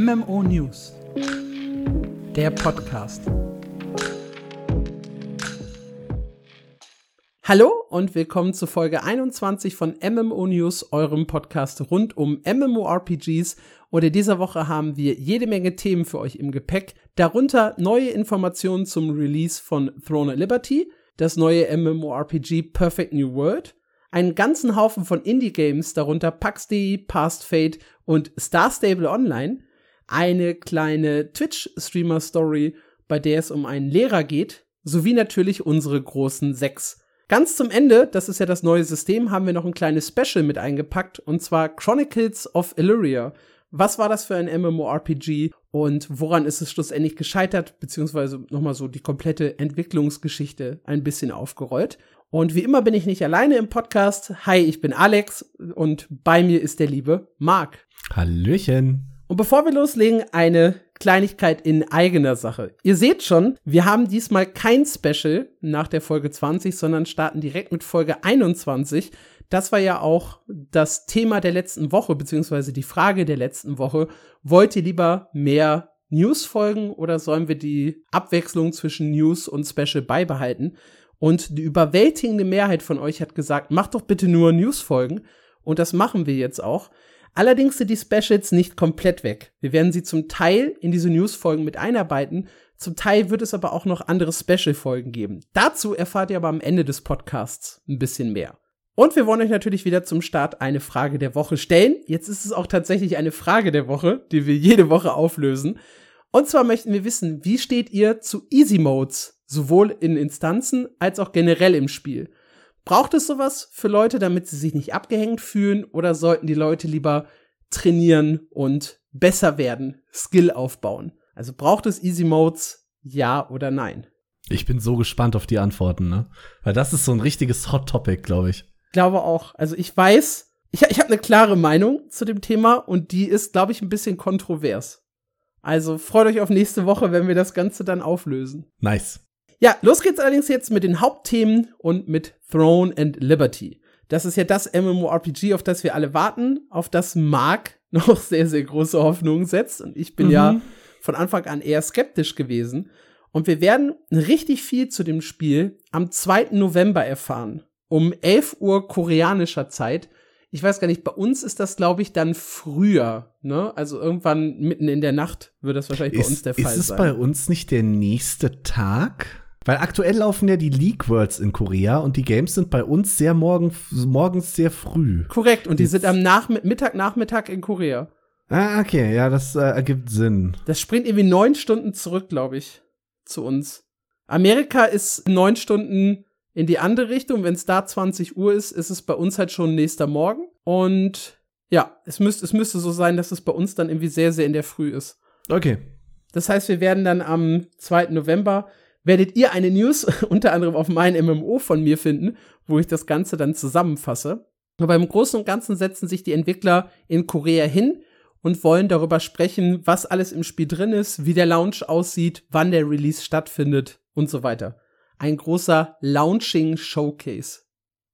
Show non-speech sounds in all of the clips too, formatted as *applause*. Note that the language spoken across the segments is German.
MMO News. Der Podcast. Hallo und willkommen zu Folge 21 von MMO News, eurem Podcast rund um MMORPGs. Und in dieser Woche haben wir jede Menge Themen für euch im Gepäck, darunter neue Informationen zum Release von Throne of Liberty, das neue MMORPG Perfect New World, einen ganzen Haufen von Indie-Games, darunter PAX.de, Past Fate und Star Stable Online, eine kleine Twitch-Streamer-Story, bei der es um einen Lehrer geht, sowie natürlich unsere großen sechs. Ganz zum Ende, das ist ja das neue System, haben wir noch ein kleines Special mit eingepackt, und zwar Chronicles of Illyria. Was war das für ein MMORPG und woran ist es schlussendlich gescheitert, beziehungsweise nochmal so die komplette Entwicklungsgeschichte ein bisschen aufgerollt. Und wie immer bin ich nicht alleine im Podcast. Hi, ich bin Alex und bei mir ist der liebe Marc. Hallöchen. Und bevor wir loslegen, eine Kleinigkeit in eigener Sache. Ihr seht schon, wir haben diesmal kein Special nach der Folge 20, sondern starten direkt mit Folge 21. Das war ja auch das Thema der letzten Woche, beziehungsweise die Frage der letzten Woche. Wollt ihr lieber mehr News folgen oder sollen wir die Abwechslung zwischen News und Special beibehalten? Und die überwältigende Mehrheit von euch hat gesagt, macht doch bitte nur News-Folgen. Und das machen wir jetzt auch. Allerdings sind die Specials nicht komplett weg. Wir werden sie zum Teil in diese News-Folgen mit einarbeiten. Zum Teil wird es aber auch noch andere Special-Folgen geben. Dazu erfahrt ihr aber am Ende des Podcasts ein bisschen mehr. Und wir wollen euch natürlich wieder zum Start eine Frage der Woche stellen. Jetzt ist es auch tatsächlich eine Frage der Woche, die wir jede Woche auflösen. Und zwar möchten wir wissen, wie steht ihr zu Easy Modes sowohl in Instanzen als auch generell im Spiel. Braucht es sowas für Leute, damit sie sich nicht abgehängt fühlen, oder sollten die Leute lieber trainieren und besser werden, Skill aufbauen? Also braucht es Easy Modes, ja oder nein? Ich bin so gespannt auf die Antworten, ne? Weil das ist so ein richtiges Hot Topic, glaube ich. Glaube auch. Also ich weiß, ich, ich habe eine klare Meinung zu dem Thema und die ist, glaube ich, ein bisschen kontrovers. Also freut euch auf nächste Woche, wenn wir das Ganze dann auflösen. Nice. Ja, los geht's allerdings jetzt mit den Hauptthemen und mit Throne and Liberty. Das ist ja das MMORPG, auf das wir alle warten, auf das Mark *laughs* noch sehr, sehr große Hoffnungen setzt. Und ich bin mhm. ja von Anfang an eher skeptisch gewesen. Und wir werden richtig viel zu dem Spiel am 2. November erfahren. Um 11 Uhr koreanischer Zeit. Ich weiß gar nicht, bei uns ist das, glaube ich, dann früher, ne? Also irgendwann mitten in der Nacht wird das wahrscheinlich ist, bei uns der Fall sein. Ist es sein. bei uns nicht der nächste Tag? Weil aktuell laufen ja die League Worlds in Korea und die Games sind bei uns sehr morgen, morgens sehr früh. Korrekt, und die sind am Nachmittag, Mittag, Nachmittag in Korea. Ah, okay, ja, das äh, ergibt Sinn. Das springt irgendwie neun Stunden zurück, glaube ich, zu uns. Amerika ist neun Stunden in die andere Richtung. Wenn es da 20 Uhr ist, ist es bei uns halt schon nächster Morgen. Und ja, es müsste, es müsste so sein, dass es bei uns dann irgendwie sehr, sehr in der Früh ist. Okay. Das heißt, wir werden dann am 2. November werdet ihr eine News *laughs* unter anderem auf meinem MMO von mir finden, wo ich das Ganze dann zusammenfasse. Aber im Großen und Ganzen setzen sich die Entwickler in Korea hin und wollen darüber sprechen, was alles im Spiel drin ist, wie der Launch aussieht, wann der Release stattfindet und so weiter. Ein großer Launching Showcase.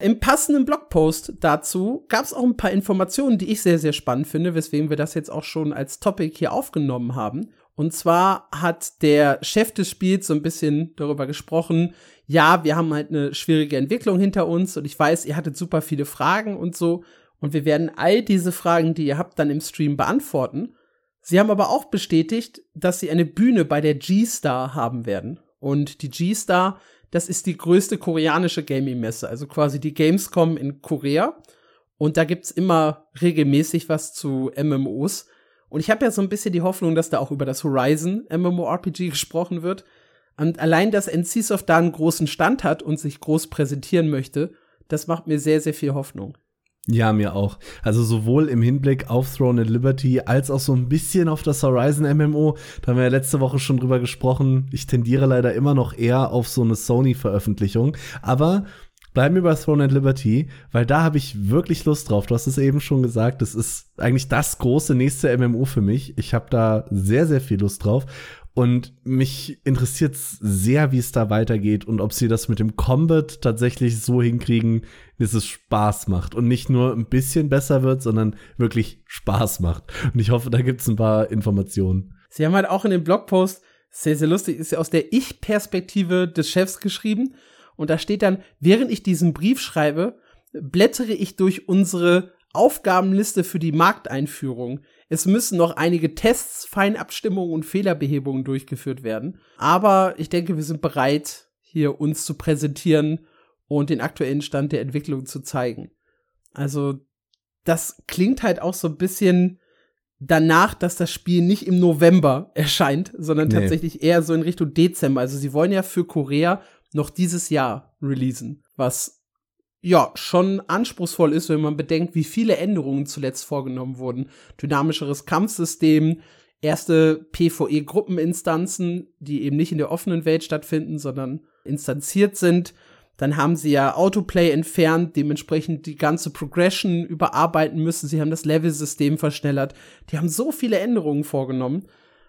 Im passenden Blogpost dazu gab es auch ein paar Informationen, die ich sehr, sehr spannend finde, weswegen wir das jetzt auch schon als Topic hier aufgenommen haben. Und zwar hat der Chef des Spiels so ein bisschen darüber gesprochen, ja, wir haben halt eine schwierige Entwicklung hinter uns und ich weiß, ihr hattet super viele Fragen und so. Und wir werden all diese Fragen, die ihr habt, dann im Stream beantworten. Sie haben aber auch bestätigt, dass sie eine Bühne bei der G-Star haben werden. Und die G-Star, das ist die größte koreanische Gaming-Messe, also quasi die Gamescom in Korea. Und da gibt's immer regelmäßig was zu MMOs. Und ich habe ja so ein bisschen die Hoffnung, dass da auch über das Horizon MMORPG gesprochen wird. Und allein, dass NCSoft da einen großen Stand hat und sich groß präsentieren möchte, das macht mir sehr, sehr viel Hoffnung. Ja, mir auch. Also sowohl im Hinblick auf Throne and Liberty als auch so ein bisschen auf das Horizon MMO. Da haben wir ja letzte Woche schon drüber gesprochen. Ich tendiere leider immer noch eher auf so eine Sony-Veröffentlichung. Aber bleiben wir bei Throne and Liberty, weil da habe ich wirklich Lust drauf. Du hast es eben schon gesagt, das ist eigentlich das große nächste MMO für mich. Ich habe da sehr, sehr viel Lust drauf. Und mich interessiert sehr, wie es da weitergeht und ob sie das mit dem Combat tatsächlich so hinkriegen, dass es Spaß macht und nicht nur ein bisschen besser wird, sondern wirklich Spaß macht. Und ich hoffe, da gibt es ein paar Informationen. Sie haben halt auch in dem Blogpost, sehr, sehr lustig, ist ja aus der Ich-Perspektive des Chefs geschrieben. Und da steht dann, während ich diesen Brief schreibe, blättere ich durch unsere Aufgabenliste für die Markteinführung. Es müssen noch einige Tests, Feinabstimmungen und Fehlerbehebungen durchgeführt werden. Aber ich denke, wir sind bereit, hier uns zu präsentieren und den aktuellen Stand der Entwicklung zu zeigen. Also, das klingt halt auch so ein bisschen danach, dass das Spiel nicht im November erscheint, sondern nee. tatsächlich eher so in Richtung Dezember. Also, sie wollen ja für Korea noch dieses Jahr releasen, was ja, schon anspruchsvoll ist, wenn man bedenkt, wie viele Änderungen zuletzt vorgenommen wurden. Dynamischeres Kampfsystem, erste PvE-Gruppeninstanzen, die eben nicht in der offenen Welt stattfinden, sondern instanziert sind. Dann haben sie ja Autoplay entfernt, dementsprechend die ganze Progression überarbeiten müssen. Sie haben das Level-System verschnellert. Die haben so viele Änderungen vorgenommen.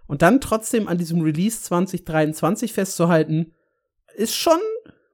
Und dann trotzdem an diesem Release 2023 festzuhalten, ist schon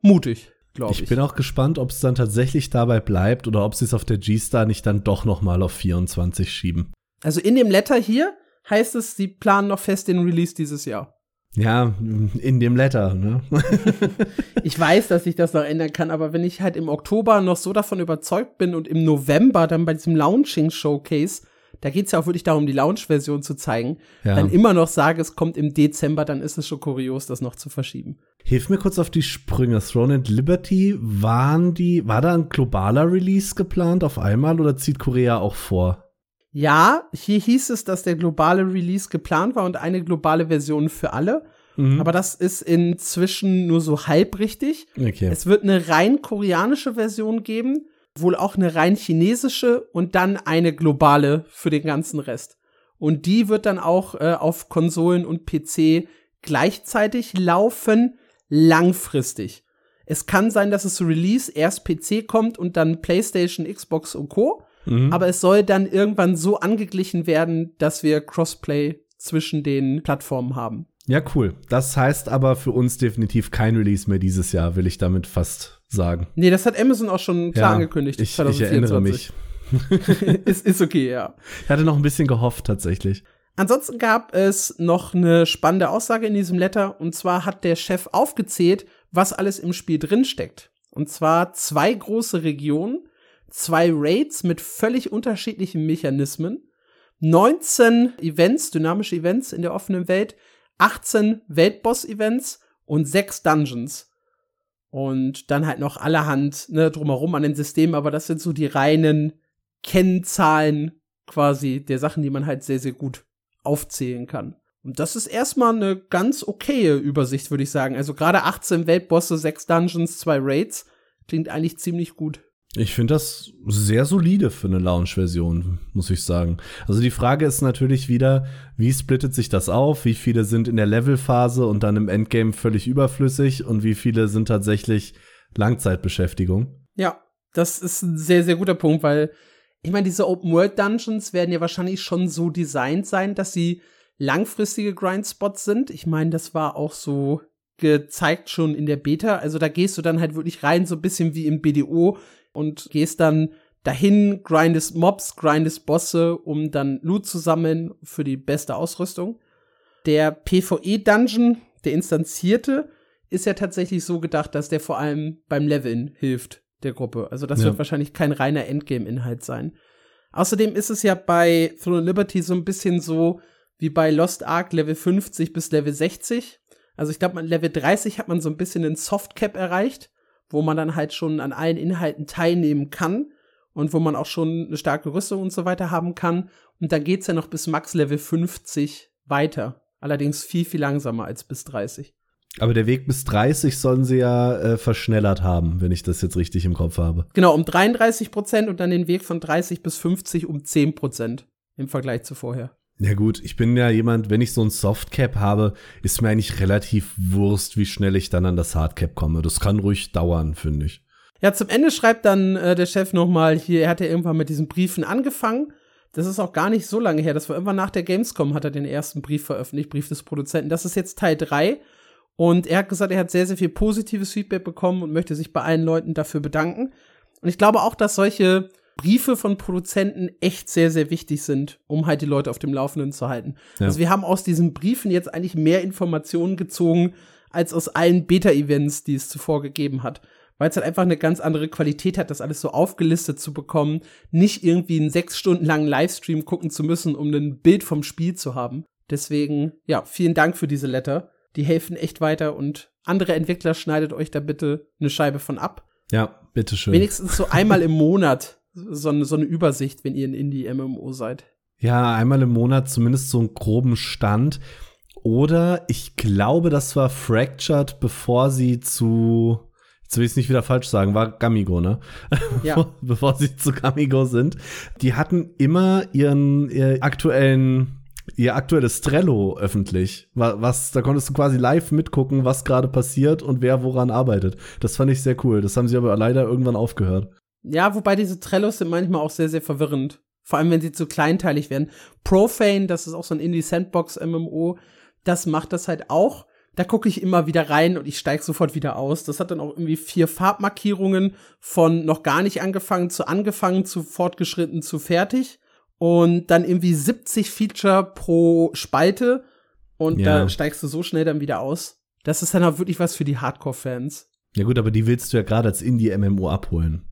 mutig glaube ich. Ich bin auch gespannt, ob es dann tatsächlich dabei bleibt oder ob sie es auf der G-Star nicht dann doch noch mal auf 24 schieben. Also in dem Letter hier heißt es, sie planen noch fest den Release dieses Jahr. Ja, in dem Letter, ne? *laughs* ich weiß, dass ich das noch ändern kann, aber wenn ich halt im Oktober noch so davon überzeugt bin und im November dann bei diesem Launching Showcase da geht es ja auch wirklich darum, die Launch-Version zu zeigen, ja. dann immer noch sage, es kommt im Dezember, dann ist es schon kurios, das noch zu verschieben. Hilf mir kurz auf die Sprünge. Throne and Liberty, waren die, war da ein globaler Release geplant auf einmal oder zieht Korea auch vor? Ja, hier hieß es, dass der globale Release geplant war und eine globale Version für alle. Mhm. Aber das ist inzwischen nur so halb richtig. Okay. Es wird eine rein koreanische Version geben wohl auch eine rein chinesische und dann eine globale für den ganzen Rest. Und die wird dann auch äh, auf Konsolen und PC gleichzeitig laufen, langfristig. Es kann sein, dass es zu Release erst PC kommt und dann PlayStation, Xbox und Co. Mhm. Aber es soll dann irgendwann so angeglichen werden, dass wir Crossplay zwischen den Plattformen haben. Ja, cool. Das heißt aber für uns definitiv kein Release mehr dieses Jahr, will ich damit fast sagen. Nee, das hat Amazon auch schon klar ja, angekündigt. Ich, ich erinnere mich. *laughs* ist, ist okay, ja. Ich hatte noch ein bisschen gehofft, tatsächlich. Ansonsten gab es noch eine spannende Aussage in diesem Letter. Und zwar hat der Chef aufgezählt, was alles im Spiel drinsteckt. Und zwar zwei große Regionen, zwei Raids mit völlig unterschiedlichen Mechanismen, 19 Events, dynamische Events in der offenen Welt, 18 Weltboss-Events und 6 Dungeons. Und dann halt noch allerhand ne, drumherum an den Systemen, aber das sind so die reinen Kennzahlen quasi der Sachen, die man halt sehr, sehr gut aufzählen kann. Und das ist erstmal eine ganz okaye Übersicht, würde ich sagen. Also gerade 18 Weltbosse, 6 Dungeons, 2 Raids klingt eigentlich ziemlich gut. Ich finde das sehr solide für eine Launch-Version, muss ich sagen. Also die Frage ist natürlich wieder, wie splittet sich das auf? Wie viele sind in der Levelphase und dann im Endgame völlig überflüssig und wie viele sind tatsächlich Langzeitbeschäftigung? Ja, das ist ein sehr, sehr guter Punkt, weil ich meine, diese Open-World-Dungeons werden ja wahrscheinlich schon so designt sein, dass sie langfristige Grindspots sind. Ich meine, das war auch so gezeigt schon in der Beta. Also da gehst du dann halt wirklich rein, so ein bisschen wie im BDO und gehst dann dahin, grindest Mobs, grindest Bosse, um dann Loot zu sammeln für die beste Ausrüstung. Der PvE-Dungeon, der instanzierte, ist ja tatsächlich so gedacht, dass der vor allem beim Leveln hilft der Gruppe. Also das ja. wird wahrscheinlich kein reiner Endgame-Inhalt sein. Außerdem ist es ja bei Throne Liberty so ein bisschen so wie bei Lost Ark Level 50 bis Level 60. Also ich glaube, Level 30 hat man so ein bisschen den Softcap erreicht wo man dann halt schon an allen Inhalten teilnehmen kann und wo man auch schon eine starke Rüstung und so weiter haben kann. Und dann geht's ja noch bis Max Level 50 weiter. Allerdings viel, viel langsamer als bis 30. Aber der Weg bis 30 sollen sie ja äh, verschnellert haben, wenn ich das jetzt richtig im Kopf habe. Genau, um 33 Prozent und dann den Weg von 30 bis 50 um 10 Prozent im Vergleich zu vorher. Ja gut, ich bin ja jemand, wenn ich so ein Softcap habe, ist mir eigentlich relativ Wurst, wie schnell ich dann an das Hardcap komme. Das kann ruhig dauern, finde ich. Ja, zum Ende schreibt dann äh, der Chef nochmal hier, er hat ja irgendwann mit diesen Briefen angefangen. Das ist auch gar nicht so lange her. Das war irgendwann nach der Gamescom hat er den ersten Brief veröffentlicht, Brief des Produzenten. Das ist jetzt Teil 3. Und er hat gesagt, er hat sehr, sehr viel positives Feedback bekommen und möchte sich bei allen Leuten dafür bedanken. Und ich glaube auch, dass solche Briefe von Produzenten echt sehr, sehr wichtig sind, um halt die Leute auf dem Laufenden zu halten. Ja. Also wir haben aus diesen Briefen jetzt eigentlich mehr Informationen gezogen, als aus allen Beta-Events, die es zuvor gegeben hat. Weil es halt einfach eine ganz andere Qualität hat, das alles so aufgelistet zu bekommen, nicht irgendwie einen sechs Stunden langen Livestream gucken zu müssen, um ein Bild vom Spiel zu haben. Deswegen, ja, vielen Dank für diese Letter. Die helfen echt weiter und andere Entwickler schneidet euch da bitte eine Scheibe von ab. Ja, bitteschön. Wenigstens so einmal im Monat so eine, so eine Übersicht, wenn ihr ein Indie-MMO seid. Ja, einmal im Monat zumindest so einen groben Stand. Oder ich glaube, das war Fractured, bevor sie zu, jetzt will ich es nicht wieder falsch sagen, war Gamigo, ne? *laughs* Ja. bevor sie zu Gamigo sind. Die hatten immer ihren, ihren aktuellen ihr aktuelles Trello öffentlich. Was, da konntest du quasi live mitgucken, was gerade passiert und wer woran arbeitet. Das fand ich sehr cool. Das haben sie aber leider irgendwann aufgehört. Ja, wobei diese Trellos sind manchmal auch sehr, sehr verwirrend. Vor allem, wenn sie zu kleinteilig werden. Profane, das ist auch so ein Indie-Sandbox-MMO, das macht das halt auch. Da gucke ich immer wieder rein und ich steige sofort wieder aus. Das hat dann auch irgendwie vier Farbmarkierungen von noch gar nicht angefangen zu angefangen zu fortgeschritten zu fertig und dann irgendwie 70 Feature pro Spalte und ja. da steigst du so schnell dann wieder aus. Das ist dann auch wirklich was für die Hardcore-Fans. Ja gut, aber die willst du ja gerade als Indie-MMO abholen.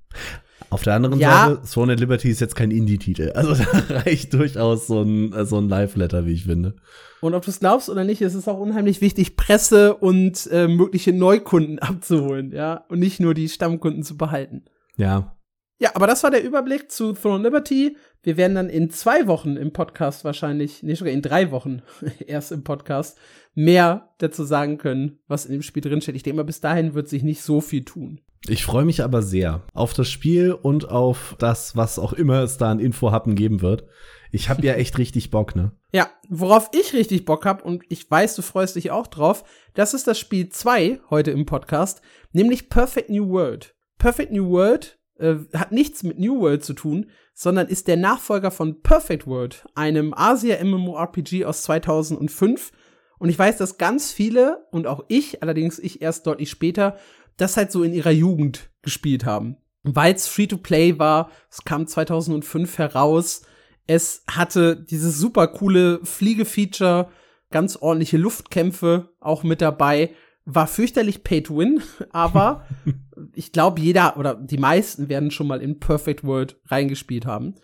Auf der anderen ja. Seite, Sworn at Liberty ist jetzt kein Indie-Titel. Also *laughs* da reicht durchaus so ein, so ein Live-Letter, wie ich finde. Und ob du es glaubst oder nicht, ist es auch unheimlich wichtig, Presse und äh, mögliche Neukunden *laughs* abzuholen, ja, und nicht nur die Stammkunden zu behalten. Ja. Ja, aber das war der Überblick zu Throne Liberty. Wir werden dann in zwei Wochen im Podcast wahrscheinlich, nee, sogar in drei Wochen *laughs* erst im Podcast, mehr dazu sagen können, was in dem Spiel drinsteht. Ich denke mal, bis dahin wird sich nicht so viel tun. Ich freue mich aber sehr auf das Spiel und auf das, was auch immer es da an Infohappen geben wird. Ich habe ja *laughs* echt richtig Bock, ne? Ja, worauf ich richtig Bock hab und ich weiß, du freust dich auch drauf, das ist das Spiel 2 heute im Podcast, nämlich Perfect New World. Perfect New World äh, hat nichts mit New World zu tun, sondern ist der Nachfolger von Perfect World, einem Asia MMORPG aus 2005. Und ich weiß, dass ganz viele und auch ich, allerdings ich erst deutlich später, das halt so in ihrer Jugend gespielt haben. Weil es Free-to-Play war, es kam 2005 heraus, es hatte dieses super coole Fliege-Feature, ganz ordentliche Luftkämpfe auch mit dabei, war fürchterlich Pay to Win, aber *laughs* ich glaube, jeder oder die meisten werden schon mal in Perfect World reingespielt haben.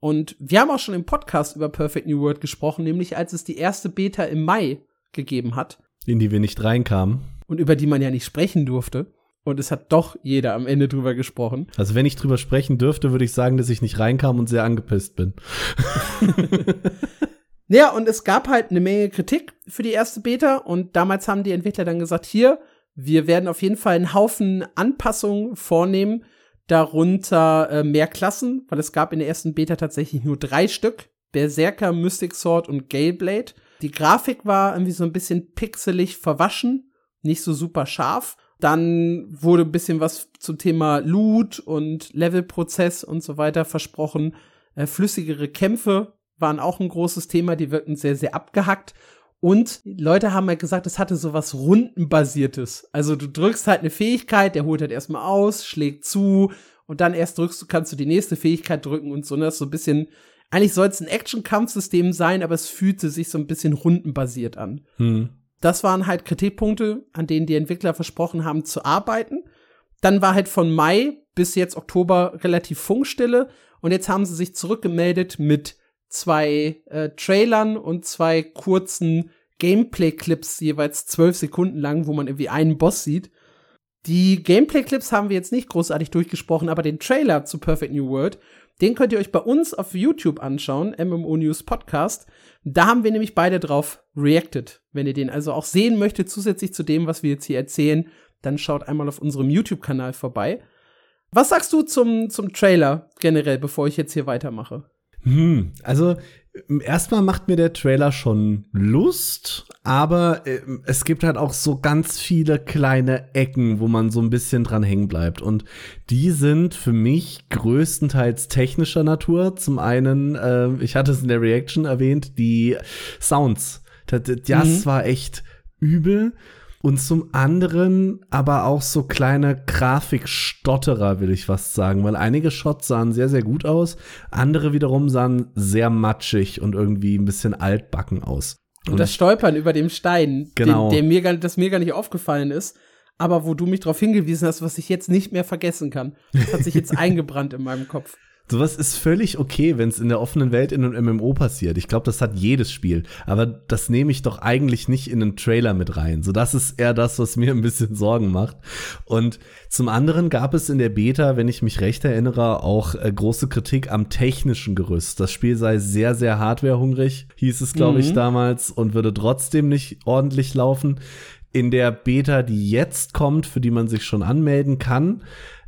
Und wir haben auch schon im Podcast über Perfect New World gesprochen, nämlich als es die erste Beta im Mai gegeben hat. In die wir nicht reinkamen. Und über die man ja nicht sprechen durfte. Und es hat doch jeder am Ende drüber gesprochen. Also wenn ich drüber sprechen dürfte, würde ich sagen, dass ich nicht reinkam und sehr angepisst bin. *laughs* ja, und es gab halt eine Menge Kritik für die erste Beta und damals haben die Entwickler dann gesagt, hier, wir werden auf jeden Fall einen Haufen Anpassungen vornehmen, darunter äh, mehr Klassen, weil es gab in der ersten Beta tatsächlich nur drei Stück, Berserker, Mystic Sword und Galeblade. Die Grafik war irgendwie so ein bisschen pixelig verwaschen, nicht so super scharf. Dann wurde ein bisschen was zum Thema Loot und Levelprozess und so weiter versprochen. Äh, flüssigere Kämpfe waren auch ein großes Thema, die wirkten sehr, sehr abgehackt. Und Leute haben halt gesagt, es hatte so was Rundenbasiertes. Also du drückst halt eine Fähigkeit, der holt halt erstmal aus, schlägt zu und dann erst drückst du, kannst du die nächste Fähigkeit drücken und so. Und das ist so ein bisschen, eigentlich soll es ein Action-Kampfsystem sein, aber es fühlte sich so ein bisschen rundenbasiert an. Hm. Das waren halt Kritikpunkte, an denen die Entwickler versprochen haben zu arbeiten. Dann war halt von Mai bis jetzt Oktober relativ Funkstille und jetzt haben sie sich zurückgemeldet mit zwei äh, Trailern und zwei kurzen Gameplay-Clips, jeweils zwölf Sekunden lang, wo man irgendwie einen Boss sieht. Die Gameplay-Clips haben wir jetzt nicht großartig durchgesprochen, aber den Trailer zu Perfect New World, den könnt ihr euch bei uns auf YouTube anschauen, MMO News Podcast. Da haben wir nämlich beide drauf reacted. Wenn ihr den also auch sehen möchtet, zusätzlich zu dem, was wir jetzt hier erzählen, dann schaut einmal auf unserem YouTube-Kanal vorbei. Was sagst du zum, zum Trailer generell, bevor ich jetzt hier weitermache? Hm, also erstmal macht mir der Trailer schon Lust, aber äh, es gibt halt auch so ganz viele kleine Ecken, wo man so ein bisschen dran hängen bleibt. Und die sind für mich größtenteils technischer Natur. Zum einen, äh, ich hatte es in der Reaction erwähnt, die Sounds. Das, das mhm. war echt übel und zum anderen aber auch so kleine Grafikstotterer, will ich fast sagen, weil einige Shots sahen sehr, sehr gut aus, andere wiederum sahen sehr matschig und irgendwie ein bisschen altbacken aus. Und, und das Stolpern über dem Stein, genau. den, der mir gar, das mir gar nicht aufgefallen ist, aber wo du mich darauf hingewiesen hast, was ich jetzt nicht mehr vergessen kann. Das hat sich jetzt *laughs* eingebrannt in meinem Kopf. Sowas ist völlig okay, wenn es in der offenen Welt in einem MMO passiert. Ich glaube, das hat jedes Spiel. Aber das nehme ich doch eigentlich nicht in einen Trailer mit rein. So, das ist eher das, was mir ein bisschen Sorgen macht. Und zum anderen gab es in der Beta, wenn ich mich recht erinnere, auch äh, große Kritik am technischen Gerüst. Das Spiel sei sehr, sehr hardwarehungrig, hieß es, glaube mhm. ich, damals, und würde trotzdem nicht ordentlich laufen. In der Beta, die jetzt kommt, für die man sich schon anmelden kann,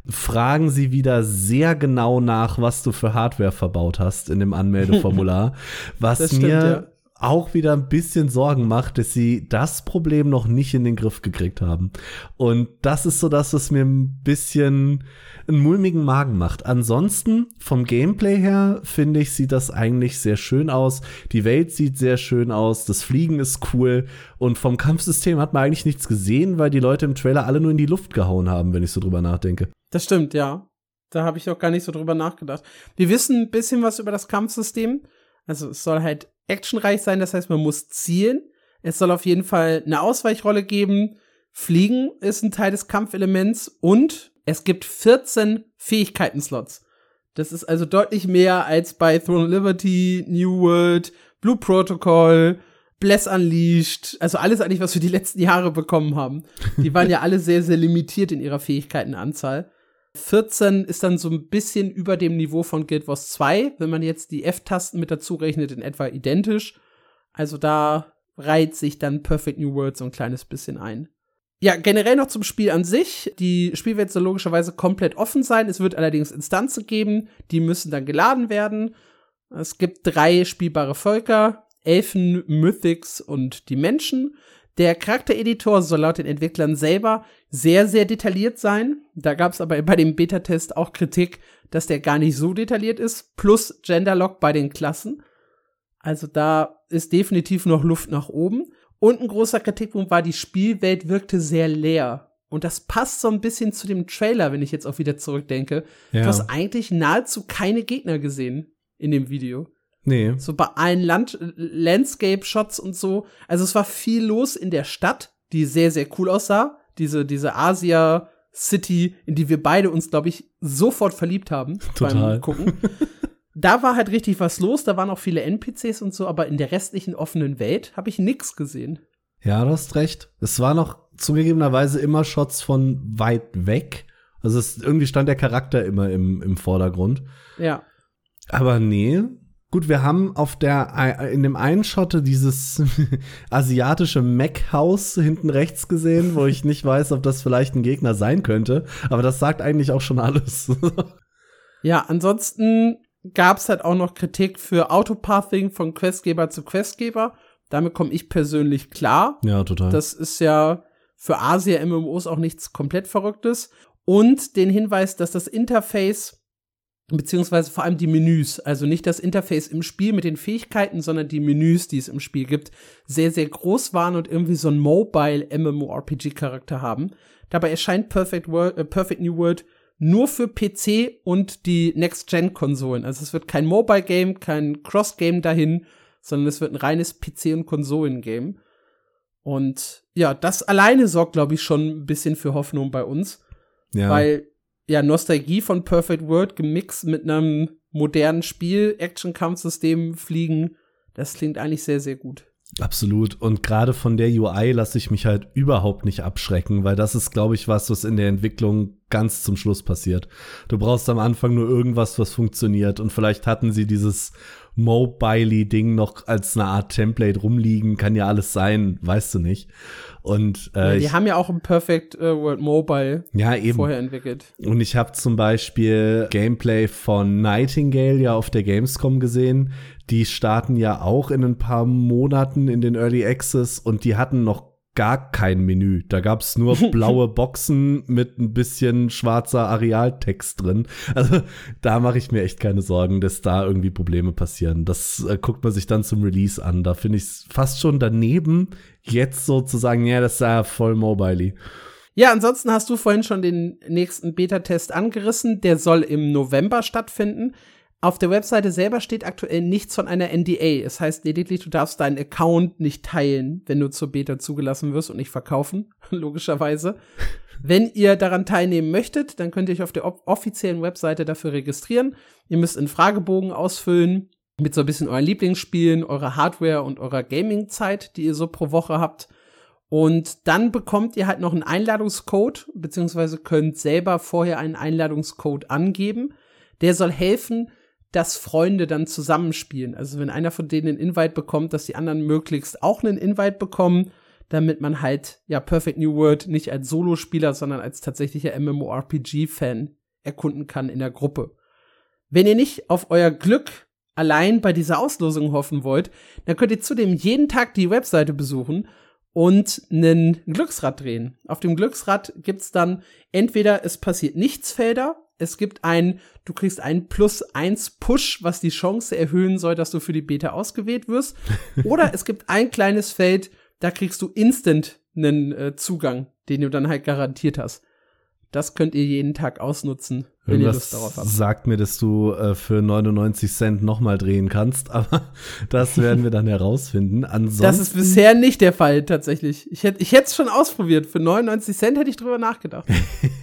fragen sie wieder sehr genau nach, was du für Hardware verbaut hast in dem Anmeldeformular. *laughs* was stimmt, mir ja. Auch wieder ein bisschen Sorgen macht, dass sie das Problem noch nicht in den Griff gekriegt haben. Und das ist so das, was mir ein bisschen einen mulmigen Magen macht. Ansonsten vom Gameplay her finde ich, sieht das eigentlich sehr schön aus. Die Welt sieht sehr schön aus. Das Fliegen ist cool. Und vom Kampfsystem hat man eigentlich nichts gesehen, weil die Leute im Trailer alle nur in die Luft gehauen haben, wenn ich so drüber nachdenke. Das stimmt, ja. Da habe ich auch gar nicht so drüber nachgedacht. Wir wissen ein bisschen was über das Kampfsystem. Also es soll halt actionreich sein, das heißt, man muss zielen. Es soll auf jeden Fall eine Ausweichrolle geben. Fliegen ist ein Teil des Kampfelements und es gibt 14 Fähigkeiten-Slots. Das ist also deutlich mehr als bei Throne of Liberty, New World, Blue Protocol, Bless Unleashed, also alles eigentlich, was wir die letzten Jahre bekommen haben. Die waren ja *laughs* alle sehr, sehr limitiert in ihrer Fähigkeitenanzahl. 14 ist dann so ein bisschen über dem Niveau von Guild Wars 2, wenn man jetzt die F-Tasten mit dazu rechnet, in etwa identisch. Also da reiht sich dann Perfect New World so ein kleines bisschen ein. Ja, generell noch zum Spiel an sich. Die Spielwelt soll logischerweise komplett offen sein. Es wird allerdings Instanzen geben, die müssen dann geladen werden. Es gibt drei spielbare Völker, Elfen, Mythics und die Menschen. Der Charaktereditor soll laut den Entwicklern selber sehr, sehr detailliert sein. Da gab es aber bei dem Beta-Test auch Kritik, dass der gar nicht so detailliert ist. Plus Genderlock bei den Klassen. Also da ist definitiv noch Luft nach oben. Und ein großer Kritikpunkt war, die Spielwelt wirkte sehr leer. Und das passt so ein bisschen zu dem Trailer, wenn ich jetzt auch wieder zurückdenke. Ja. Du hast eigentlich nahezu keine Gegner gesehen in dem Video. Nee. So bei allen Land Landscape-Shots und so. Also es war viel los in der Stadt, die sehr, sehr cool aussah. Diese, diese Asia City, in die wir beide uns, glaube ich, sofort verliebt haben *laughs* Total. beim Gucken. *laughs* da war halt richtig was los, da waren auch viele NPCs und so, aber in der restlichen offenen Welt habe ich nix gesehen. Ja, du hast recht. Es war noch zugegebenerweise immer Shots von weit weg. Also es, irgendwie stand der Charakter immer im, im Vordergrund. Ja. Aber nee. Gut, wir haben auf der, in dem einen Shot dieses *laughs* asiatische Mech-Haus hinten rechts gesehen, wo ich nicht weiß, ob das vielleicht ein Gegner sein könnte. Aber das sagt eigentlich auch schon alles. *laughs* ja, ansonsten gab es halt auch noch Kritik für Autopathing von Questgeber zu Questgeber. Damit komme ich persönlich klar. Ja, total. Das ist ja für Asia-MMOs auch nichts komplett Verrücktes. Und den Hinweis, dass das Interface beziehungsweise vor allem die Menüs, also nicht das Interface im Spiel mit den Fähigkeiten, sondern die Menüs, die es im Spiel gibt, sehr, sehr groß waren und irgendwie so ein Mobile MMORPG-Charakter haben. Dabei erscheint Perfect, World, äh, Perfect New World nur für PC und die Next-Gen-Konsolen. Also es wird kein Mobile-Game, kein Cross-Game dahin, sondern es wird ein reines PC- und Konsolen-Game. Und ja, das alleine sorgt, glaube ich, schon ein bisschen für Hoffnung bei uns. Ja. Weil ja Nostalgie von Perfect World gemixt mit einem modernen Spiel, Action-Kampfsystem, Fliegen, das klingt eigentlich sehr, sehr gut. Absolut. Und gerade von der UI lasse ich mich halt überhaupt nicht abschrecken, weil das ist, glaube ich, was, was in der Entwicklung ganz zum Schluss passiert. Du brauchst am Anfang nur irgendwas, was funktioniert. Und vielleicht hatten sie dieses Mobile-Ding noch als eine Art Template rumliegen. Kann ja alles sein, weißt du nicht. Und äh, Ja, die ich, haben ja auch ein Perfect äh, World Mobile ja eben. vorher entwickelt. Und ich habe zum Beispiel Gameplay von Nightingale ja auf der Gamescom gesehen. Die starten ja auch in ein paar Monaten in den Early Access und die hatten noch gar kein Menü. Da gab's nur *laughs* blaue Boxen mit ein bisschen schwarzer Arealtext drin. Also da mache ich mir echt keine Sorgen, dass da irgendwie Probleme passieren. Das äh, guckt man sich dann zum Release an. Da finde ich es fast schon daneben, jetzt so zu sagen, ja, das sei ja voll mobile. Ja, ansonsten hast du vorhin schon den nächsten Beta-Test angerissen. Der soll im November stattfinden. Auf der Webseite selber steht aktuell nichts von einer NDA. Es heißt lediglich, du darfst deinen Account nicht teilen, wenn du zur Beta zugelassen wirst und nicht verkaufen, *laughs* logischerweise. Wenn ihr daran teilnehmen möchtet, dann könnt ihr euch auf der offiziellen Webseite dafür registrieren. Ihr müsst einen Fragebogen ausfüllen mit so ein bisschen euren Lieblingsspielen, eurer Hardware und eurer Gaming-Zeit, die ihr so pro Woche habt. Und dann bekommt ihr halt noch einen Einladungscode, beziehungsweise könnt selber vorher einen Einladungscode angeben. Der soll helfen, dass Freunde dann zusammenspielen. Also wenn einer von denen einen Invite bekommt, dass die anderen möglichst auch einen Invite bekommen, damit man halt ja Perfect New World nicht als Solospieler, sondern als tatsächlicher MMORPG-Fan erkunden kann in der Gruppe. Wenn ihr nicht auf euer Glück allein bei dieser Auslosung hoffen wollt, dann könnt ihr zudem jeden Tag die Webseite besuchen und einen Glücksrad drehen. Auf dem Glücksrad gibt's dann entweder es passiert nichts Felder, es gibt ein, du kriegst einen plus eins Push, was die Chance erhöhen soll, dass du für die Beta ausgewählt wirst. *laughs* Oder es gibt ein kleines Feld, da kriegst du instant einen äh, Zugang, den du dann halt garantiert hast. Das könnt ihr jeden Tag ausnutzen, wenn ihr Lust darauf habt. sagt mir, dass du äh, für 99 Cent nochmal drehen kannst, *laughs* aber das werden wir dann herausfinden. Ansonsten, Das ist bisher nicht der Fall, tatsächlich. Ich hätte ich es schon ausprobiert. Für 99 Cent hätte ich drüber nachgedacht.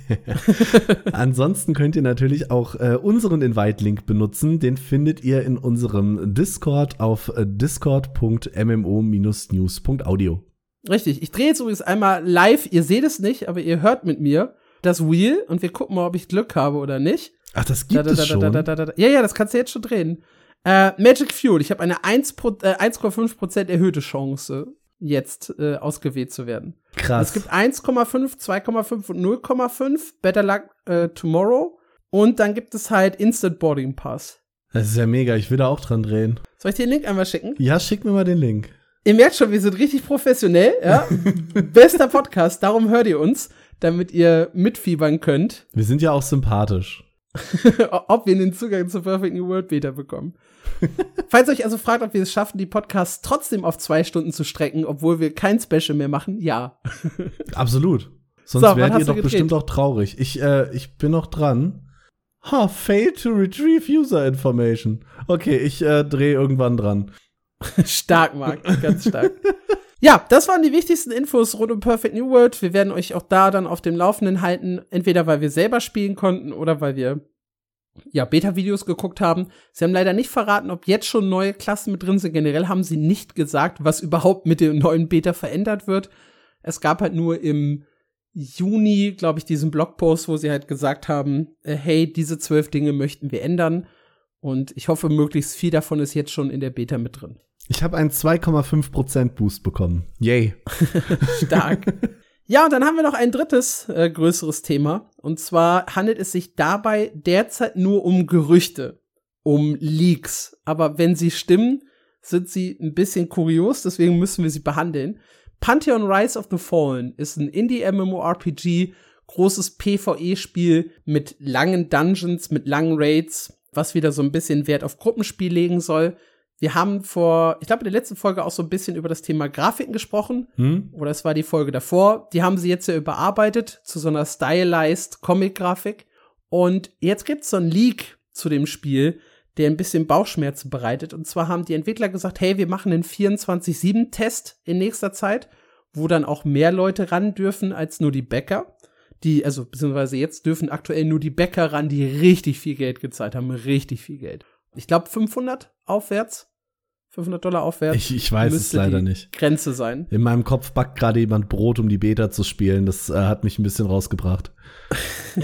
*laughs* *laughs* Ansonsten könnt ihr natürlich auch äh, unseren Invite-Link benutzen. Den findet ihr in unserem Discord auf äh, discord.mmo-news.audio. Richtig. Ich drehe jetzt übrigens einmal live. Ihr seht es nicht, aber ihr hört mit mir das Wheel und wir gucken mal, ob ich Glück habe oder nicht. Ach, das gibt Da, da, es da, schon. da, da. Ja, ja, das kannst du jetzt schon drehen. Äh, Magic Fuel. Ich habe eine 1 Pro- äh, 1,5% erhöhte Chance, jetzt äh, ausgewählt zu werden. Krass. Es gibt 1,5, 2,5 und 0,5. Better Luck äh, Tomorrow. Und dann gibt es halt Instant Boarding Pass. das ist ja mega. Ich will da auch dran drehen. Soll ich dir den Link einmal schicken? Ja, schick mir mal den Link. Ihr merkt schon, wir sind richtig professionell, ja. *laughs* Bester Podcast, darum hört ihr uns, damit ihr mitfiebern könnt, *laughs* Wir sind ja auch sympathisch. ob wir den Zugang zur Perfect New World Beta bekommen. *laughs* Falls euch also fragt, ob wir es schaffen, die Podcasts trotzdem auf zwei Stunden zu strecken, obwohl wir kein Special mehr machen, ja. *laughs* Absolut. Sonst So, wärt ihr doch bestimmt auch traurig. Ich, äh, ich bin noch dran. Ha, fail to retrieve user information. Okay, ich äh, drehe irgendwann dran. stark, Marc, ganz stark. Ja, das waren die wichtigsten Infos rund um Perfect New World. Wir werden euch auch da dann auf dem Laufenden halten, entweder weil wir selber spielen konnten oder weil wir ja Beta-Videos geguckt haben. Sie haben leider nicht verraten, ob jetzt schon neue Klassen mit drin sind. Generell haben sie nicht gesagt, was überhaupt mit dem neuen Beta verändert wird. Es gab halt nur im Juni, glaube ich, diesen Blogpost, wo sie halt gesagt haben, äh, hey, diese zwölf Dinge möchten wir ändern. Und ich hoffe, möglichst viel davon ist jetzt schon in der Beta mit drin. Ich habe einen 2,5% Boost bekommen. Yay. *laughs* Stark. ja, und dann haben wir noch ein drittes äh, größeres Thema. Und zwar handelt es sich dabei derzeit nur um Gerüchte, um Leaks. Aber wenn sie stimmen, sind sie ein bisschen kurios, deswegen müssen wir sie behandeln. Pantheon Rise of the Fallen ist ein Indie-MMORPG, großes PvE-Spiel mit langen Dungeons, mit langen Raids, was wieder so ein bisschen Wert auf Gruppenspiel legen soll. Wir haben vor, ich glaube, in der letzten Folge auch so ein bisschen über das Thema Grafiken gesprochen. Hm? Oder es war die Folge davor. Die haben sie jetzt ja überarbeitet zu so einer stylized Comic-Grafik. Und jetzt gibt's so ein Leak zu dem Spiel, der ein bisschen Bauchschmerzen bereitet. Und zwar haben die Entwickler gesagt, hey, wir machen einen 24-7-Test in nächster Zeit, wo dann auch mehr Leute ran dürfen als nur die Bäcker. Die, also, beziehungsweise jetzt dürfen aktuell nur die Bäcker ran, die richtig viel Geld gezahlt haben. Richtig viel Geld. Ich glaube 500 aufwärts 500 Dollar aufwärts. Ich, ich weiß es leider nicht. Grenze sein. In meinem Kopf backt gerade jemand Brot, um die Beta zu spielen. Das äh, hat mich ein bisschen rausgebracht. *laughs*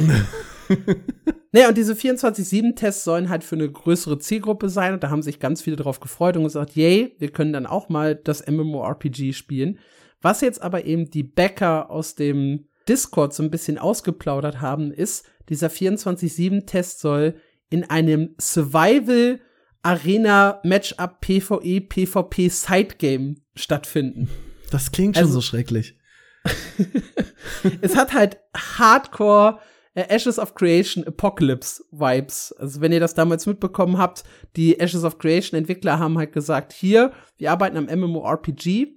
naja, und diese 24-7-Tests sollen halt für eine größere Zielgruppe sein. Und da haben sich ganz viele drauf gefreut und gesagt, yay, wir können dann auch mal das MMORPG spielen. Was jetzt aber eben die Bäcker aus dem Discord so ein bisschen ausgeplaudert haben, ist, dieser 24-7-Test soll in einem Survival Arena Matchup PvE PvP Sidegame stattfinden. Das klingt schon also, so schrecklich. *laughs* es hat halt Hardcore äh, Ashes of Creation Apocalypse Vibes. Also wenn ihr das damals mitbekommen habt, die Ashes of Creation Entwickler haben halt gesagt, hier, wir arbeiten am MMORPG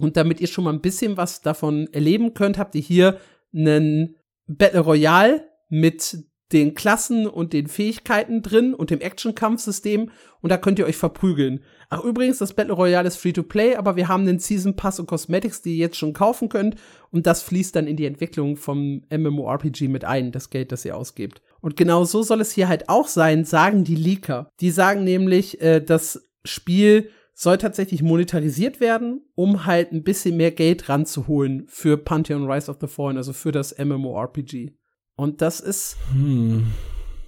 und damit ihr schon mal ein bisschen was davon erleben könnt, habt ihr hier einen Battle Royale mit den Klassen und den Fähigkeiten drin und dem Action-Kampfsystem und da könnt ihr euch verprügeln. Ach übrigens, das Battle Royale ist Free-to-Play, aber wir haben den Season Pass und Cosmetics, die ihr jetzt schon kaufen könnt und das fließt dann in die Entwicklung vom MMORPG mit ein, das Geld, das ihr ausgebt. Und genau so soll es hier halt auch sein, sagen die Leaker. Die sagen nämlich, äh, das Spiel soll tatsächlich monetarisiert werden, um halt ein bisschen mehr Geld ranzuholen für Pantheon Rise of the Fallen, also für das MMORPG. Und das ist hm.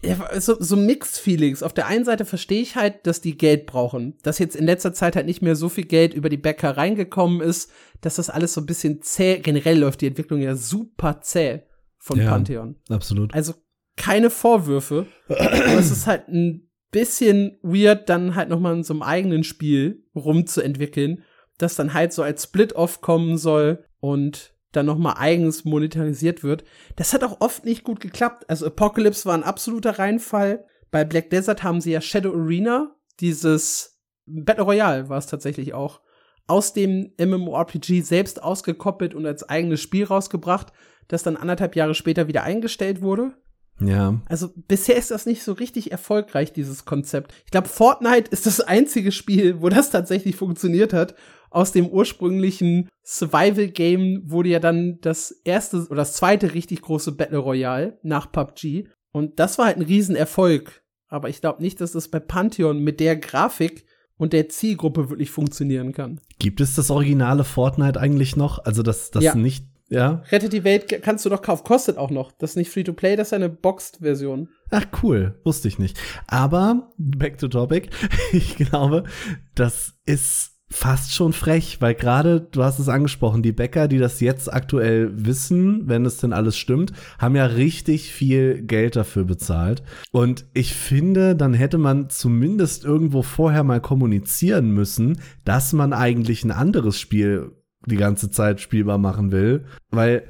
ja, so, so Mixed Feelings. Auf der einen Seite verstehe ich halt, dass die Geld brauchen. Dass jetzt in letzter Zeit halt nicht mehr so viel Geld über die Bäcker reingekommen ist, dass das alles so ein bisschen zäh. Generell läuft die Entwicklung ja super zäh von ja, Pantheon. Absolut. Also keine Vorwürfe. aber es ist halt ein bisschen weird, dann halt noch mal in so einem eigenen Spiel rumzuentwickeln, das dann halt so als Split-Off kommen soll und dann noch mal eigens monetarisiert wird. Das hat auch oft nicht gut geklappt. Also Apocalypse war ein absoluter Reinfall. Bei Black Desert haben sie ja Shadow Arena, dieses Battle Royale war es tatsächlich auch, aus dem MMORPG selbst ausgekoppelt und als eigenes Spiel rausgebracht, das dann anderthalb Jahre später wieder eingestellt wurde. Ja. Also bisher ist das nicht so richtig erfolgreich, dieses Konzept. Ich glaube, Fortnite ist das einzige Spiel, wo das tatsächlich funktioniert hat aus dem ursprünglichen Survival-Game wurde ja dann das erste oder das zweite richtig große Battle Royale nach PUBG. Und das war halt ein Riesenerfolg. Aber ich glaube nicht, dass das bei Pantheon mit der Grafik und der Zielgruppe wirklich funktionieren kann. Gibt es das originale Fortnite eigentlich noch? Also das, das ja. nicht, ja? Rettet die Welt kannst du doch kaufen, kostet auch noch. Das ist nicht Free-to-Play, das ist eine Boxed-Version. Ach cool, wusste ich nicht. Aber, back to topic, *laughs* ich glaube, das ist fast schon frech, weil gerade, du hast es angesprochen, die Bäcker, die das jetzt aktuell wissen, wenn es denn alles stimmt, haben ja richtig viel Geld dafür bezahlt. Und ich finde, dann hätte man zumindest irgendwo vorher mal kommunizieren müssen, dass man eigentlich ein anderes Spiel die ganze Zeit spielbar machen will, weil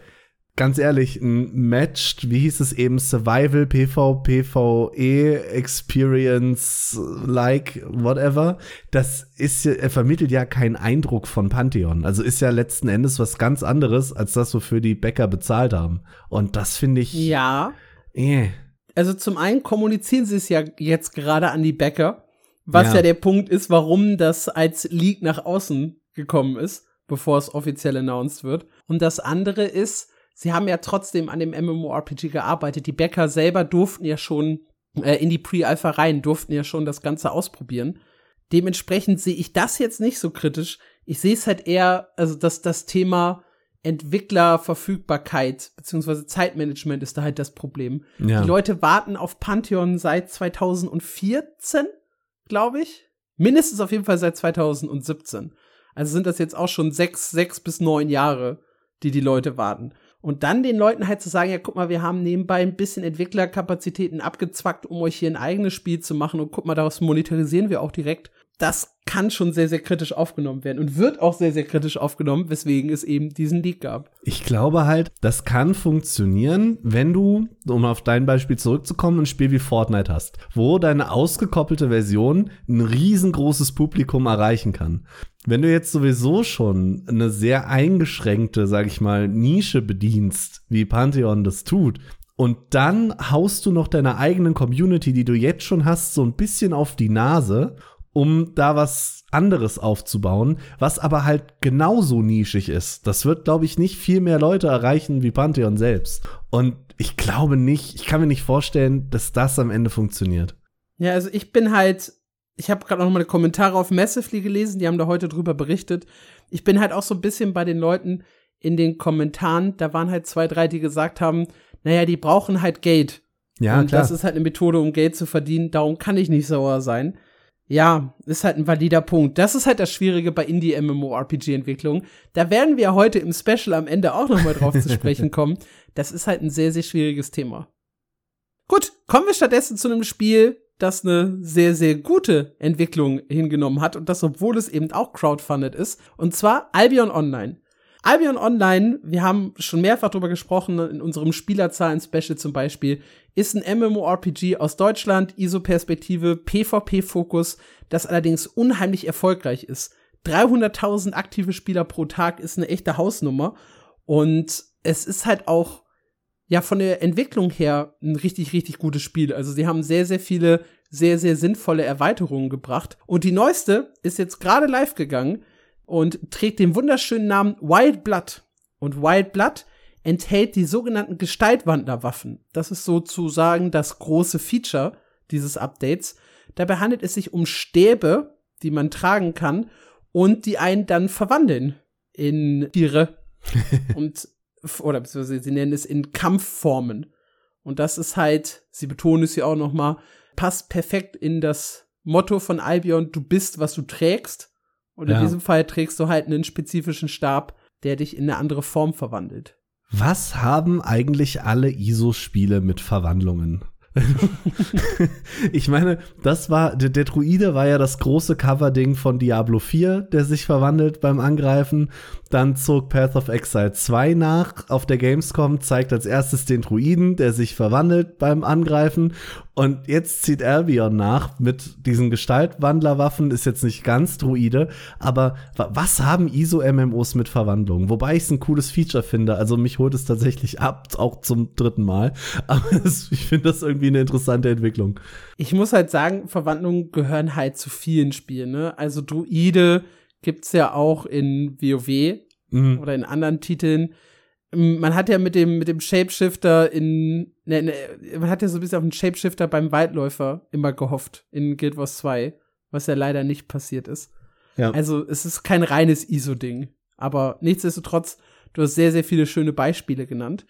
ganz ehrlich, ein Matched, wie hieß es eben, Survival, PV, PvE, Experience, like, whatever, das ist ja, er vermittelt ja keinen Eindruck von Pantheon. Also ist ja letzten Endes was ganz anderes, als das, wofür die Bäcker bezahlt haben. Und das finde ich. Ja. Eh. Also zum einen kommunizieren sie es ja jetzt gerade an die Bäcker, was ja. ja der Punkt ist, warum das als Leak nach außen gekommen ist, bevor es offiziell announced wird. Und das andere ist, sie haben ja trotzdem an dem MMORPG gearbeitet. Die Bäcker selber durften ja schon äh, in die Pre-Alpha rein, durften ja schon das Ganze ausprobieren. Dementsprechend sehe ich das jetzt nicht so kritisch. Ich sehe es halt eher, also dass das Thema Entwicklerverfügbarkeit beziehungsweise Zeitmanagement ist da halt das Problem. Ja. Die Leute warten auf Pantheon seit 2014, glaube ich. Mindestens auf jeden Fall seit 2017. Also sind das jetzt auch schon sechs, sechs bis neun Jahre, die die Leute warten. Und dann den Leuten halt zu sagen, ja, guck mal, wir haben nebenbei ein bisschen Entwicklerkapazitäten abgezwackt, um euch hier ein eigenes Spiel zu machen und guck mal, daraus monetarisieren wir auch direkt. Das kann schon sehr, sehr kritisch aufgenommen werden und wird auch sehr, sehr kritisch aufgenommen, weswegen es eben diesen Leak gab. Ich glaube halt, das kann funktionieren, wenn du, um auf dein Beispiel zurückzukommen, ein Spiel wie Fortnite hast, wo deine ausgekoppelte Version ein riesengroßes Publikum erreichen kann. Wenn du jetzt sowieso schon eine sehr eingeschränkte, sag ich mal, Nische bedienst, wie Pantheon das tut, und dann haust du noch deine eigenen Community, die du jetzt schon hast, so ein bisschen auf die Nase, um da was anderes aufzubauen, was aber halt genauso nischig ist. Das wird, glaube ich, nicht viel mehr Leute erreichen wie Pantheon selbst. Und ich glaube nicht, ich kann mir nicht vorstellen, dass das am Ende funktioniert. Ja, also ich bin halt ich habe gerade noch mal Kommentare auf Massively gelesen, die haben da heute drüber berichtet. Ich bin halt auch so ein bisschen bei den Leuten in den Kommentaren, da waren halt zwei, drei, die gesagt haben, naja, die brauchen halt Geld. Ja, und klar. das ist halt eine Methode, um Geld zu verdienen, darum kann ich nicht sauer sein. Ja, ist halt ein valider Punkt. Das ist halt das Schwierige bei Indie-MMORPG-Entwicklung. Da werden wir heute im Special am Ende auch noch mal drauf zu sprechen *laughs* kommen. Das ist halt ein sehr, sehr schwieriges Thema. Gut, kommen wir stattdessen zu einem Spiel, das eine sehr, sehr gute Entwicklung hingenommen hat und das, obwohl es eben auch crowdfunded ist. Und zwar Albion Online. Albion Online, wir haben schon mehrfach darüber gesprochen, in unserem Spielerzahlen-Special zum Beispiel, ist ein MMORPG aus Deutschland, ISO-Perspektive, PvP-Fokus, das allerdings unheimlich erfolgreich ist. 300.000 aktive Spieler pro Tag ist eine echte Hausnummer und es ist halt auch ja von der Entwicklung her ein richtig, richtig gutes Spiel. Also sie haben sehr, sehr viele sehr, sehr sinnvolle Erweiterungen gebracht. Und die neueste ist jetzt gerade live gegangen und trägt den wunderschönen Namen Wild Blood. Und Wild Blood enthält die sogenannten Gestaltwandlerwaffen. Das ist sozusagen das große Feature dieses Updates. Dabei handelt es sich um Stäbe, die man tragen kann und die einen dann verwandeln in Tiere. *laughs* und oder beziehungsweise sie nennen es in Kampfformen. Und das ist halt, sie betonen es ja auch noch mal, passt perfekt in das Motto von Albion, du bist, was du trägst. Und Ja. in diesem Fall trägst du halt einen spezifischen Stab, der dich in eine andere Form verwandelt. Was haben eigentlich alle ISO-Spiele mit Verwandlungen? ich meine, das war, der, der Druide war ja das große Cover-Ding von Diablo 4, der sich verwandelt beim Angreifen. Dann zog Path of Exile 2 nach auf der Gamescom, zeigt als erstes den Druiden, der sich verwandelt beim Angreifen. Und jetzt zieht Albion nach mit diesen Gestaltwandlerwaffen, ist jetzt nicht ganz Druide, aber wa- was haben ISO-MMOs mit Verwandlung? Wobei ich es ein cooles Feature finde, also mich holt es tatsächlich ab, auch zum dritten Mal. *laughs* Aber es, ich finde das irgendwie eine interessante Entwicklung. Ich muss halt sagen, Verwandlungen gehören halt zu vielen Spielen, ne? Also Druide gibt's ja auch in WoW Mhm. oder in anderen Titeln. Ähm, Man hat ja mit dem, mit dem Shapeshifter in, ne, ne, man hat ja so ein bisschen auf den Shapeshifter beim Waldläufer immer gehofft in Guild Wars 2, was ja leider nicht passiert ist. Ja. Also es ist kein reines ISO-Ding. Aber nichtsdestotrotz, du hast sehr, sehr viele schöne Beispiele genannt.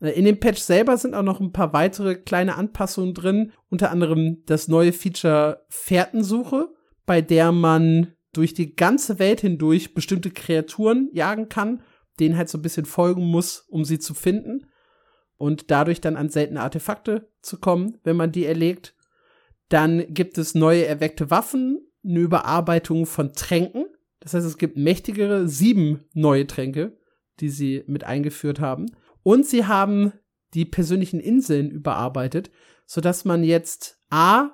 Äh, In dem Patch selber sind auch noch ein paar weitere kleine Anpassungen drin. Unter anderem das neue Feature Fährtensuche, bei der man durch die ganze Welt hindurch bestimmte Kreaturen jagen kann, denen halt so ein bisschen folgen muss, um sie zu finden. Und dadurch dann an seltene Artefakte zu kommen, wenn man die erlegt. Dann gibt es neue erweckte Waffen, eine Überarbeitung von Tränken. Das heißt, es gibt mächtigere sieben neue Tränke, die sie mit eingeführt haben. Und sie haben die persönlichen Inseln überarbeitet, sodass man jetzt A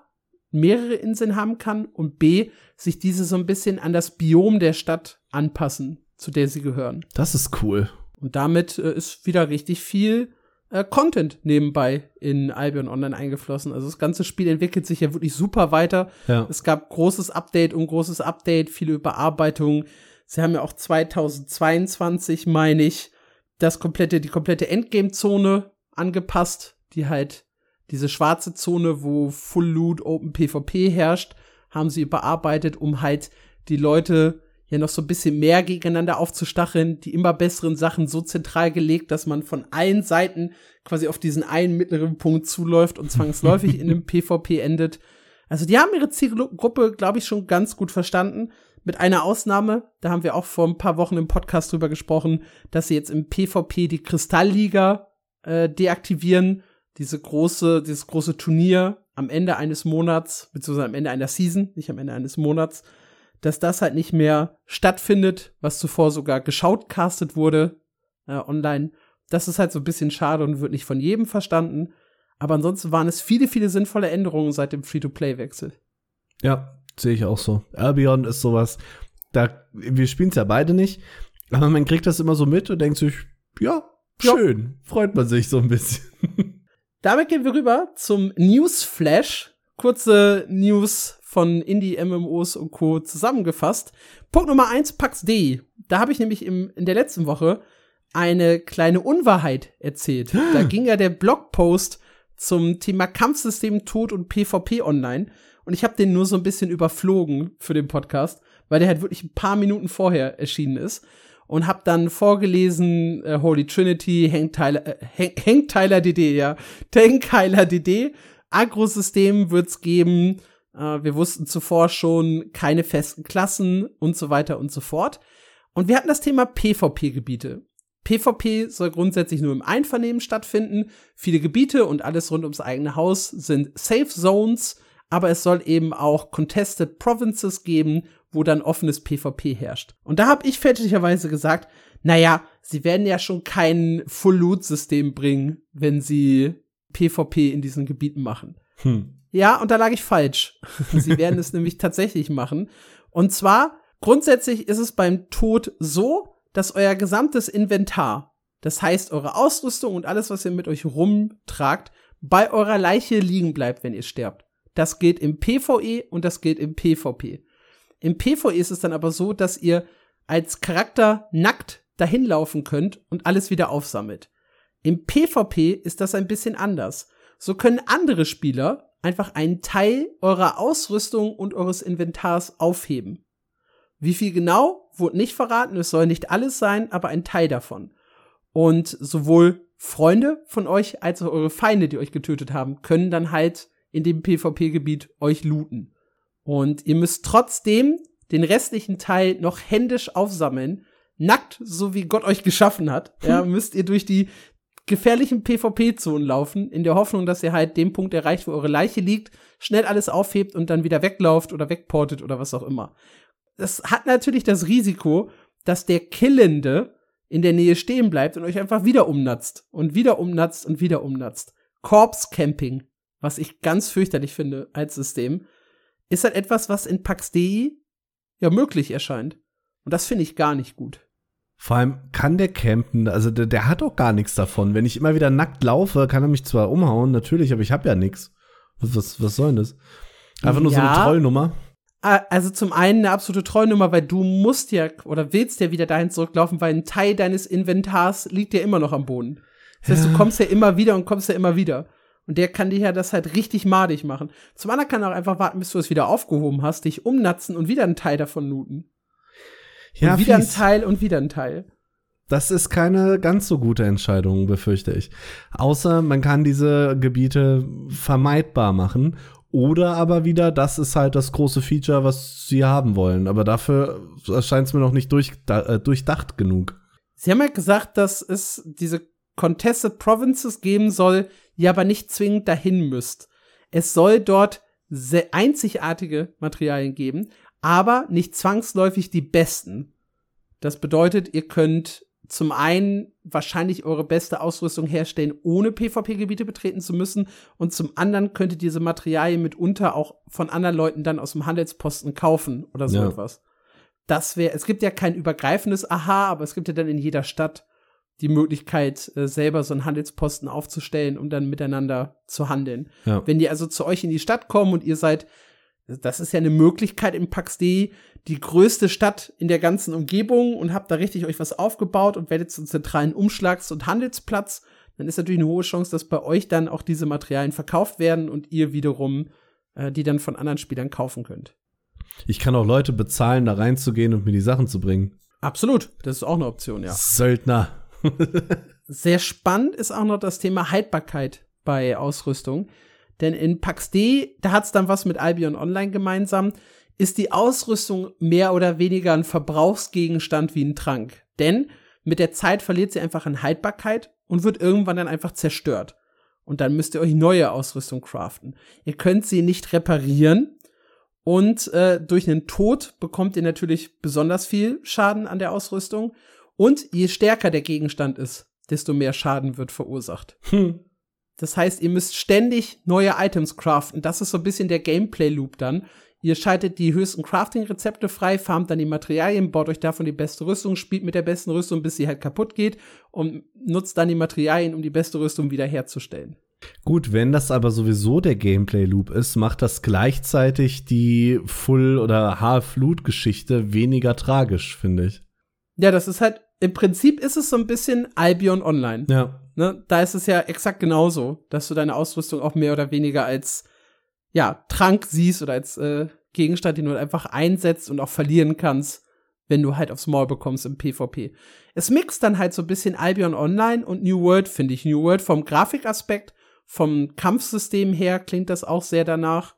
mehrere Inseln haben kann und B sich diese so ein bisschen an das Biom der Stadt anpassen, zu der sie gehören. Das ist cool. Und damit äh, ist wieder richtig viel äh, Content nebenbei in Albion Online eingeflossen. Also das ganze Spiel entwickelt sich ja wirklich super weiter. Ja. Es gab großes Update und großes Update, viele Überarbeitungen. Sie haben ja auch 2022, meine ich, das komplette, die komplette Endgame-Zone angepasst, die halt diese schwarze Zone, wo Full Loot Open PvP herrscht, haben sie überarbeitet, um halt die Leute ja noch so ein bisschen mehr gegeneinander aufzustacheln, die immer besseren Sachen so zentral gelegt, dass man von allen Seiten quasi auf diesen einen mittleren Punkt zuläuft und zwangsläufig in einem PvP *laughs* endet. Also die haben ihre Zielgruppe, glaube ich, schon ganz gut verstanden. Mit einer Ausnahme, da haben wir auch vor ein paar Wochen im Podcast drüber gesprochen, dass sie jetzt im PvP die Kristallliga äh, deaktivieren. Diese große, dieses große Turnier am Ende eines Monats, beziehungsweise am Ende einer Season, nicht am Ende eines Monats, dass das halt nicht mehr stattfindet, was zuvor sogar geschautcastet wurde äh, online. Das ist halt so ein bisschen schade und wird nicht von jedem verstanden. Aber ansonsten waren es viele, viele sinnvolle Änderungen seit dem Free-to-Play-Wechsel. Ja, sehe ich auch so. Albion ist sowas, da, wir spielen es ja beide nicht, aber man kriegt das immer so mit und denkt sich, ja, Ja. schön, freut man sich so ein bisschen. *laughs* Damit gehen wir rüber zum Newsflash. Kurze News von Indie-MMOs und Co. zusammengefasst. Punkt Nummer eins, Pax D. Da habe ich nämlich im, in der letzten Woche eine kleine Unwahrheit erzählt. *gasps* Da ging ja der Blogpost zum Thema Kampfsystem Tod und PvP online. und ich habe den nur so ein bisschen überflogen für den Podcast, weil der halt wirklich ein paar Minuten vorher erschienen ist und habe dann vorgelesen äh, Holy Trinity, Hank Tyler, äh, Hank, Tyler DD, ja, Tank Tyler DD, Agrosystem wird's geben. Äh, wir wussten zuvor schon keine festen Klassen und so weiter und so fort. Und wir hatten das Thema PvP-Gebiete. PvP soll grundsätzlich nur im Einvernehmen stattfinden. Viele Gebiete und alles rund ums eigene Haus sind Safe Zones, aber es soll eben auch Contested Provinces geben, wo dann offenes PvP herrscht. Und da habe ich fälschlicherweise gesagt, naja, sie werden ja schon kein Full-Loot-System bringen, wenn sie PvP in diesen Gebieten machen. Hm. Ja, und da lag ich falsch. *laughs* sie werden es nämlich tatsächlich machen. Und zwar, grundsätzlich ist es beim Tod so, dass euer gesamtes Inventar, das heißt eure Ausrüstung und alles, was ihr mit euch rumtragt, bei eurer Leiche liegen bleibt, wenn ihr sterbt. Das gilt im PvE und das gilt im PvP. Im PvE ist es dann aber so, dass ihr als Charakter nackt dahin laufen könnt und alles wieder aufsammelt. Im PvP ist das ein bisschen anders. So können andere Spieler einfach einen Teil eurer Ausrüstung und eures Inventars aufheben. Wie viel genau, wurde nicht verraten, es soll nicht alles sein, aber ein Teil davon. Und sowohl Freunde von euch als auch eure Feinde, die euch getötet haben, können dann halt in dem PvP-Gebiet euch looten. Und ihr müsst trotzdem den restlichen Teil noch händisch aufsammeln, nackt, so wie Gott euch geschaffen hat. Ja, *laughs* müsst ihr durch die gefährlichen PvP-Zonen laufen, in der Hoffnung, dass ihr halt den Punkt erreicht, wo eure Leiche liegt, schnell alles aufhebt und dann wieder weglauft oder wegportet oder was auch immer. Das hat natürlich das Risiko, dass der Killende in der Nähe stehen bleibt und euch einfach wieder umnatzt und wieder umnatzt und wieder umnatzt. Corpse Camping, was ich ganz fürchterlich finde als System, ist halt etwas, was in PAX.de ja möglich erscheint. Und das finde ich gar nicht gut. Vor allem kann der campen, also der, der hat doch gar nichts davon. Wenn ich immer wieder nackt laufe, kann er mich zwar umhauen, natürlich, aber ich habe ja nichts. Was, was soll denn das? Einfach nur ja, so eine Trollnummer. Also zum einen eine absolute Trollnummer, weil du musst ja oder willst ja wieder dahin zurücklaufen, weil ein Teil deines Inventars liegt ja immer noch am Boden. Das heißt, ja. du kommst ja immer wieder und kommst ja immer wieder. Und der kann dir ja das halt richtig madig machen. Zum anderen kann er auch einfach warten, bis du es wieder aufgehoben hast, dich umnatzen und wieder einen Teil davon looten. Ja, und wieder fies. ein Teil und wieder ein Teil. Das ist keine ganz so gute Entscheidung, befürchte ich. Außer man kann diese Gebiete vermeidbar machen. Oder aber wieder, das ist halt das große Feature, was sie haben wollen. Aber dafür erscheint es mir noch nicht durch, äh, durchdacht genug. Sie haben ja gesagt, dass es diese Contested Provinces geben soll, ihr aber nicht zwingend dahin müsst. Es soll dort sehr einzigartige Materialien geben, aber nicht zwangsläufig die besten. Das bedeutet, ihr könnt zum einen wahrscheinlich eure beste Ausrüstung herstellen, ohne PvP-Gebiete betreten zu müssen. Und zum anderen könnt ihr diese Materialien mitunter auch von anderen Leuten dann aus dem Handelsposten kaufen oder so ja. etwas. Das wäre, es gibt ja kein übergreifendes Aha, aber es gibt ja dann in jeder Stadt die Möglichkeit, äh, selber so einen Handelsposten aufzustellen, um dann miteinander zu handeln. Ja. Wenn die also zu euch in die Stadt kommen und ihr seid, das ist ja eine Möglichkeit im PAX-D, die größte Stadt in der ganzen Umgebung und habt da richtig euch was aufgebaut und werdet zum zentralen Umschlags- und Handelsplatz, dann ist natürlich eine hohe Chance, dass bei euch dann auch diese Materialien verkauft werden und ihr wiederum äh, die dann von anderen Spielern kaufen könnt. Ich kann auch Leute bezahlen, da reinzugehen und mir die Sachen zu bringen. Absolut, das ist auch eine Option, ja. Söldner. Sehr spannend ist auch noch das Thema Haltbarkeit bei Ausrüstung. Denn in PAX D, da hat es dann was mit Albion Online gemeinsam, ist die Ausrüstung mehr oder weniger ein Verbrauchsgegenstand wie ein Trank. Denn mit der Zeit verliert sie einfach an Haltbarkeit und wird irgendwann dann einfach zerstört. Und dann müsst ihr euch neue Ausrüstung craften. Ihr könnt sie nicht reparieren. Und äh, durch einen Tod bekommt ihr natürlich besonders viel Schaden an der Ausrüstung. Und je stärker der Gegenstand ist, desto mehr Schaden wird verursacht. Hm. Das heißt, ihr müsst ständig neue Items craften. Das ist so ein bisschen der Gameplay-Loop dann. Ihr schaltet die höchsten Crafting-Rezepte frei, farmt dann die Materialien, baut euch davon die beste Rüstung, spielt mit der besten Rüstung, bis sie halt kaputt geht und nutzt dann die Materialien, um die beste Rüstung wieder herzustellen. Gut, wenn das aber sowieso der Gameplay-Loop ist, macht das gleichzeitig die Full- oder Half-Loot-Geschichte weniger tragisch, finde ich. Ja, das ist halt im Prinzip ist es so ein bisschen Albion Online. Ja. Ne? Da ist es ja exakt genauso, dass du deine Ausrüstung auch mehr oder weniger als ja, Trank siehst oder als äh, Gegenstand, den du halt einfach einsetzt und auch verlieren kannst, wenn du halt aufs Maul bekommst im PvP. Es mixt dann halt so ein bisschen Albion Online und New World, finde ich. New World vom Grafikaspekt, vom Kampfsystem her klingt das auch sehr danach.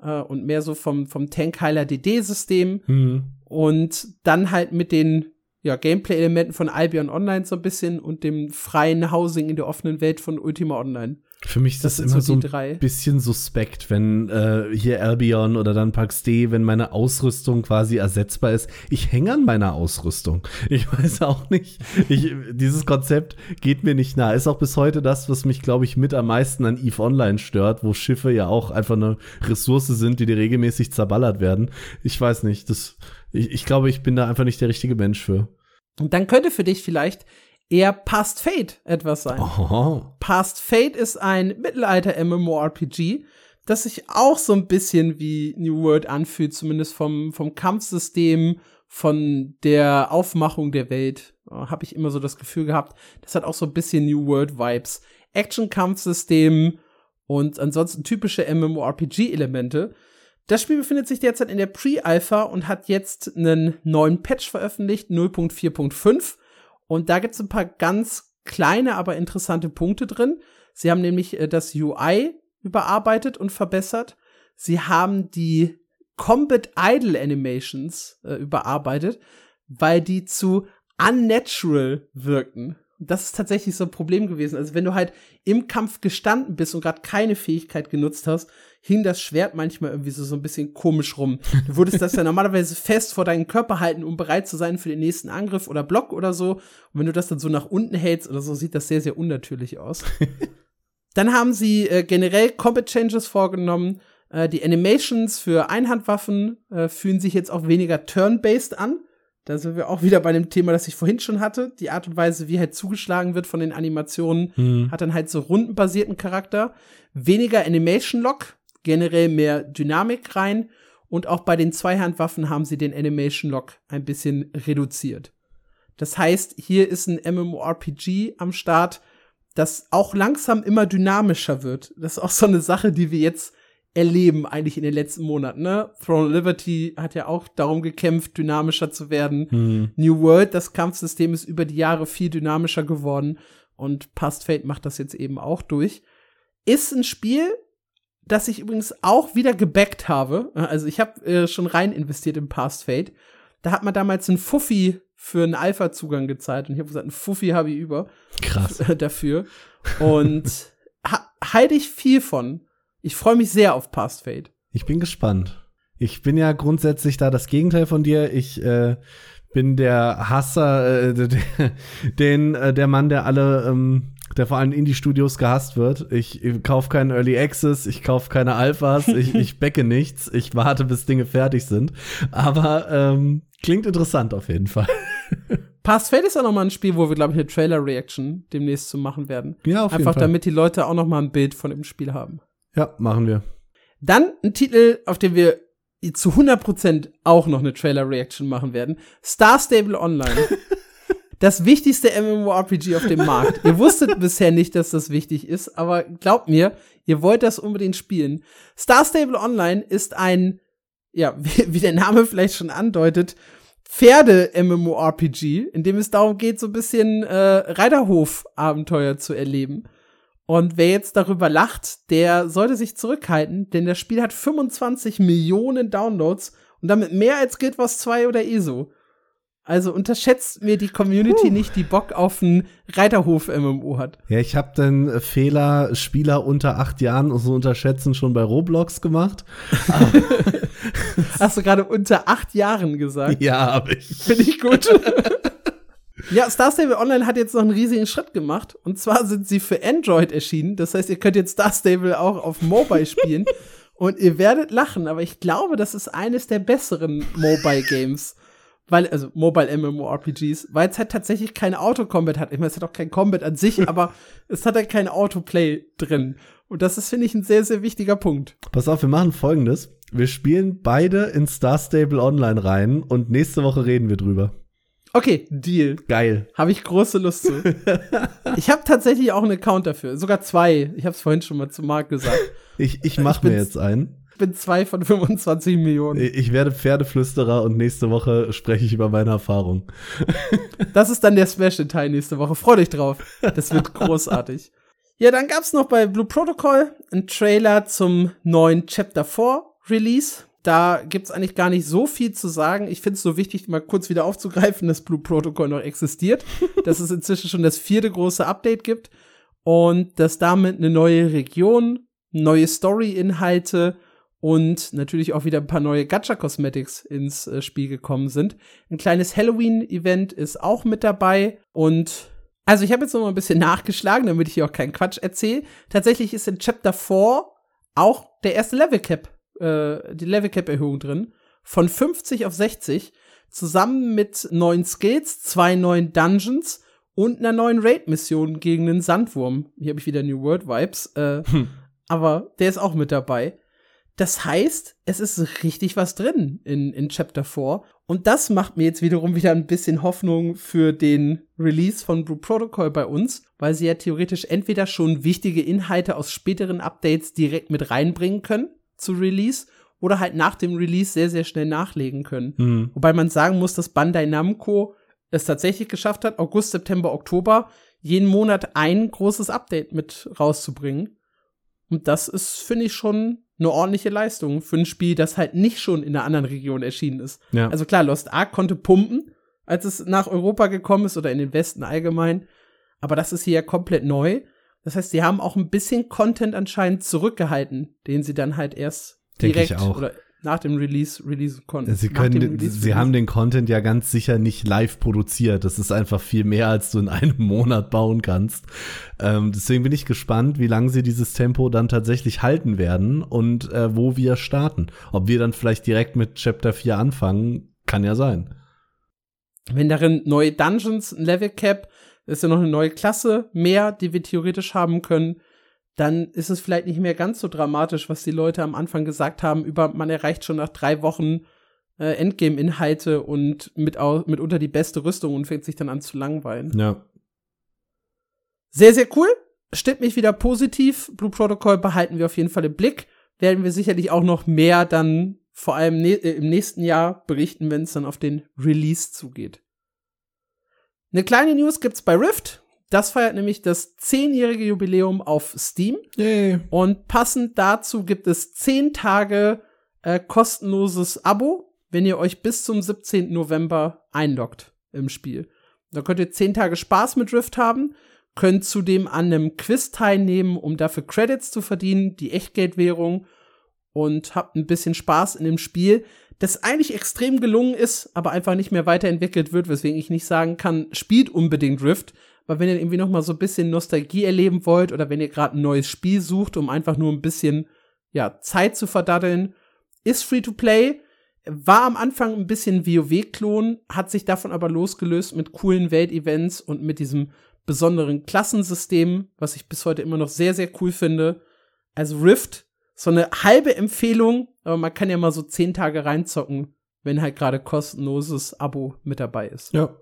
Äh, und mehr so vom, vom Tankheiler DD-System. Mhm. Und dann halt mit den ja, Gameplay-Elementen von Albion Online so ein bisschen und dem freien Housing in der offenen Welt von Ultima Online. Für mich ist das, das immer so, so ein bisschen suspekt, wenn äh, hier Albion oder dann Pax D, wenn meine Ausrüstung quasi ersetzbar ist. Ich hänge an meiner Ausrüstung. Ich *laughs* weiß auch nicht. Ich, dieses Konzept geht mir nicht nah. Ist auch bis heute das, was mich, glaube ich, mit am meisten an EVE Online stört, wo Schiffe ja auch einfach eine Ressource sind, die dir regelmäßig zerballert werden. Ich weiß nicht. Das, ich, ich glaube, ich bin da einfach nicht der richtige Mensch für. Und dann könnte für dich vielleicht eher Past Fate etwas sein. Oh. Past Fate ist ein Mittelalter-MMORPG, das sich auch so ein bisschen wie New World anfühlt, zumindest vom, vom Kampfsystem, von der Aufmachung der Welt. Oh, Habe ich immer so das Gefühl gehabt, das hat auch so ein bisschen New World-Vibes. Action-Kampfsystem und ansonsten typische MMORPG-Elemente. Das Spiel befindet sich derzeit in der Pre-Alpha und hat jetzt einen neuen Patch veröffentlicht, 0.4.5. Und da gibt es ein paar ganz kleine, aber interessante Punkte drin. Sie haben nämlich äh, das UI überarbeitet und verbessert. Sie haben die Combat Idle Animations äh, überarbeitet, weil die zu unnatural wirkten. Das ist tatsächlich so ein Problem gewesen. Also wenn du halt im Kampf gestanden bist und gerade keine Fähigkeit genutzt hast, hing das Schwert manchmal irgendwie so, so ein bisschen komisch rum. Du würdest das ja *laughs* normalerweise fest vor deinen Körper halten, um bereit zu sein für den nächsten Angriff oder Block oder so. Und wenn du das dann so nach unten hältst oder so, sieht das sehr, sehr unnatürlich aus. *laughs* dann haben sie äh, generell Combat Changes vorgenommen. Äh, die Animations für Einhandwaffen äh, fühlen sich jetzt auch weniger turn-based an. Da sind wir auch wieder bei dem Thema, das ich vorhin schon hatte. Die Art und Weise, wie halt zugeschlagen wird von den Animationen, hm. hat dann halt so rundenbasierten Charakter. Weniger Animation Lock, generell mehr Dynamik rein. Und auch bei den Zweihandwaffen haben sie den Animation Lock ein bisschen reduziert. Das heißt, hier ist ein MMORPG am Start, das auch langsam immer dynamischer wird. Das ist auch so eine Sache, die wir jetzt erleben, eigentlich in den letzten Monaten. Ne? Throne of Liberty hat ja auch darum gekämpft, dynamischer zu werden. Hm. New World, das Kampfsystem ist über die Jahre viel dynamischer geworden und Past Fate macht das jetzt eben auch durch. Ist ein Spiel, das ich übrigens auch wieder gebackt habe. Also ich habe äh, schon rein investiert in Past Fate. Da hat man damals einen Fuffi für einen Alpha-Zugang gezahlt und ich habe gesagt, einen Fuffi habe ich über. Krass. *laughs* Dafür. Und *laughs* ha halte ich viel von. Ich freue mich sehr auf Past Fate. Ich bin gespannt. Ich bin ja grundsätzlich da das Gegenteil von dir. Ich äh, bin der Hasser, äh, *laughs* den, äh, der Mann, der alle, ähm, der vor allem Indie-Studios gehasst wird. Ich, ich kaufe keinen Early Access, ich kaufe keine Alphas, *laughs* ich, ich backe nichts, ich warte, bis Dinge fertig sind. Aber ähm, klingt interessant auf jeden Fall. *laughs* Past Fate ist auch noch mal ein Spiel, wo wir, glaube ich, eine Trailer-Reaction demnächst zu machen werden. Ja, auf Einfach jeden Fall. damit die Leute auch noch mal ein Bild von dem Spiel haben. Ja, machen wir. Dann ein Titel, auf den wir zu 100% auch noch eine Trailer-Reaction machen werden. Star Stable Online. *laughs* das wichtigste MMORPG auf dem Markt. ihr *laughs* wusstet bisher nicht, dass das wichtig ist, aber glaubt mir, ihr wollt das unbedingt spielen. Star Stable Online ist ein, ja, *laughs* wie, wie der Name vielleicht schon andeutet, Pferde-MMORPG, in dem es darum geht, so ein bisschen äh, Reiterhof-Abenteuer zu erleben. Und wer jetzt darüber lacht, der sollte sich zurückhalten, denn das Spiel hat 25 Millionen Downloads und damit mehr als Guild Wars 2 oder ESO. Also unterschätzt mir die Community uh. nicht, die Bock auf ein Reiterhof-MMO hat. Ja, ich habe den Fehler, Spieler unter acht Jahren so unterschätzen, schon bei Roblox gemacht. *laughs* Hast du gerade unter acht Jahren gesagt? Ja, habe ich. Finde ich gut. Ja, Star Stable Online hat jetzt noch einen riesigen Schritt gemacht. Und zwar sind sie für Android erschienen. Das heißt, ihr könnt jetzt Star Stable auch auf Mobile spielen. *laughs* und ihr werdet lachen, aber ich glaube, das ist eines der besseren Mobile Games. Weil, also Mobile MMORPGs, weil es halt tatsächlich kein Auto-Combat hat. Ich meine, es hat auch kein Combat an sich, *laughs* aber es hat halt kein Autoplay drin. Und das ist, finde ich, ein sehr, sehr wichtiger Punkt. Pass auf, wir machen folgendes. Wir spielen beide in Star Stable Online rein und nächste Woche reden wir drüber. Okay, Deal. Geil. Habe ich große Lust zu. *laughs* ich habe tatsächlich auch einen Account dafür. Sogar zwei. Ich habe es vorhin schon mal zu Marc gesagt. Ich, ich mache mir jetzt einen. Bin zwei von 25 Millionen. Ich werde Pferdeflüsterer und nächste Woche spreche ich über meine Erfahrung. *laughs* Das ist dann der Special-Teil nächste Woche. Freut euch drauf. Das wird *laughs* großartig. Ja, dann gab's noch bei Blue Protocol einen Trailer zum neuen Chapter 4 Release. Da gibt's eigentlich gar nicht so viel zu sagen. Ich finde es so wichtig, mal kurz wieder aufzugreifen, dass Blue Protocol noch existiert, *laughs* dass es inzwischen schon das vierte große Update gibt und dass damit eine neue Region, neue Story-Inhalte und natürlich auch wieder ein paar neue Gacha-Cosmetics ins äh, Spiel gekommen sind. Ein kleines Halloween-Event ist auch mit dabei und also ich habe jetzt noch mal ein bisschen *laughs* nachgeschlagen, damit ich hier auch keinen Quatsch erzähle. Tatsächlich ist in Chapter 4 auch der erste Level Cap, äh, die Level Cap Erhöhung drin. Von 50 auf 60. Zusammen mit neuen Skills, zwei neuen Dungeons und einer neuen Raid-Mission gegen einen Sandwurm. Hier habe ich wieder New World Vibes. Äh, hm. Aber der ist auch mit dabei. Das heißt, es ist richtig was drin in, in Chapter 4. Und das macht mir jetzt wiederum wieder ein bisschen Hoffnung für den Release von Blue Protocol bei uns, weil sie ja theoretisch entweder schon wichtige Inhalte aus späteren Updates direkt mit reinbringen können zu Release oder halt nach dem Release sehr, sehr schnell nachlegen können. Mhm. Wobei man sagen muss, dass Bandai Namco es tatsächlich geschafft hat, August, September, Oktober jeden Monat ein großes Update mit rauszubringen. Und das ist, finde ich, schon eine ordentliche Leistung für ein Spiel, das halt nicht schon in einer anderen Region erschienen ist. Ja. Also klar, Lost Ark konnte pumpen, als es nach Europa gekommen ist oder in den Westen allgemein. Aber das ist hier ja komplett neu. Das heißt, sie haben auch ein bisschen Content anscheinend zurückgehalten, den sie dann halt erst direkt oder nach dem Release release konnten. Sie können, sie haben den Content ja ganz sicher nicht live produziert. Das ist einfach viel mehr, als du in einem *laughs* Monat bauen kannst. Ähm, deswegen bin ich gespannt, wie lange sie dieses Tempo dann tatsächlich halten werden und äh, wo wir starten. Ob wir dann vielleicht direkt mit Chapter 4 anfangen, kann ja sein. Wenn darin neue Dungeons, ein Level Cap, ist ja noch eine neue Klasse mehr, die wir theoretisch haben können dann ist es vielleicht nicht mehr ganz so dramatisch, was die Leute am Anfang gesagt haben, über man erreicht schon nach drei Wochen äh, Endgame-Inhalte und mit mitunter die beste Rüstung und fängt sich dann an zu langweilen. Ja. Sehr, sehr cool. Stimmt mich wieder positiv. Blue Protocol behalten wir auf jeden Fall im Blick. Werden wir sicherlich auch noch mehr dann vor allem ne im nächsten Jahr berichten, wenn es dann auf den Release zugeht. Eine kleine News gibt's bei Rift. Das feiert nämlich das zehnjährige Jubiläum auf Steam. Yay. Und passend dazu gibt es zehn Tage äh, kostenloses Abo, wenn ihr euch bis zum 17. November einloggt im Spiel. Da könnt ihr zehn Tage Spaß mit Rift haben, könnt zudem an einem Quiz teilnehmen, um dafür Credits zu verdienen, die Echtgeldwährung und habt ein bisschen Spaß in dem Spiel, das eigentlich extrem gelungen ist, aber einfach nicht mehr weiterentwickelt wird, weswegen ich nicht sagen kann, spielt unbedingt Rift, weil wenn ihr irgendwie noch mal so ein bisschen Nostalgie erleben wollt oder wenn ihr gerade ein neues Spiel sucht, um einfach nur ein bisschen ja, Zeit zu verdaddeln, ist free to play. War am Anfang ein bisschen WoW-Klon, hat sich davon aber losgelöst mit coolen Weltevents und mit diesem besonderen Klassensystem, was ich bis heute immer noch sehr, sehr cool finde. Also Rift, so eine halbe Empfehlung, aber man kann ja mal so zehn Tage reinzocken, wenn halt gerade kostenloses Abo mit dabei ist. Ja.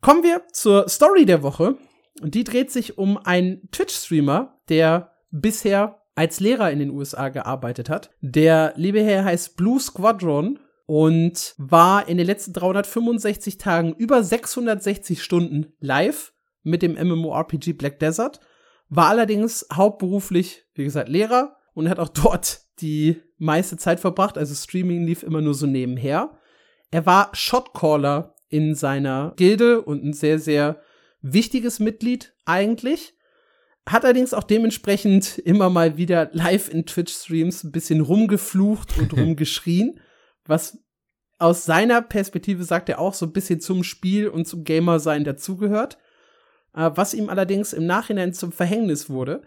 Kommen wir zur Story der Woche. Und die dreht sich um einen Twitch-Streamer, der bisher als Lehrer in den USA gearbeitet hat. Der liebe Herr heißt Blue Squadron und war in den letzten 365 Tagen über 660 Stunden live mit dem MMORPG Black Desert, war allerdings hauptberuflich, wie gesagt, Lehrer und hat auch *laughs* dort die meiste Zeit verbracht, also Streaming lief immer nur so nebenher. Er war Shotcaller in seiner Gilde und ein sehr, sehr wichtiges Mitglied eigentlich. Hat allerdings auch dementsprechend immer mal wieder live in Twitch-Streams ein bisschen rumgeflucht und *laughs* rumgeschrien, was aus seiner Perspektive sagt er auch so ein bisschen zum Spiel und zum Gamer-Sein dazugehört, äh, was ihm allerdings im Nachhinein zum Verhängnis wurde,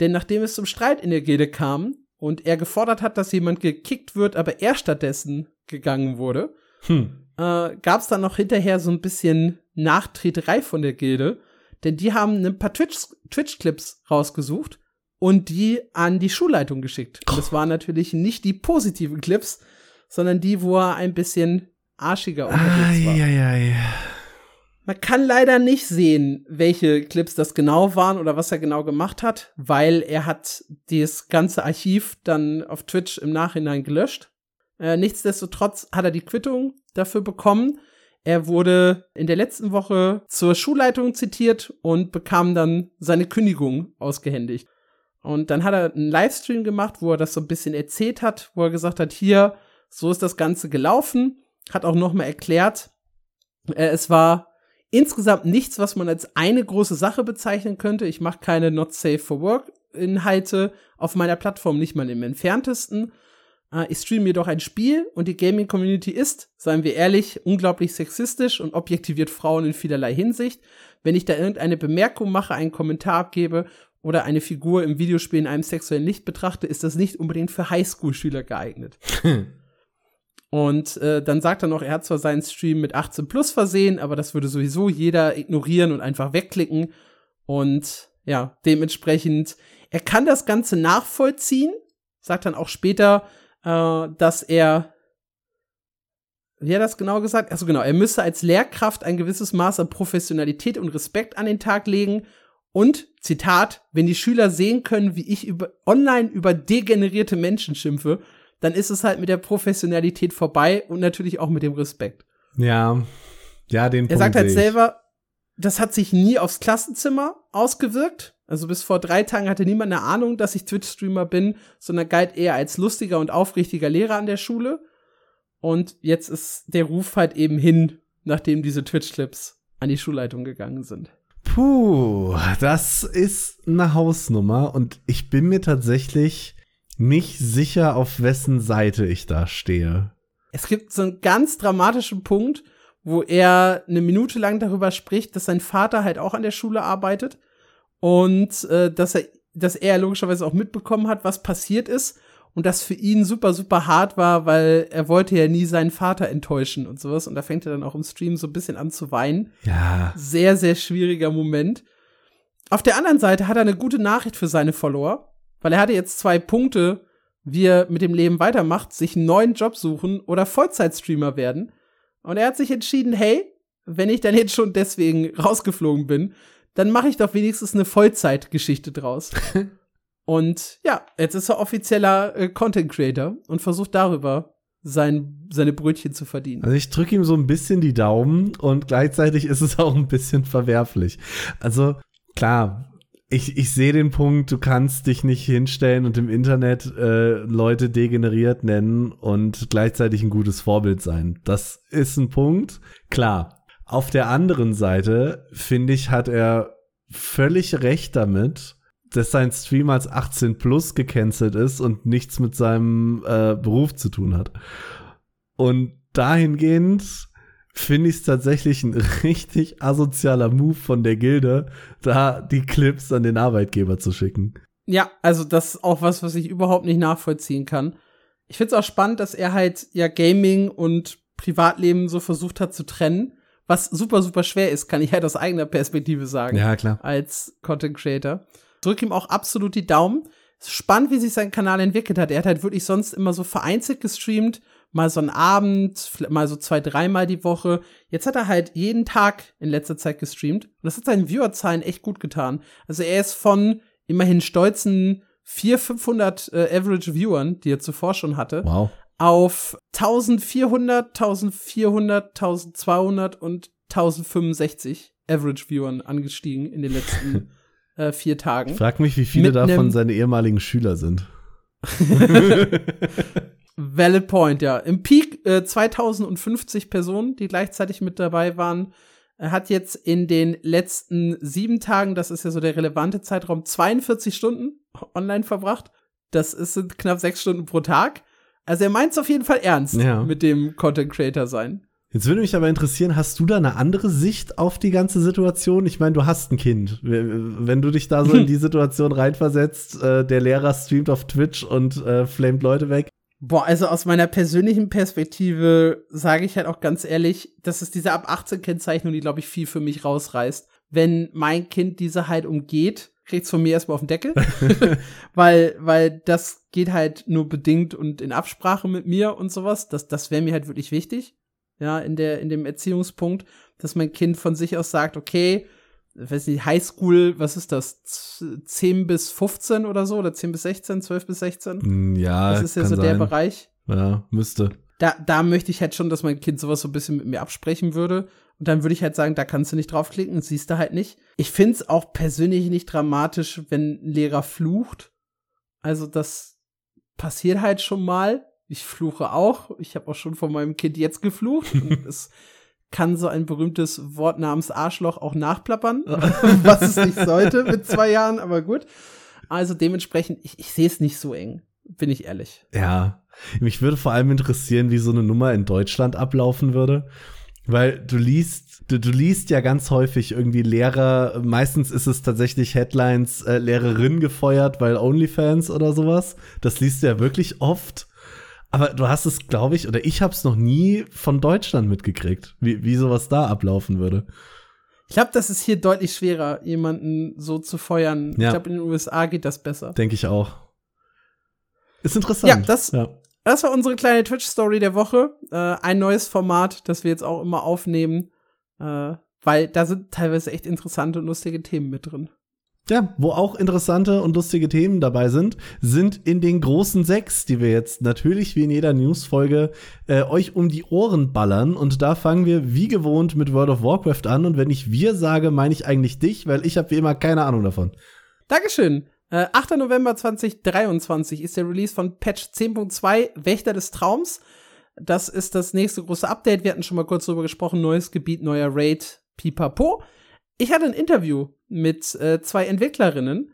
denn nachdem es zum Streit in der Gilde kam und er gefordert hat, dass jemand gekickt wird, aber er stattdessen gegangen wurde, hm äh, gab es dann noch hinterher so ein bisschen Nachtreterei von der Gilde, denn die haben ein paar Twitch-Clips rausgesucht und die an die Schulleitung geschickt. Und das waren natürlich nicht die positiven Clips, sondern die, wo er ein bisschen arschiger unterwegs war. Ai, ai, ai. Man kann leider nicht sehen, welche Clips das genau waren oder was er genau gemacht hat, weil er hat das ganze Archiv dann auf Twitch im Nachhinein gelöscht. Äh, nichtsdestotrotz hat er die Quittung dafür bekommen. Er wurde in der letzten Woche zur Schulleitung zitiert und bekam dann seine Kündigung ausgehändigt. Und dann hat er einen Livestream gemacht, wo er das so ein bisschen erzählt hat, wo er gesagt hat, hier, so ist das Ganze gelaufen, hat auch noch mal erklärt, äh, es war insgesamt nichts, was man als eine große Sache bezeichnen könnte. Ich mache keine Not Safe for Work Inhalte auf meiner Plattform, nicht mal im entferntesten. Äh, ich streame jedoch ein Spiel und die Gaming Community ist, seien wir ehrlich, unglaublich sexistisch und objektiviert Frauen in vielerlei Hinsicht. Wenn ich da irgendeine Bemerkung mache, einen Kommentar abgebe oder eine Figur im Videospiel in einem sexuellen Licht betrachte, ist das nicht unbedingt für Highschool-Schüler geeignet. *laughs* Und äh, dann sagt er noch, er hat zwar seinen Stream mit 18 plus versehen, aber das würde sowieso jeder ignorieren und einfach wegklicken. Und ja, dementsprechend, er kann das Ganze nachvollziehen, sagt dann auch später, äh, dass er, wie hat er das genau gesagt? Also genau, er müsse als Lehrkraft ein gewisses Maß an Professionalität und Respekt an den Tag legen. Und, Zitat, wenn die Schüler sehen können, wie ich über, online über degenerierte Menschen schimpfe, dann ist es halt mit der Professionalität vorbei und natürlich auch mit dem Respekt. Ja, ja, den Er Punkt sagt halt selber, das hat sich nie aufs Klassenzimmer ausgewirkt. Also bis vor drei Tagen hatte niemand eine Ahnung, dass ich Twitch-Streamer bin, sondern galt eher als lustiger und aufrichtiger Lehrer an der Schule. Und jetzt ist der Ruf halt eben hin, nachdem diese Twitch-Clips an die Schulleitung gegangen sind. Puh, das ist eine Hausnummer und ich bin mir tatsächlich nicht sicher, auf wessen Seite ich da stehe. Es gibt so einen ganz dramatischen Punkt, wo er eine Minute lang darüber spricht, dass sein Vater halt auch an der Schule arbeitet und äh, dass er dass er logischerweise auch mitbekommen hat, was passiert ist und das für ihn super super hart war, weil er wollte ja nie seinen Vater enttäuschen und sowas und da fängt er dann auch im Stream so ein bisschen an zu weinen. Ja. Sehr sehr schwieriger Moment. Auf der anderen Seite hat er eine gute Nachricht für seine Follower weil er hatte jetzt zwei Punkte, wie er mit dem Leben weitermacht, sich einen neuen Job suchen oder Vollzeitstreamer werden. Und er hat sich entschieden, hey, wenn ich dann jetzt schon deswegen rausgeflogen bin, dann mache ich doch wenigstens eine Vollzeitgeschichte draus. *laughs* und ja, jetzt ist er offizieller äh, Content Creator und versucht darüber sein, seine Brötchen zu verdienen. Also ich drücke ihm so ein bisschen die Daumen und gleichzeitig ist es auch ein bisschen verwerflich. Also klar, ich, ich sehe den Punkt, du kannst dich nicht hinstellen und im Internet äh, Leute degeneriert nennen und gleichzeitig ein gutes Vorbild sein. Das ist ein Punkt, klar. Auf der anderen Seite, finde ich, hat er völlig recht damit, dass sein Stream als 18 plus gecancelt ist und nichts mit seinem äh, Beruf zu tun hat. Und dahingehend finde ich es tatsächlich ein richtig asozialer Move von der Gilde, da die Clips an den Arbeitgeber zu schicken. Ja, also das ist auch was, was ich überhaupt nicht nachvollziehen kann. Ich finde es auch spannend, dass er halt ja Gaming und Privatleben so versucht hat zu trennen, was super, super schwer ist, kann ich halt aus eigener Perspektive sagen. Ja, klar. Als Content Creator. Drück ihm auch absolut die Daumen. Es ist spannend, wie sich sein Kanal entwickelt hat. Er hat halt wirklich sonst immer so vereinzelt gestreamt mal so einen Abend, mal so zwei, dreimal die Woche. Jetzt hat er halt jeden Tag in letzter Zeit gestreamt. Und das hat seinen Viewerzahlen echt gut getan. Also er ist von immerhin stolzen 400, 500 äh, Average Viewern, die er zuvor schon hatte, wow. auf 1400, 1400, 1200 und 1065 Average Viewern angestiegen in den letzten *laughs* äh, vier Tagen. Ich frag mich, wie viele davon seine ehemaligen Schüler sind. *laughs* *laughs* Valid point, ja. Im Peak äh, 2050 Personen, die gleichzeitig mit dabei waren. Er hat jetzt in den letzten sieben Tagen, das ist ja so der relevante Zeitraum, 42 Stunden online verbracht. Das ist knapp sechs Stunden pro Tag. Also er meint es auf jeden Fall ernst ja. mit dem Content Creator sein. Jetzt würde mich aber interessieren, hast du da eine andere Sicht auf die ganze Situation? Ich meine, du hast ein Kind. Wenn du dich da so in *laughs* die Situation reinversetzt, äh, der Lehrer streamt auf Twitch und äh, flamet Leute weg, Boah, also aus meiner persönlichen Perspektive sage ich halt auch ganz ehrlich, das ist diese ab 18 Kennzeichnung, die glaube ich viel für mich rausreißt. Wenn mein Kind diese halt umgeht, kriegt's von mir erstmal auf den Deckel, *laughs* weil weil das geht halt nur bedingt und in Absprache mit mir und sowas. Das das wäre mir halt wirklich wichtig. ja, in der, in dem Erziehungspunkt, dass mein Kind von sich aus sagt, okay, weiß nicht, Highschool, was ist das? 10 bis 15 oder so? Oder 10 bis 16, 12 bis 16? Hm, ja. Das ist ja so sein. der Bereich. Ja, müsste. Da, da möchte ich halt schon, dass mein Kind sowas so ein bisschen mit mir absprechen würde. Und dann würde ich halt sagen, da kannst du nicht draufklicken, siehst du halt nicht. Ich finde es auch persönlich nicht dramatisch, wenn ein Lehrer flucht. Also das passiert halt schon mal. Ich fluche auch. Ich habe auch schon von meinem Kind jetzt geflucht. Und *laughs* es kann so ein berühmtes Wort namens Arschloch auch nachplappern, *laughs* was es nicht sollte mit zwei Jahren, aber gut. Also dementsprechend, ich, ich sehe es nicht so eng, bin ich ehrlich. Ja, mich würde vor allem interessieren, wie so eine Nummer in Deutschland ablaufen würde. Weil du liest, du, du liest ja ganz häufig irgendwie Lehrer, meistens ist es tatsächlich Headlines, äh, Lehrerin gefeuert, weil OnlyFans oder sowas. Das liest du ja wirklich oft. Aber du hast es, glaube ich, oder ich habe es noch nie von Deutschland mitgekriegt, wie, wie sowas da ablaufen würde. Ich glaube, das ist hier deutlich schwerer, jemanden so zu feuern. Ja. Ich glaube, in den USA geht das besser. Denke ich auch. Ist interessant. Ja, das, ja. das war unsere kleine Twitch-Story der Woche. Äh, ein neues Format, das wir jetzt auch immer aufnehmen, äh, weil da sind teilweise echt interessante und lustige Themen mit drin. Ja, wo auch interessante und lustige Themen dabei sind, sind in den großen sechs, die wir jetzt natürlich wie in jeder Newsfolge äh, euch um die Ohren ballern. Und da fangen wir wie gewohnt mit World of Warcraft an. Und wenn ich wir sage, meine ich eigentlich dich, weil ich habe wie immer keine Ahnung davon. Dankeschön. Äh, 8. November 2023 ist der Release von Patch 10.2 Wächter des Traums. Das ist das nächste große Update. Wir hatten schon mal kurz drüber gesprochen. Neues Gebiet, neuer Raid, pipapo. Ich hatte ein Interview mit äh, zwei Entwicklerinnen,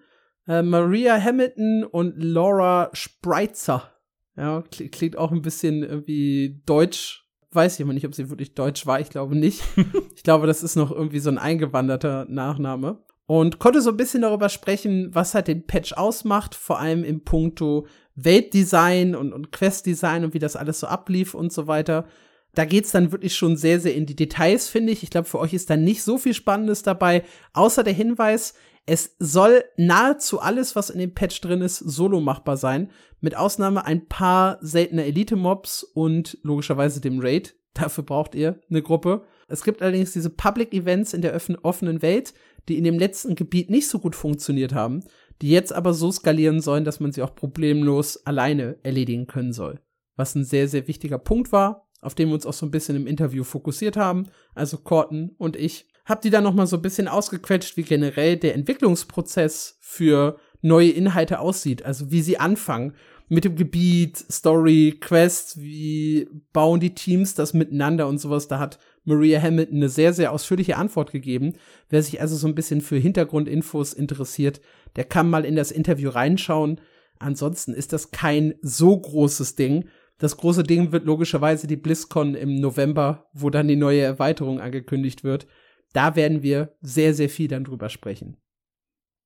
äh, Maria Hamilton und Laura Spreitzer. Ja, klingt auch ein bisschen irgendwie deutsch. Weiß ich aber nicht, ob sie wirklich deutsch war. Ich glaube nicht. *laughs* ich glaube, das ist noch irgendwie so ein eingewanderter Nachname. Und konnte so ein bisschen darüber sprechen, was halt den Patch ausmacht, vor allem im Punkto Weltdesign und, und Questdesign und wie das alles so ablief und so weiter. Da geht's dann wirklich schon sehr, sehr in die Details, finde ich. Ich glaube, für euch ist da nicht so viel Spannendes dabei, außer der Hinweis, es soll nahezu alles, was in dem Patch drin ist, solo machbar sein. Mit Ausnahme ein paar seltener Elite-Mobs und logischerweise dem Raid. *laughs* Dafür braucht ihr eine Gruppe. Es gibt allerdings diese Public Events in der offenen Welt, die in dem letzten Gebiet nicht so gut funktioniert haben, die jetzt aber so skalieren sollen, dass man sie auch problemlos alleine erledigen können soll. Was ein sehr, sehr wichtiger Punkt war auf den wir uns auch so ein bisschen im Interview fokussiert haben, also Corton und ich, hab die dann noch mal so ein bisschen ausgequetscht, wie generell der Entwicklungsprozess für neue Inhalte aussieht, also wie sie anfangen mit dem Gebiet, Story, Quest, wie bauen die Teams das miteinander und sowas. Da hat Maria Hamilton eine sehr, sehr ausführliche Antwort gegeben. Wer sich also so ein bisschen für Hintergrundinfos interessiert, der kann mal in das Interview reinschauen. Ansonsten ist das kein so großes Ding. Das große Ding wird logischerweise die BlizzCon im November, wo dann die neue Erweiterung angekündigt wird. Da werden wir sehr, sehr viel dann drüber sprechen.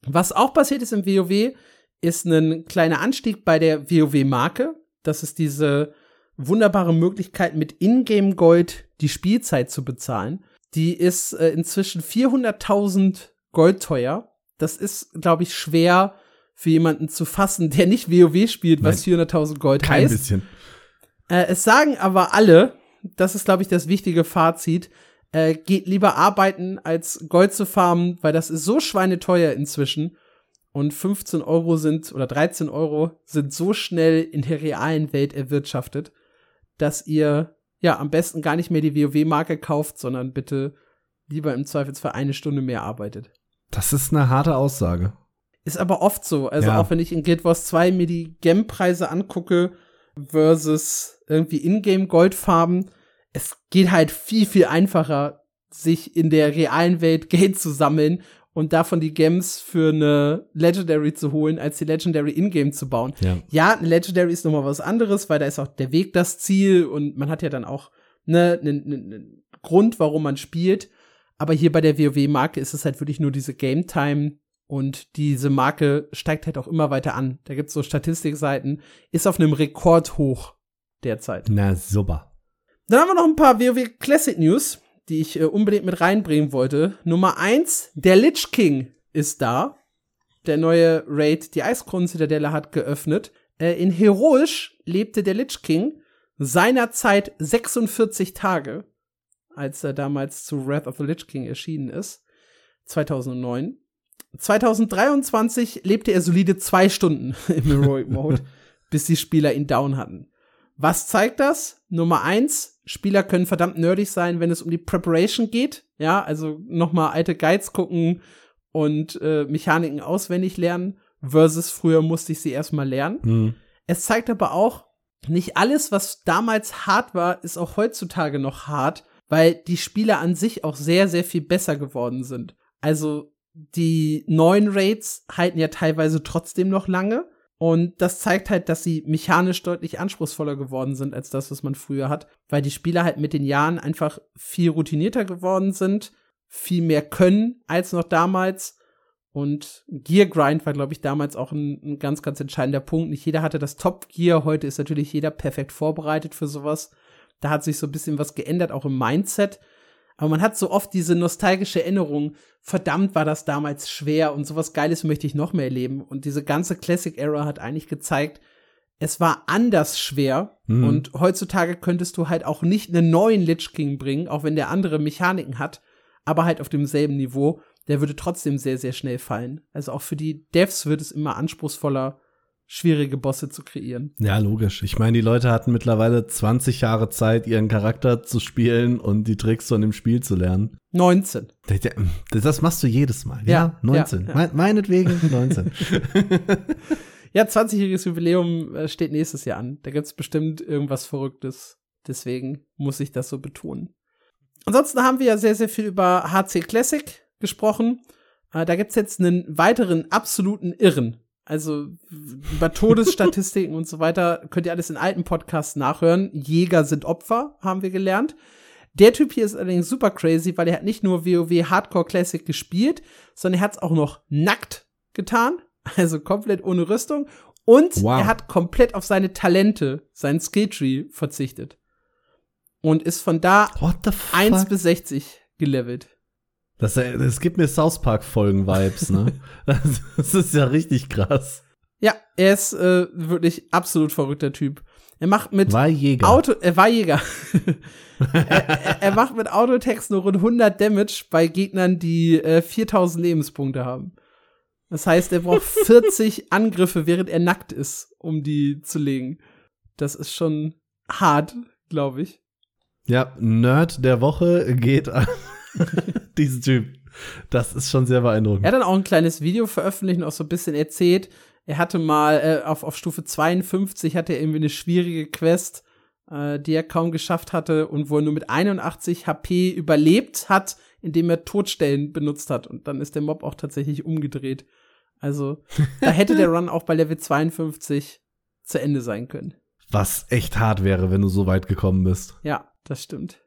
Was auch passiert ist im WoW, ist ein kleiner Anstieg bei der WoW-Marke. Das ist diese wunderbare Möglichkeit, mit Ingame Gold die Spielzeit zu bezahlen. Die ist äh, inzwischen 400.000 Gold teuer. Das ist, glaube ich, schwer für jemanden zu fassen, *laughs* der nicht WoW spielt, was 400.000 Gold Kein heißt. Bisschen. Äh, es sagen aber alle, das ist, glaube ich, das wichtige Fazit, äh, geht lieber arbeiten, als Gold zu farmen, weil das ist so schweineteuer inzwischen. Und 15 Euro sind, oder 13 Euro sind so schnell in der realen Welt erwirtschaftet, dass ihr ja am besten gar nicht mehr die WoW-Marke kauft, sondern bitte lieber im Zweifelsfall eine Stunde mehr arbeitet. Das ist eine harte Aussage. Ist aber oft so. Also ja. auch wenn ich in Guild Wars 2 mir die Gem-Preise angucke versus irgendwie Ingame-Goldfarben. Es geht halt viel, viel einfacher, sich in der realen Welt *laughs* Geld zu sammeln und davon die Gems für eine Legendary zu holen, als die Legendary in-game zu bauen. Ja. ja, eine Legendary ist nochmal was anderes, weil da ist auch der Weg das Ziel und man hat ja dann auch ne, ne, ne, ne Grund, warum man spielt. Aber hier bei der WoW-Marke ist es halt wirklich nur diese Game-Time und diese Marke steigt halt auch immer weiter an. Da gibt's so Statistikseiten, ist auf einem Rekord hoch derzeit. Na super. Dann haben wir noch ein paar WoW Classic News, die ich äh, unbedingt mit reinbringen wollte. Nummer eins, der Lich King ist da. Der neue Raid, die Eiskronen-Zitadelle hat geöffnet. Äh, in Heroisch lebte der Lich King seinerzeit 46 Tage, als er damals zu Wrath of the Lich King erschienen ist, 2009. 2023 lebte er solide zwei Stunden *laughs* im Heroic Mode, *laughs* bis die Spieler ihn down hatten. Was zeigt das? Nummer eins, Spieler können verdammt nerdig sein, wenn es um die Preparation geht. Ja, also nochmal alte Guides gucken und äh, Mechaniken auswendig lernen, versus früher musste ich sie erstmal lernen. Mhm. Es zeigt aber auch, nicht alles, was damals hart war, ist auch heutzutage noch hart, weil die Spiele an sich auch sehr, sehr viel besser geworden sind. Also die neuen Raids halten ja teilweise trotzdem noch lange. Und das zeigt halt, dass sie mechanisch deutlich anspruchsvoller geworden sind als das, was man früher hat, weil die Spieler halt mit den Jahren einfach viel routinierter geworden sind, viel mehr können als noch damals. Und Gear Grind war, glaube ich, damals auch ein, ein, ganz, ganz entscheidender Punkt. Nicht jeder hatte das Top Gear. Heute ist natürlich jeder perfekt vorbereitet für sowas. Da hat sich so ein bisschen was geändert, auch im Mindset. Aber man hat so oft diese nostalgische Erinnerung, verdammt war das damals schwer und sowas Geiles möchte ich noch mehr erleben. Und diese ganze Classic Era hat eigentlich gezeigt, es war anders schwer. Mhm. Und heutzutage könntest du halt auch nicht einen neuen Lich King bringen, auch wenn der andere Mechaniken hat, aber halt auf demselben Niveau. Der würde trotzdem sehr, sehr schnell fallen. Also auch für die Devs wird es immer anspruchsvoller, schwierige Bosse zu kreieren. Ja, logisch. Ich meine, die Leute hatten mittlerweile 20 Jahre Zeit, ihren Charakter zu spielen und die Tricks von dem Spiel zu lernen. 19. Das machst du jedes Mal. Ja, ja 19. Ja, ja. meinetwegen 19. *laughs* ja, 20-jähriges Jubiläum äh, steht nächstes Jahr an. Da gibt's bestimmt irgendwas Verrücktes. Deswegen muss ich das so betonen. Ansonsten haben wir ja sehr, sehr viel über HC Classic gesprochen. Äh, da gibt's jetzt einen weiteren absoluten Irren also über Todesstatistiken und so weiter könnt ihr alles in alten Podcasts nachhören. Jäger sind Opfer, haben wir gelernt. Der Typ hier ist allerdings super crazy, weil er hat nicht nur WoW Hardcore Classic gespielt, sondern er hat es auch noch nackt getan, also komplett ohne Rüstung. Und wow. er hat komplett auf seine Talente, seinen Skilltree verzichtet. Und ist von da 1 bis 60 gelevelt. Das, das gibt mir South Park-Folgen-Vibes, ne? *laughs* das ist ja richtig krass. Ja, er ist äh, wirklich absolut verrückter Typ. Er macht mit war Jäger. Auto, er war Jäger. er, *laughs* er, er, macht mit Autotext nur rund 100 Damage bei Gegnern, die äh, 4000 Lebenspunkte haben. Das heißt, er braucht *laughs* 40 Angriffe, während er nackt ist, um die zu legen. Das ist schon hart, glaube ich. Ja, Nerd der Woche geht an *laughs* Diesen Typ. Das ist schon sehr beeindruckend. Er hat dann auch ein kleines Video veröffentlicht und auch so ein bisschen erzählt. Er hatte mal äh, auf, auf Stufe 52 hatte er irgendwie eine schwierige Quest, äh, die er kaum geschafft hatte und wo er nur mit 81 HP überlebt hat, indem er Todstellen benutzt hat. Und dann ist der Mob auch tatsächlich umgedreht. Also, da hätte der Run auch bei Level 52 zu Ende sein können. Was echt hart wäre, wenn du so weit gekommen bist. Ja, das stimmt.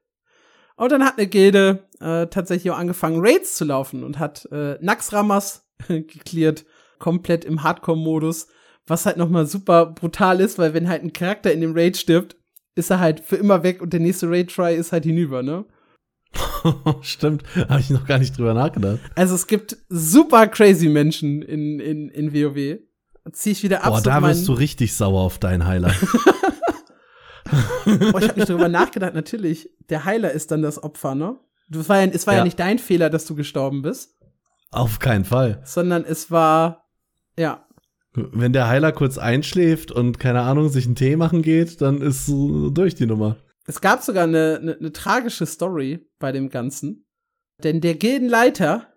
Und dann hat eine Gilde äh, tatsächlich auch angefangen, Raids zu laufen und hat äh, Naxramas *laughs* geklärt, komplett im Hardcore-Modus, was halt nochmal super brutal ist, weil wenn halt ein Charakter in dem Raid stirbt, ist er halt für immer weg und der nächste Raid-Try ist halt hinüber, ne? *laughs* Stimmt, habe ich noch gar nicht drüber nachgedacht. Also es gibt super crazy Menschen in, in, in WoW. Zieh ich wieder ab. Boah, da wirst du richtig sauer auf deinen Heiler. *laughs* oh, ich habe nicht drüber nachgedacht, natürlich. Der Heiler ist dann das Opfer, ne? Das war ja, es war ja. ja nicht dein Fehler, dass du gestorben bist. Auf keinen Fall. Sondern es war, ja. Wenn der Heiler kurz einschläft und keine Ahnung, sich einen Tee machen geht, dann ist so durch die Nummer. Es gab sogar eine, eine, eine tragische Story bei dem Ganzen. Denn der Gildenleiter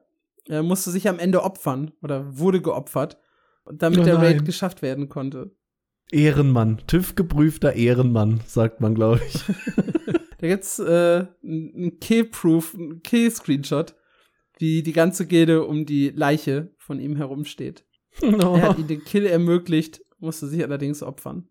äh, musste sich am Ende opfern oder wurde geopfert, damit oh der Raid geschafft werden konnte. Ehrenmann, TÜV-geprüfter Ehrenmann, sagt man, glaube ich. *laughs* da gibt's äh, ein Kill-Proof, ein Kill-Screenshot, wie die ganze Gilde um die Leiche von ihm herumsteht. *laughs* Oh. Er hat ihm den Kill ermöglicht, musste sich allerdings opfern.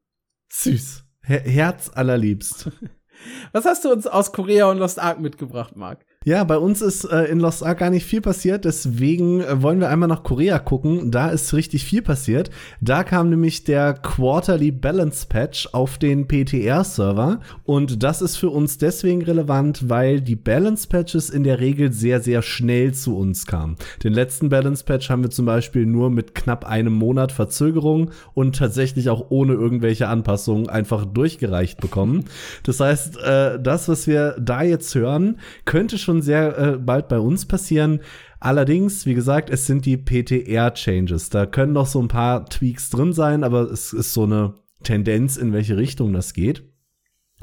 Süß. Her Herz allerliebst. *laughs* Was hast du uns aus Korea und Lost Ark mitgebracht, Marc? Ja, bei uns ist äh, in Lost Ark gar nicht viel passiert, deswegen äh, wollen wir einmal nach Korea gucken. Da ist richtig viel passiert. Da kam nämlich der Quarterly Balance Patch auf den PTR-Server und das ist für uns deswegen relevant, weil die Balance Patches in der Regel sehr, sehr schnell zu uns kamen. Den letzten Balance Patch haben wir zum Beispiel nur mit knapp einem Monat Verzögerung und tatsächlich auch ohne irgendwelche Anpassungen einfach durchgereicht bekommen. Das heißt, äh, das, was wir da jetzt hören, könnte schon schon sehr äh, bald bei uns passieren. Allerdings, wie gesagt, es sind die PTR-Changes. Da können noch so ein paar Tweaks drin sein, aber es ist so eine Tendenz, in welche Richtung das geht.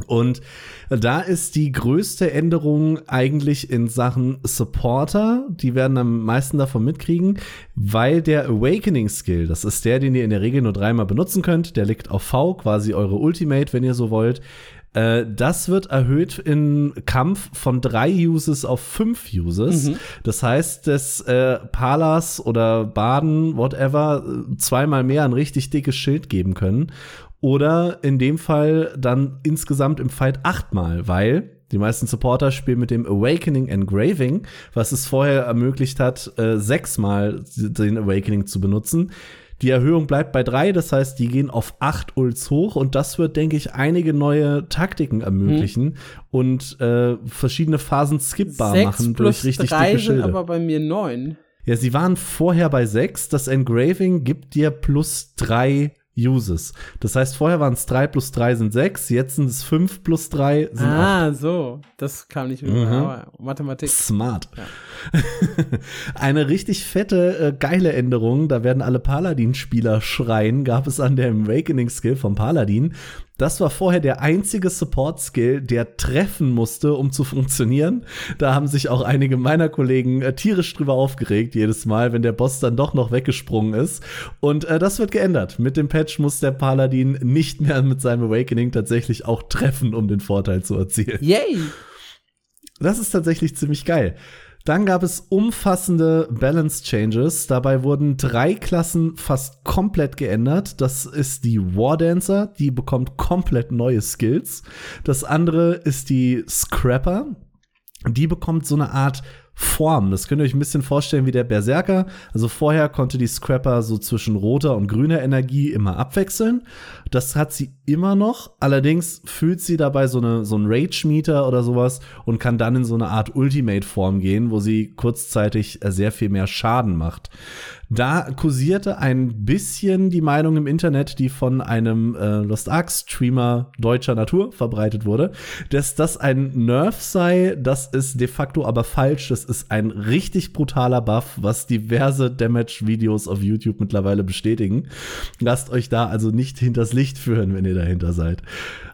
Und da ist die größte Änderung eigentlich in Sachen Supporter. Die werden am meisten davon mitkriegen, weil der Awakening Skill, das ist der, den ihr in der Regel nur dreimal benutzen könnt, der liegt auf V, quasi eure Ultimate, wenn ihr so wollt. Äh, das wird erhöht in Kampf von drei Uses auf fünf Uses. Mhm. Das heißt, dass äh, Palas oder Baden, whatever, zweimal mehr ein richtig dickes Schild geben können. Oder in dem Fall dann insgesamt im Fight achtmal, weil die meisten Supporter spielen mit dem Awakening Engraving, was es vorher ermöglicht hat, äh, sechsmal den Awakening zu benutzen. Die Erhöhung bleibt bei drei, das heißt, die gehen auf acht Ults hoch und das wird, denke ich, einige neue Taktiken ermöglichen hm. und äh, verschiedene Phasen skippbar Sechs machen durch richtig drei dicke Schilde. Sind aber bei mir neun. Ja, sie waren vorher bei sechs. Das Engraving gibt dir plus drei Uses. Das heißt, vorher waren es 3 plus 3 sind 6, jetzt sind es 5 plus 3 sind Ah, acht. so. Das kam nicht mhm. Mathematik. Smart. Ja. *laughs* Eine richtig fette, äh, geile Änderung, da werden alle Paladin-Spieler schreien, gab es an der Awakening-Skill vom Paladin. Das war vorher der einzige Support-Skill, der treffen musste, um zu funktionieren. Da haben sich auch einige meiner Kollegen äh, tierisch drüber aufgeregt, jedes Mal, wenn der Boss dann doch noch weggesprungen ist. Und äh, das wird geändert. Mit dem Patch muss der Paladin nicht mehr mit seinem Awakening tatsächlich auch treffen, um den Vorteil zu erzielen. Yay! Das ist tatsächlich ziemlich geil. Dann gab es umfassende Balance Changes. Dabei wurden drei Klassen fast komplett geändert. Das ist die War Dancer, die bekommt komplett neue Skills. Das andere ist die Scrapper. Die bekommt so eine Art Form. Das könnt ihr euch ein bisschen vorstellen wie der Berserker. Also vorher konnte die Scrapper so zwischen roter und grüner Energie immer abwechseln. Das hat sie immer noch. Allerdings fühlt sie dabei so, eine, so ein Rage-Meter oder sowas und kann dann in so eine Art Ultimate-Form gehen, wo sie kurzzeitig sehr viel mehr Schaden macht. Da kursierte ein bisschen die Meinung im Internet, die von einem äh, Lost Ark Streamer deutscher Natur verbreitet wurde, dass das ein Nerf sei. Das ist de facto aber falsch. Das ist ein richtig brutaler Buff, was diverse Damage-Videos auf YouTube mittlerweile bestätigen. Lasst euch da also nicht hinters Licht führen, wenn ihr dahinter seid.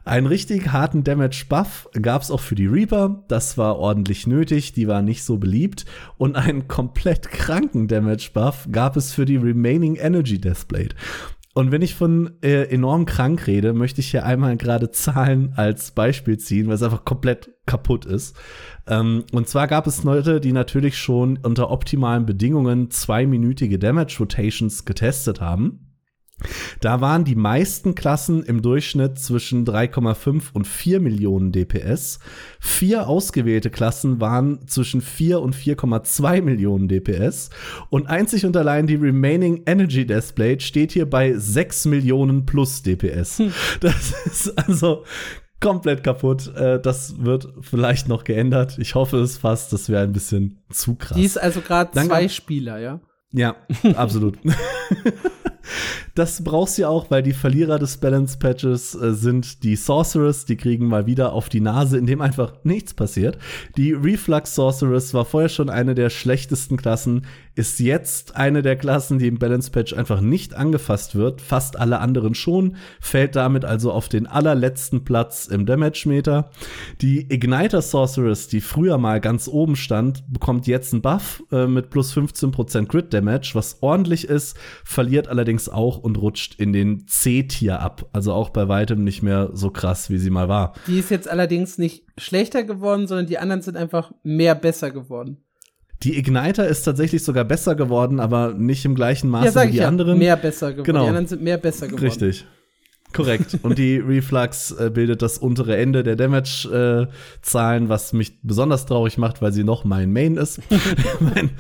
Einen richtig harten Damage-Buff gab es auch für die Reaper. Das war ordentlich nötig. Die war nicht so beliebt. Und einen komplett kranken Damage-Buff gab es für die Remaining Energy Deathblade. Und wenn ich von äh, enorm krank rede, möchte ich hier einmal gerade Zahlen als Beispiel ziehen, weil es einfach komplett kaputt ist. Ähm, und zwar gab es Leute, die natürlich schon unter optimalen Bedingungen zweiminütige Damage Rotations getestet haben. Da waren die meisten Klassen im Durchschnitt zwischen 3,5 und 4 Millionen DPS. Vier ausgewählte Klassen waren zwischen 4 und 4,2 Millionen DPS. Und einzig und allein die Remaining Energy Display steht hier bei 6 Millionen plus DPS. Hm. Das ist also komplett kaputt. Äh, das wird vielleicht noch geändert. Ich hoffe es fast. Das wäre ein bisschen zu krass. Die ist also gerade zwei Spieler, ja? Ja, absolut. *laughs* *laughs* Das brauchst du auch, weil die Verlierer des Balance Patches äh, sind die Sorceress, die kriegen mal wieder auf die Nase, indem einfach nichts passiert. Die Reflux Sorceress war vorher schon eine der schlechtesten Klassen, ist jetzt eine der Klassen, die im Balance Patch einfach nicht angefasst wird. Fast alle anderen schon, fällt damit also auf den allerletzten Platz im Damage Meter. Die Igniter Sorceress, die früher mal ganz oben stand, bekommt jetzt einen Buff äh, mit plus 15% Crit Damage, was ordentlich ist, verliert allerdings auch und rutscht in den C-Tier ab. Also auch bei weitem nicht mehr so krass, wie sie mal war. Die ist jetzt allerdings nicht schlechter geworden, sondern die anderen sind einfach mehr besser geworden. Die Igniter ist tatsächlich sogar besser geworden, aber nicht im gleichen Maße ja, wie die ja, anderen. Mehr besser geworden. Genau. Die anderen sind mehr besser geworden. Richtig. Korrekt. Und die Reflux äh, bildet das untere Ende der Damage-Zahlen, äh, was mich besonders traurig macht, weil sie noch mein Main ist. *laughs* mein,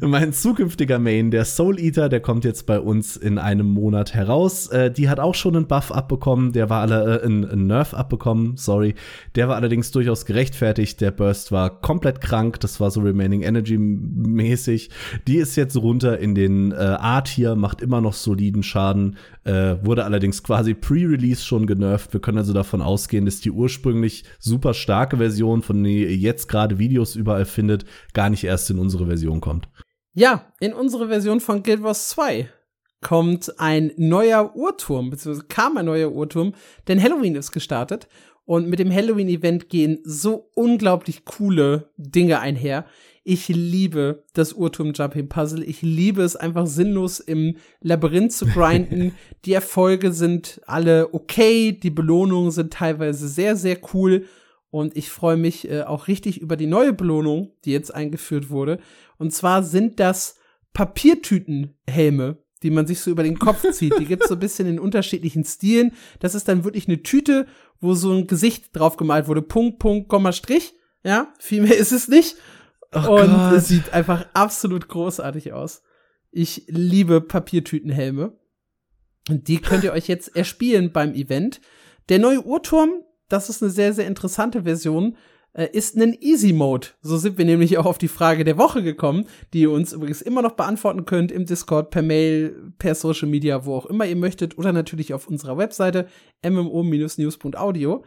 mein, zukünftiger Main, der Soul Eater, der kommt jetzt bei uns in einem Monat heraus. Äh, die hat auch schon einen Buff abbekommen, der war alle, äh, einen Nerf abbekommen, sorry. Der war allerdings durchaus gerechtfertigt. Der Burst war komplett krank, das war so Remaining Energy mäßig. Die ist jetzt runter in den äh, A-Tier, macht immer noch soliden Schaden, äh, wurde allerdings quasi pre-Release schon genervt. Wir können also davon ausgehen, dass die ursprünglich super starke Version, von der ihr jetzt gerade Videos überall findet, gar nicht erst in unsere Version kommt. Ja, in unsere Version von Guild Wars 2 kommt ein neuer Uhrturm, beziehungsweise kam ein neuer Uhrturm, denn Halloween ist gestartet und mit dem Halloween-Event gehen so unglaublich coole Dinge einher. Ich liebe das Uhrturm-Jumping-Puzzle. Ich liebe es einfach sinnlos im Labyrinth zu grinden. *laughs* die Erfolge sind alle okay. Die Belohnungen sind teilweise sehr, sehr cool. Und ich freue mich äh, auch richtig über die neue Belohnung, die jetzt eingeführt wurde. Und zwar sind das Papiertütenhelme, die man sich so über den Kopf zieht. Die gibt's so ein bisschen in unterschiedlichen Stilen. Das ist dann wirklich eine Tüte, wo so ein Gesicht drauf gemalt wurde. Punkt, Punkt, Komma, Strich. Ja, viel mehr ist es nicht. Oh und Gott. es sieht einfach absolut großartig aus. Ich liebe Papiertütenhelme. Und die könnt ihr euch jetzt erspielen beim Event. Der neue Uhrturm, das ist eine sehr, sehr interessante Version, äh, ist ein Easy Mode. So sind wir nämlich auch auf die Frage der Woche gekommen, die ihr uns übrigens immer noch beantworten könnt im Discord, per Mail, per Social Media, wo auch immer ihr möchtet oder natürlich auf unserer Webseite mmo-news.audio.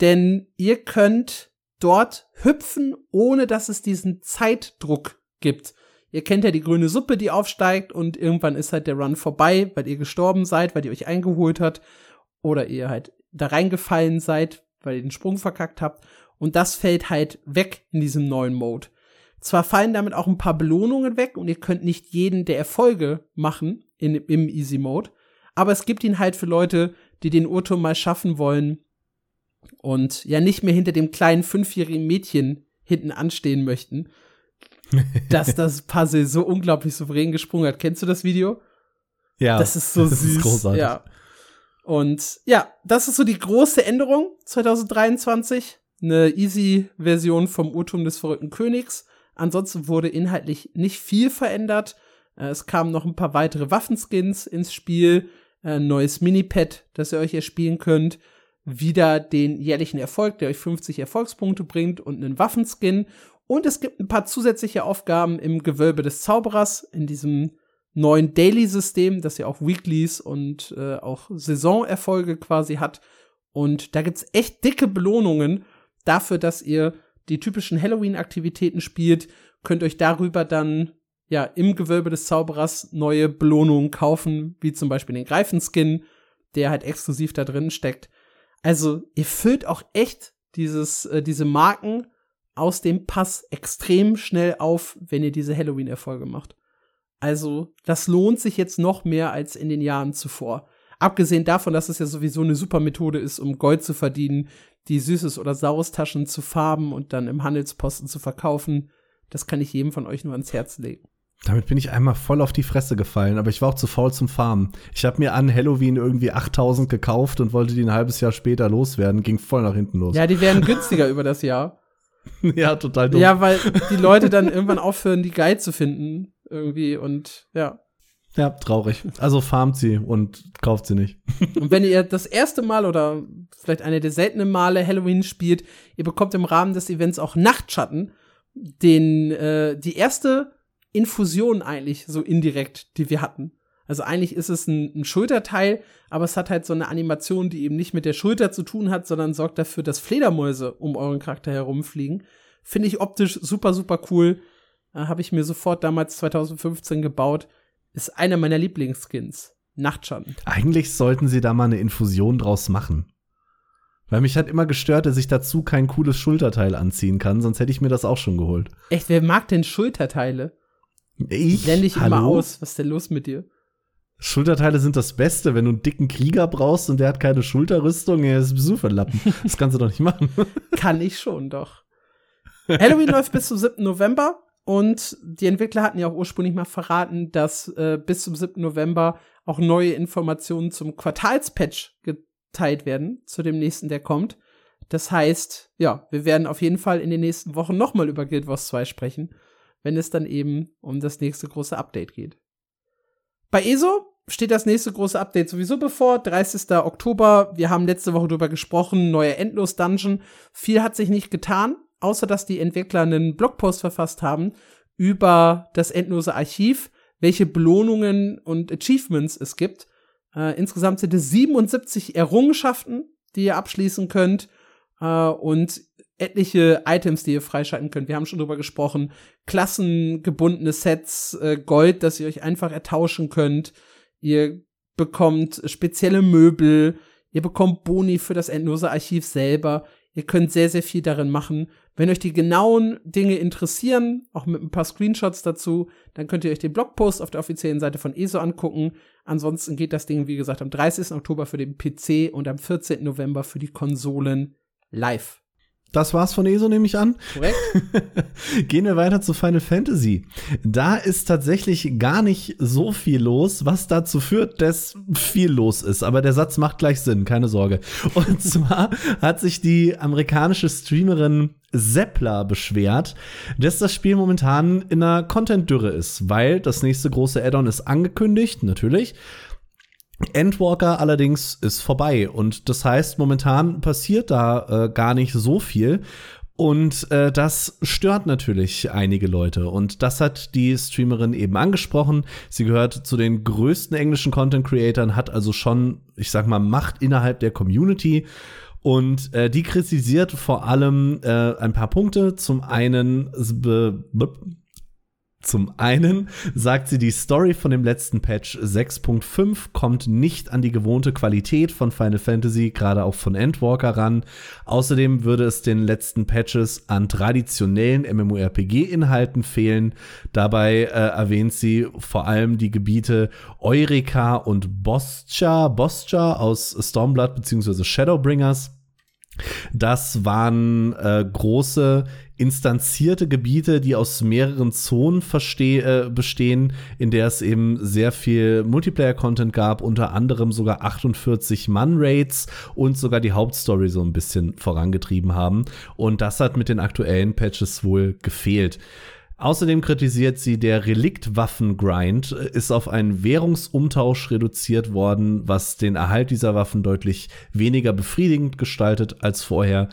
Denn ihr könnt dort hüpfen, ohne dass es diesen Zeitdruck gibt. Ihr kennt ja die grüne Suppe, die aufsteigt und irgendwann ist halt der Run vorbei, weil ihr gestorben seid, weil ihr euch eingeholt habt oder ihr halt da reingefallen seid, weil ihr den Sprung verkackt habt. Und das fällt halt weg in diesem neuen Mode. Zwar fallen damit auch ein paar Belohnungen weg und ihr könnt nicht jeden der Erfolge machen in, im Easy Mode, aber es gibt ihn halt für Leute, die den Urturm mal schaffen wollen, und ja nicht mehr hinter dem kleinen fünfjährigen Mädchen hinten anstehen möchten, *laughs* dass das Puzzle so unglaublich souverän gesprungen hat. Kennst du das Video? Ja. Das ist so das süß. Ist großartig. Ja. Und ja, das ist so die große Änderung 2023. Eine Easy-Version vom Urtum des verrückten Königs. Ansonsten wurde inhaltlich nicht viel verändert. Äh, es kamen noch ein paar weitere Waffenskins ins Spiel, ein neues Minipad, das ihr euch erspielen könnt wieder den jährlichen Erfolg, der euch 50 Erfolgspunkte bringt und einen Waffenskin. Und es gibt ein paar zusätzliche Aufgaben im Gewölbe des Zauberers, in diesem neuen Daily-System, das ja auch Weeklies und äh, auch Saisonerfolge quasi hat. Und da gibt's echt dicke Belohnungen dafür, dass ihr die typischen Halloween-Aktivitäten spielt. Könnt euch darüber dann ja im Gewölbe des Zauberers neue Belohnungen kaufen, wie zum Beispiel den Greifenskin, der halt exklusiv da drin steckt. Also, ihr füllt auch echt dieses, äh, diese Marken aus dem Pass extrem schnell auf, wenn ihr diese Halloween-Erfolge macht. Also, das lohnt sich jetzt noch mehr als in den Jahren zuvor. Abgesehen davon, dass es ja sowieso eine super Methode ist, um Gold zu verdienen, die Süßes oder Saures Taschen zu farben und dann im Handelsposten zu verkaufen. Das kann ich jedem von euch nur ans Herz legen. Damit bin ich einmal voll auf die Fresse gefallen, aber ich war auch zu faul zum Farmen. Ich habe mir an Halloween irgendwie 8000 gekauft und wollte die ein halbes Jahr später loswerden. Ging voll nach hinten los. Ja, die werden günstiger über das Jahr. *laughs* ja, total dumm. Ja, weil die Leute dann irgendwann aufhören, die Guide zu finden. Irgendwie und ja. Ja, traurig. Also farmt sie und kauft sie nicht. und wenn ihr das erste Mal oder vielleicht eine der seltenen Male Halloween spielt, ihr bekommt im Rahmen des Events auch Nachtschatten, den äh, die erste Infusion eigentlich so indirekt, die wir hatten. Also eigentlich ist es ein, ein, Schulterteil, aber es hat halt so eine Animation, die eben nicht mit der Schulter zu tun hat, sondern sorgt dafür, dass Fledermäuse um euren Charakter herumfliegen. Finde ich optisch super, super cool. Äh, Habe ich mir sofort damals 2015 gebaut. Ist einer meiner Lieblingsskins. Nachtschatten. Eigentlich sollten sie da mal eine Infusion draus machen. Weil mich hat immer gestört, dass ich dazu kein cooles Schulterteil anziehen kann, sonst hätte ich mir das auch schon geholt. Echt, wer mag denn Schulterteile? Ich? Nenn dich Hallo? immer aus. Was ist denn los mit dir? Schulterteile sind das Beste. Wenn du einen dicken Krieger brauchst und der hat keine Schulterrüstung, er ist Besuch verlappen. *laughs* Das kannst du doch nicht machen. Kann ich schon, doch. Halloween läuft bis zum 7. November und die Entwickler hatten ja auch ursprünglich mal verraten, dass äh, bis zum 7. November auch neue Informationen zum Quartalspatch geteilt werden zu dem nächsten, der kommt. Das heißt, ja, wir werden auf jeden Fall in den nächsten Wochen nochmal über Guild Wars 2 sprechen, wenn es dann eben um das nächste große Update geht. Bei ESO steht das nächste große Update sowieso bevor, 30. Oktober. Wir haben letzte Woche drüber gesprochen, neuer Endlos-Dungeon. Viel hat sich nicht getan, außer dass die Entwickler einen Blogpost verfasst haben über das endlose Archiv, welche Belohnungen und Achievements es gibt. Äh, insgesamt sind es 77 Errungenschaften, die ihr abschließen könnt äh, und etliche Items, die ihr freischalten könnt. Wir haben schon drüber gesprochen. Klassengebundene Sets, äh, Gold, das ihr euch einfach ertauschen könnt. Ihr bekommt spezielle Möbel. Ihr bekommt Boni für das endlose Archiv selber. Ihr könnt sehr, sehr viel darin machen. Wenn euch die genauen Dinge interessieren, auch mit ein paar Screenshots dazu, dann könnt ihr euch den Blogpost auf der offiziellen Seite von ESO angucken. Ansonsten geht das Ding, wie gesagt, am 30. Oktober für den PC und am 14. November für die Konsolen live. Das war's von ESO, nehme ich an. Korrekt. *laughs* Gehen wir weiter zu Final Fantasy. Da ist tatsächlich gar nicht so viel los, was dazu führt, dass viel los ist. Aber der Satz macht gleich Sinn, keine Sorge. Und *laughs* zwar hat sich die amerikanische Streamerin Seppler beschwert, dass das Spiel momentan in einer Content-Dürre ist, weil das nächste große Add-on ist angekündigt, natürlich. Endwalker allerdings ist vorbei und das heißt, momentan passiert da äh, gar nicht so viel. Und äh, das stört natürlich einige Leute. Und das hat die Streamerin eben angesprochen. Sie gehört zu den größten englischen Content-Creatern, hat also schon, ich sag mal, Macht innerhalb der Community. Und äh, die kritisiert vor allem äh, ein paar Punkte. Zum einen zum einen sagt sie, die Story von dem letzten Patch 6.5 kommt nicht an die gewohnte Qualität von Final Fantasy, gerade auch von Endwalker ran. Außerdem würde es den letzten Patches an traditionellen MMORPG-Inhalten fehlen. Dabei äh, erwähnt sie vor allem die Gebiete Eureka und Boscha, Boscha aus Stormblood bzw. Shadowbringers. Das waren äh, große instanzierte Gebiete, die aus mehreren Zonen äh, bestehen, in der es eben sehr viel Multiplayer-Content gab, unter anderem sogar 48 Mann-Raids und sogar die Hauptstory so ein bisschen vorangetrieben haben. Und das hat mit den aktuellen Patches wohl gefehlt. Außerdem kritisiert sie, der Reliktwaffengrind ist auf einen Währungsumtausch reduziert worden, was den Erhalt dieser Waffen deutlich weniger befriedigend gestaltet als vorher.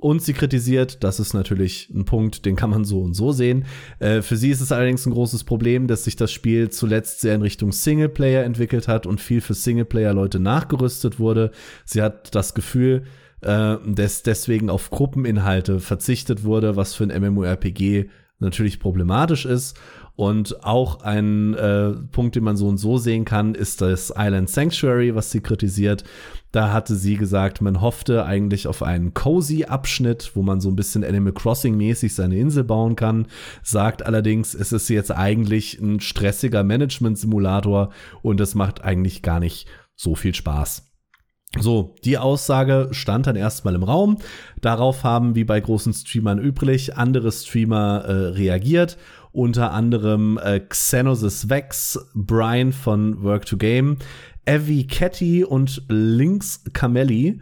Und sie kritisiert, das ist natürlich ein Punkt, den kann man so und so sehen. Äh, für sie ist es allerdings ein großes Problem, dass sich das Spiel zuletzt sehr in Richtung Singleplayer entwickelt hat und viel für Singleplayer-Leute nachgerüstet wurde. Sie hat das Gefühl, äh, dass deswegen auf Gruppeninhalte verzichtet wurde, was für ein MMORPG natürlich problematisch ist. Und auch ein äh, Punkt, den man so und so sehen kann, ist das Island Sanctuary, was sie kritisiert. Da hatte sie gesagt, man hoffte eigentlich auf einen cozy Abschnitt, wo man so ein bisschen Animal Crossing mäßig seine Insel bauen kann. Sagt allerdings, es ist jetzt eigentlich ein stressiger Management Simulator und es macht eigentlich gar nicht so viel Spaß. So, die Aussage stand dann erstmal im Raum. Darauf haben, wie bei großen Streamern üblich, andere Streamer äh, reagiert. Unter anderem äh, Xenosis Vex, Brian von Work to Game, Evie Ketty und Lynx Camelli.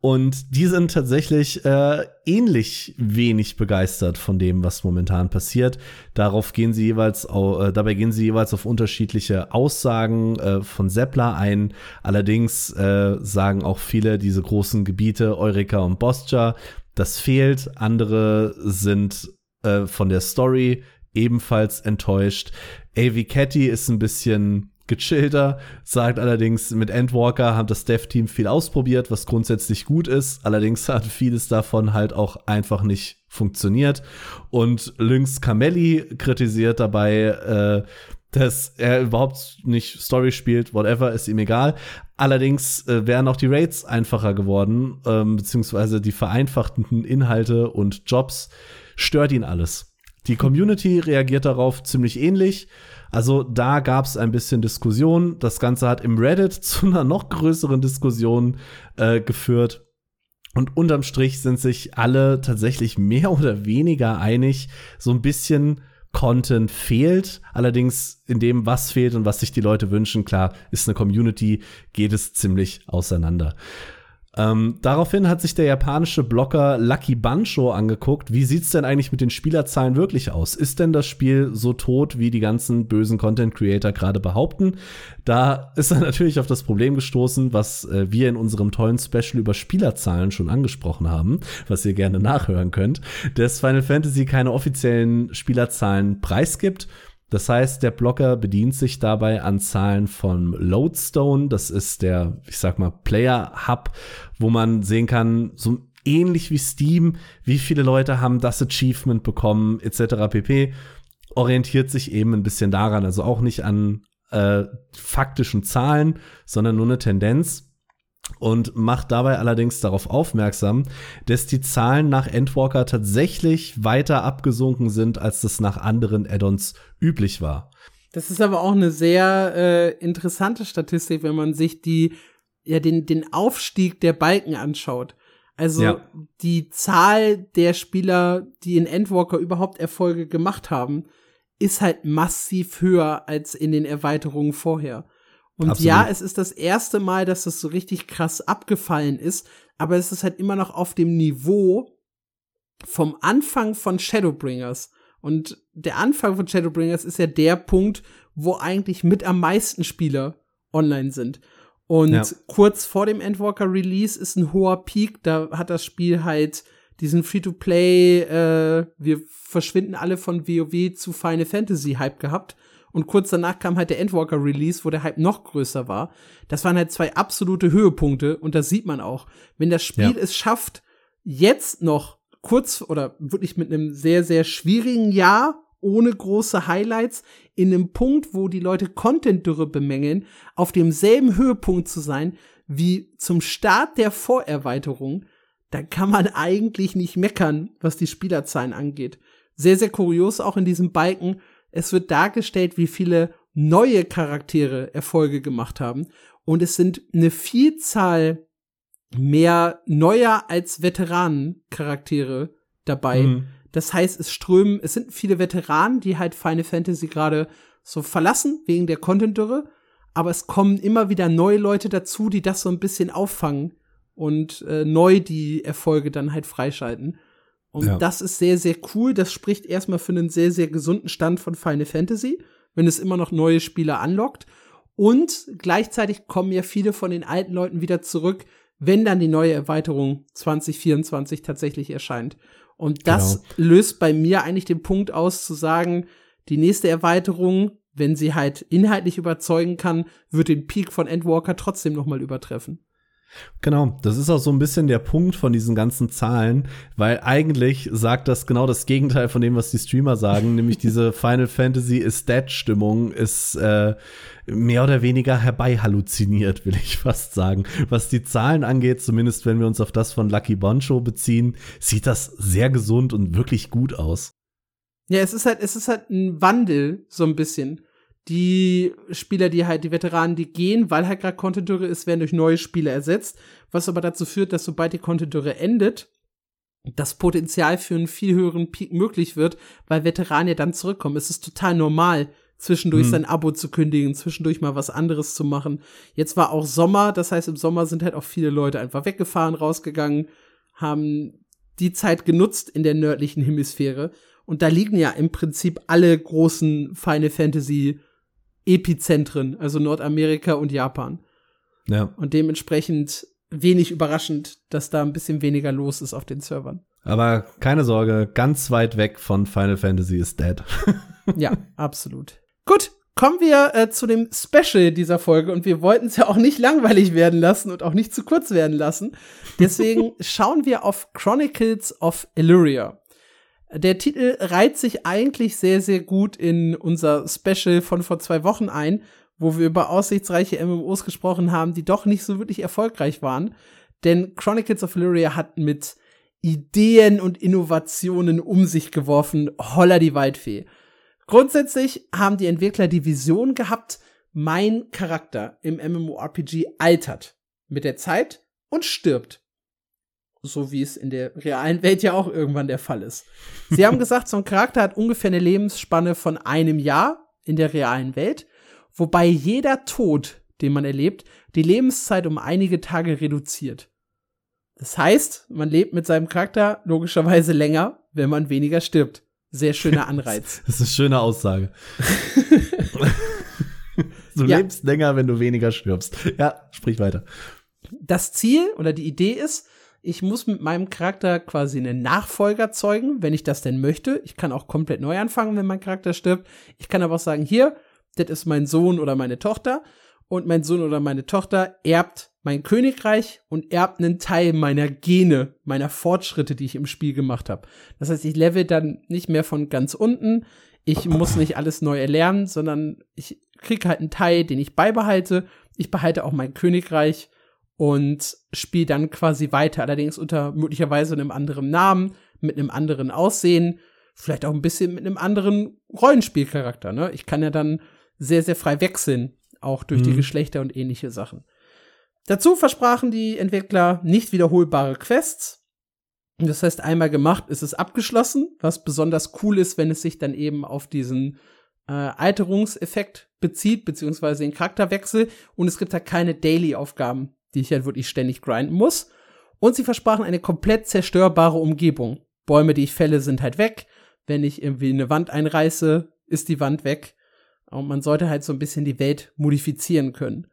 Und die sind tatsächlich äh, ähnlich wenig begeistert von dem, was momentan passiert. Darauf gehen sie jeweils, äh, dabei gehen sie jeweils auf unterschiedliche Aussagen äh, von Seppler ein. Allerdings äh, sagen auch viele diese großen Gebiete, Eureka und Boscha, das fehlt. Andere sind äh, von der Story ebenfalls enttäuscht. Avi Catty ist ein bisschen gechillter, sagt allerdings, mit Endwalker hat das Dev-Team viel ausprobiert, was grundsätzlich gut ist. Allerdings hat vieles davon halt auch einfach nicht funktioniert. Und Lynx Camelli kritisiert dabei, äh, dass er überhaupt nicht Story spielt, whatever, ist ihm egal. Allerdings äh, wären auch die Raids einfacher geworden, ähm, beziehungsweise die vereinfachten Inhalte und Jobs stört ihn alles. Die Community reagiert darauf ziemlich ähnlich. Also da gab es ein bisschen Diskussion. Das Ganze hat im Reddit *laughs* zu einer noch größeren Diskussion äh, geführt. Und unterm Strich sind sich alle tatsächlich mehr *laughs* oder weniger einig. So ein bisschen Content fehlt. Allerdings in dem, was fehlt und was sich die Leute wünschen, klar, ist eine Community, geht es ziemlich auseinander. Ähm, daraufhin hat sich der japanische Blogger Lucky Bancho angeguckt, wie sieht's denn eigentlich mit den Spielerzahlen wirklich aus? Ist denn das Spiel so tot, wie die ganzen bösen Content Creator gerade behaupten? Da ist er *laughs* natürlich auf das Problem gestoßen, was äh, wir in unserem tollen Special über Spielerzahlen schon angesprochen haben, was ihr gerne nachhören könnt, dass Final Fantasy keine offiziellen Spielerzahlen preisgibt das heißt, der Blogger bedient sich dabei an Zahlen von Lodestone. Das ist der, ich sag mal, Player Hub, wo man sehen kann, so ähnlich wie Steam, wie viele Leute haben das Achievement bekommen, etc. pp. Orientiert sich eben ein bisschen daran, also auch nicht an äh, faktischen Zahlen, sondern nur eine Tendenz und macht dabei allerdings darauf aufmerksam, dass die Zahlen nach Endwalker tatsächlich weiter abgesunken sind, als das nach anderen Add-ons üblich war. Das ist aber auch eine sehr äh, interessante Statistik, wenn man sich die ja den den Aufstieg der Balken anschaut. Also ja. die Zahl der Spieler, die in Endwalker überhaupt Erfolge gemacht haben, ist halt massiv höher als in den Erweiterungen vorher. Und Absolut. ja, es ist das erste Mal, dass das so richtig krass abgefallen ist, aber es ist halt immer noch auf dem Niveau vom Anfang von Shadowbringers. Und der Anfang von Shadowbringers ist ja der Punkt, wo eigentlich mit am meisten Spieler online sind. Und ja. kurz vor dem Endwalker Release ist ein hoher Peak, da hat das Spiel halt diesen Free-to-Play, äh, wir verschwinden alle von WoW zu Final Fantasy Hype gehabt. Und kurz danach kam halt der Endwalker Release, wo der Hype noch größer war. Das waren halt zwei absolute Höhepunkte und das sieht man auch. Wenn das Spiel ja. es schafft, jetzt noch kurz oder wirklich mit einem sehr, sehr schwierigen Jahr ohne große Highlights in einem Punkt, wo die Leute Content-Dürre bemängeln, auf demselben Höhepunkt zu sein wie zum Start der Vorerweiterung, dann kann man eigentlich nicht meckern, was die Spielerzahlen angeht. Sehr, sehr kurios auch in diesem Balken, es wird dargestellt, wie viele neue Charaktere Erfolge gemacht haben. Und es sind eine Vielzahl mehr neuer als Veteranen-Charaktere dabei. Mhm. Das heißt, es strömen, es sind viele Veteranen, die halt Final Fantasy gerade so verlassen wegen der Content-Dürre. Aber es kommen immer wieder neue Leute dazu, die das so ein bisschen auffangen und äh, neu die Erfolge dann halt freischalten. Und ja. das ist sehr, sehr cool. Das spricht erstmal für einen sehr, sehr gesunden Stand von Final Fantasy, wenn es immer noch neue Spieler anlockt. Und gleichzeitig kommen ja viele von den alten Leuten wieder zurück, wenn dann die neue Erweiterung 2024 tatsächlich erscheint. Und das genau. löst bei mir eigentlich den Punkt aus, zu sagen, die nächste Erweiterung, wenn sie halt inhaltlich überzeugen kann, wird den Peak von Endwalker trotzdem noch mal übertreffen. Genau, das ist auch so ein bisschen der Punkt von diesen ganzen Zahlen, weil eigentlich sagt das genau das Gegenteil von dem, was die Streamer sagen, nämlich diese *laughs* Final Fantasy Estate-Stimmung ist äh, mehr oder weniger herbei halluziniert, will ich fast sagen. Was die Zahlen angeht, zumindest wenn wir uns auf das von Lucky Boncho beziehen, sieht das sehr gesund und wirklich gut aus. Ja, es ist halt, es ist halt ein Wandel, so ein bisschen die Spieler, die halt, die Veteranen, die gehen, weil halt gerade Content-Dürre ist, werden durch neue Spieler ersetzt, was aber dazu führt, dass sobald die Content-Dürre endet, das Potenzial für einen viel höheren Peak möglich wird, weil Veteranen ja dann zurückkommen. Es ist total normal, zwischendurch hm. sein Abo zu kündigen, zwischendurch mal was anderes zu machen. Jetzt war auch Sommer, das heißt, im Sommer sind halt auch viele Leute einfach weggefahren, rausgegangen, haben die Zeit genutzt in der nördlichen Hemisphäre. Und da liegen ja im Prinzip alle großen Final Fantasy Epizentren, also Nordamerika und Japan. Ja. Und dementsprechend wenig überraschend, dass da ein bisschen weniger los ist auf den Servern. Aber keine Sorge, ganz weit weg von Final Fantasy ist dead. *laughs* ja, absolut. Gut, kommen wir äh, zu dem Special dieser Folge und wir wollten es ja auch nicht langweilig werden lassen und auch nicht zu kurz werden lassen. Deswegen *laughs* schauen wir auf Chronicles of Illyria. Der Titel reiht sich eigentlich sehr, sehr gut in unser Special von vor zwei Wochen ein, wo wir über aussichtsreiche MMOs gesprochen haben, die doch nicht so wirklich erfolgreich waren. Denn Chronicles of Lyria hat mit Ideen und Innovationen um sich geworfen. Holla die Waldfee. Grundsätzlich haben die Entwickler die Vision gehabt, mein Charakter im MMORPG altert mit der Zeit und stirbt. So wie es in der realen Welt ja auch irgendwann der Fall ist. Sie haben gesagt, so ein Charakter hat ungefähr eine Lebensspanne von einem Jahr in der realen Welt, wobei jeder Tod, den man erlebt, die Lebenszeit um einige Tage reduziert. Das heißt, man lebt mit seinem Charakter logischerweise länger, wenn man weniger stirbt. Sehr schöner *laughs* Anreiz. Das ist eine schöne Aussage. *laughs* du ja. lebst länger, wenn du weniger stirbst. Ja, sprich weiter. Das Ziel oder die Idee ist, ich muss mit meinem Charakter quasi einen Nachfolger zeugen, wenn ich das denn möchte. Ich kann auch komplett neu anfangen, wenn mein Charakter stirbt. Ich kann aber auch sagen, hier, das ist mein Sohn oder meine Tochter. Und mein Sohn oder meine Tochter erbt mein Königreich und erbt einen Teil meiner Gene, meiner Fortschritte, die ich im Spiel gemacht habe. Das heißt, ich level dann nicht mehr von ganz unten. Ich muss nicht alles neu erlernen, sondern ich krieg halt einen Teil, den ich beibehalte. Ich behalte auch mein Königreich und spiele dann quasi weiter, allerdings unter möglicherweise einem anderen Namen, mit einem anderen Aussehen, vielleicht auch ein bisschen mit einem anderen Rollenspielcharakter. Ne? Ich kann ja dann sehr, sehr frei wechseln, auch durch mhm. die Geschlechter und ähnliche Sachen. Dazu versprachen die Entwickler nicht wiederholbare Quests. Das heißt, einmal gemacht ist es abgeschlossen, was besonders cool ist, wenn es sich dann eben auf diesen äh, Alterungseffekt bezieht, beziehungsweise den Charakterwechsel. Und es gibt halt keine Daily-Aufgaben, die ich halt wirklich ständig grinden muss. Und sie versprachen eine komplett zerstörbare Umgebung. Bäume, die ich fälle, sind halt weg. Wenn ich irgendwie eine Wand einreiße, ist die Wand weg. Und man sollte halt so ein bisschen die Welt modifizieren können.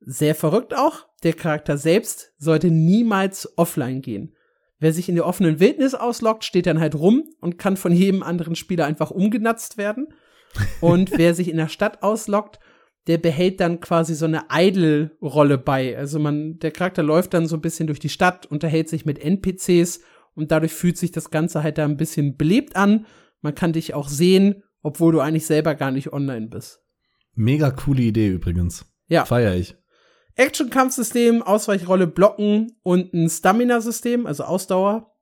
Sehr verrückt auch, der Charakter selbst sollte niemals offline gehen. Wer sich in der offenen Wildnis ausloggt, steht dann halt rum und kann von jedem anderen Spieler einfach umgenatzt werden. *laughs* Und wer sich in der Stadt ausloggt, der behält dann quasi so eine Idle-Rolle bei. Also man, der Charakter läuft dann so ein bisschen durch die Stadt, unterhält sich mit NPCs und dadurch fühlt sich das Ganze halt da ein bisschen belebt an. Man kann dich auch sehen, obwohl du eigentlich selber gar nicht online bist. Mega coole Idee übrigens. Ja. Feier ich. Action-Kampfsystem, Ausweichrolle, Blocken und ein Stamina-System, also Ausdauer.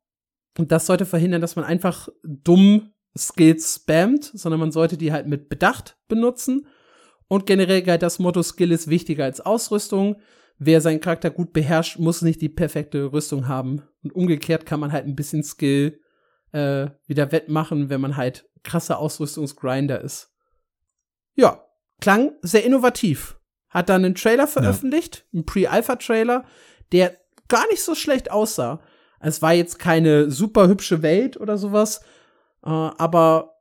Und das sollte verhindern, dass man einfach dumm Skills spammt, sondern man sollte die halt mit Bedacht benutzen. Und generell galt das Motto, Skill ist wichtiger als Ausrüstung. Wer seinen Charakter gut beherrscht, muss nicht die perfekte Rüstung haben. Und umgekehrt kann man halt ein bisschen Skill äh, wieder wettmachen, wenn man halt krasser Ausrüstungsgrinder ist. Ja, klang sehr innovativ hat dann einen Trailer veröffentlicht, ja. einen Pre-Alpha-Trailer, der gar nicht so schlecht aussah. Es war jetzt keine super hübsche Welt oder sowas, äh, aber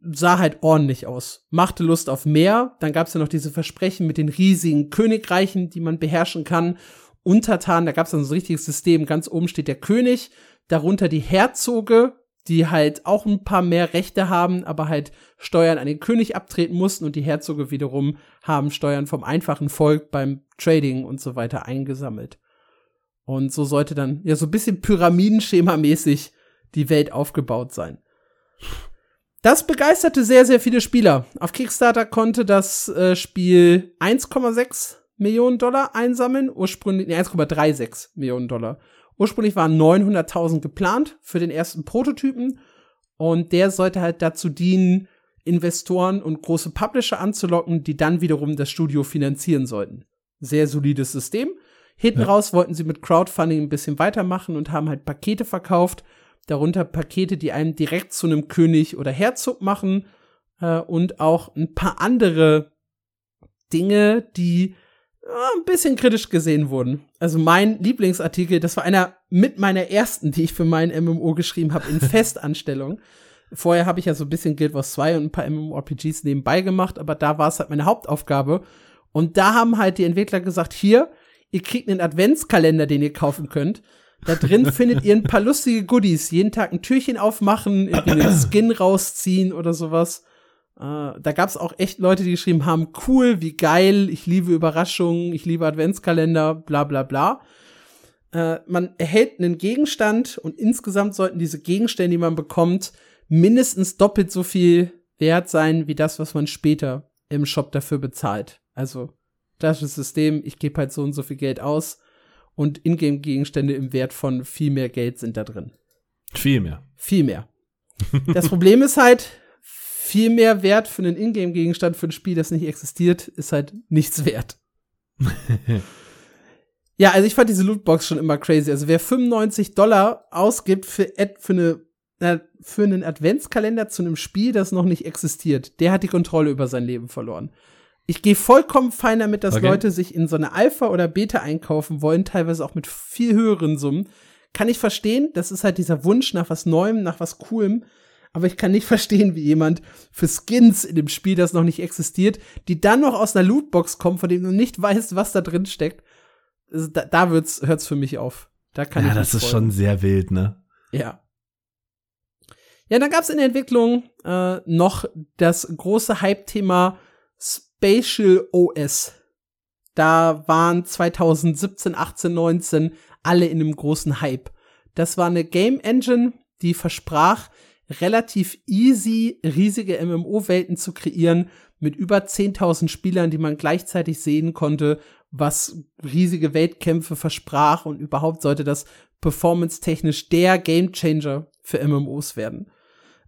sah halt ordentlich aus. Machte Lust auf mehr. Dann gab es ja noch diese Versprechen mit den riesigen Königreichen, die man beherrschen kann. Untertan, da gab es dann so ein richtiges System. Ganz oben steht der König, darunter die Herzoge, die halt auch ein paar mehr Rechte haben, aber halt Steuern an den König abtreten mussten und die Herzoge wiederum haben Steuern vom einfachen Volk beim Trading und so weiter eingesammelt. Und so sollte dann ja so ein bisschen Pyramidenschema-mäßig die Welt aufgebaut sein. Das begeisterte sehr, sehr viele Spieler. Auf Kickstarter konnte das äh, Spiel 1,6 Millionen Dollar einsammeln, ursprünglich nee, 1,36 Millionen Dollar. Ursprünglich waren 900.000 geplant für den ersten Prototypen und der sollte halt dazu dienen, Investoren und große Publisher anzulocken, die dann wiederum das Studio finanzieren sollten. Sehr solides System. Hinten ja. raus wollten sie mit Crowdfunding ein bisschen weitermachen und haben halt Pakete verkauft, darunter Pakete, die einen direkt zu einem König oder Herzog machen äh, und auch ein paar andere Dinge, die ein bisschen kritisch gesehen wurden. Also mein Lieblingsartikel, das war einer mit meiner ersten, die ich für meinen MMO geschrieben habe, in *laughs* Festanstellung. Vorher habe ich ja so ein bisschen Guild Wars 2 und ein paar MMORPGs nebenbei gemacht, aber da war es halt meine Hauptaufgabe. Und da haben halt die Entwickler gesagt, hier, ihr kriegt einen Adventskalender, den ihr kaufen könnt. Da drin findet ihr ein paar lustige Goodies. Jeden Tag ein Türchen aufmachen, irgendwie einen Skin rausziehen oder sowas. Äh, da gab es auch echt Leute, die geschrieben haben, cool, wie geil, ich liebe Überraschungen, ich liebe Adventskalender, bla bla bla. Äh, man erhält einen Gegenstand und insgesamt sollten diese Gegenstände, die man bekommt, mindestens doppelt so viel wert sein, wie das, was man später im Shop dafür bezahlt. Also, das ist das System, ich gebe halt so und so viel Geld aus und Ingame-Gegenstände im Wert von viel mehr Geld sind da drin. Viel mehr. Viel mehr. *laughs* Das Problem ist halt, viel mehr Wert für einen Ingame-Gegenstand für ein Spiel, das nicht existiert, ist halt nichts wert. *laughs* Ja, also ich fand diese Lootbox schon immer crazy. Also wer 95 Dollar ausgibt für, für, eine, für einen Adventskalender zu einem Spiel, das noch nicht existiert, der hat die Kontrolle über sein Leben verloren. Ich gehe vollkommen fein damit, dass okay. Leute sich in so eine Alpha oder Beta einkaufen wollen, teilweise auch mit viel höheren Summen. Kann ich verstehen, das ist halt dieser Wunsch nach was Neuem, nach was Coolem. Aber ich kann nicht *laughs* verstehen, wie jemand für Skins in dem Spiel, das noch nicht existiert, die dann noch aus einer Lootbox kommen, von dem du nicht weißt, was da drin steckt, da, da wird's, hört's für mich auf. Da kann ja, ich das ist schon sehr wild, ne? Ja. Ja, dann gab's in der Entwicklung äh, noch das große Hype-Thema Spatial OS. Da waren 2017, 18, 19 alle in einem großen Hype. Das war eine Game Engine, die versprach, relativ easy riesige MMO-Welten zu kreieren mit über 10.000 Spielern, die man gleichzeitig sehen konnte was riesige Weltkämpfe versprach und überhaupt sollte das performance-technisch der Gamechanger für MMOs werden.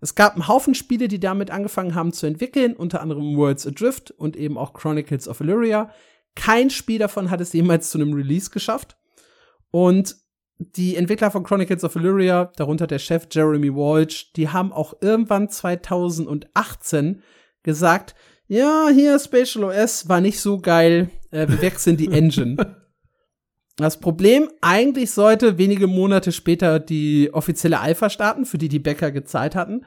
Es gab einen Haufen Spiele, die damit angefangen haben zu entwickeln, unter anderem Worlds Adrift und eben auch Chronicles of Illyria. Kein Spiel davon hat es jemals zu einem Release geschafft. Und die Entwickler von Chronicles of Illyria, darunter der Chef Jeremy Walsh, die haben auch irgendwann 2018 gesagt, ja, hier Spatial OS war nicht so geil, äh, wir wechseln die Engine. *laughs* Das Problem, eigentlich sollte wenige Monate später die offizielle Alpha starten, für die die Bäcker gezahlt hatten,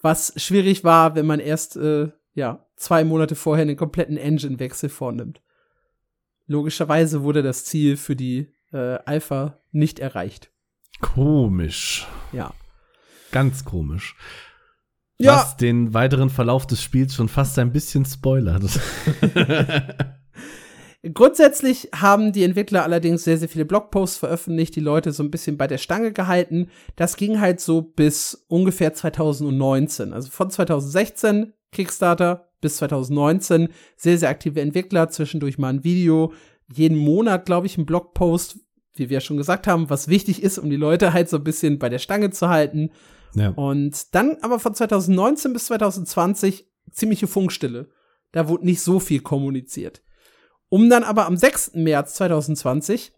was schwierig war, wenn man erst äh, ja zwei Monate vorher den kompletten Engine-Wechsel vornimmt. Logischerweise wurde das Ziel für die äh, Alpha nicht erreicht. Komisch. Ja. Ganz komisch. Ja. Was den weiteren Verlauf des Spiels schon fast ein bisschen spoilert. *laughs* Grundsätzlich haben die Entwickler allerdings sehr, sehr viele Blogposts veröffentlicht, die Leute so ein bisschen bei der Stange gehalten. Das ging halt so bis ungefähr 2019. Also von 2016 Kickstarter bis 2019 sehr, sehr aktive Entwickler, zwischendurch mal ein Video, jeden Monat, glaube ich, ein Blogpost, wie wir schon gesagt haben, was wichtig ist, um die Leute halt so ein bisschen bei der Stange zu halten. Ja. Und dann aber von 2019 bis 2020 ziemliche Funkstille. Da wurde nicht so viel kommuniziert um dann aber am 6. März 2020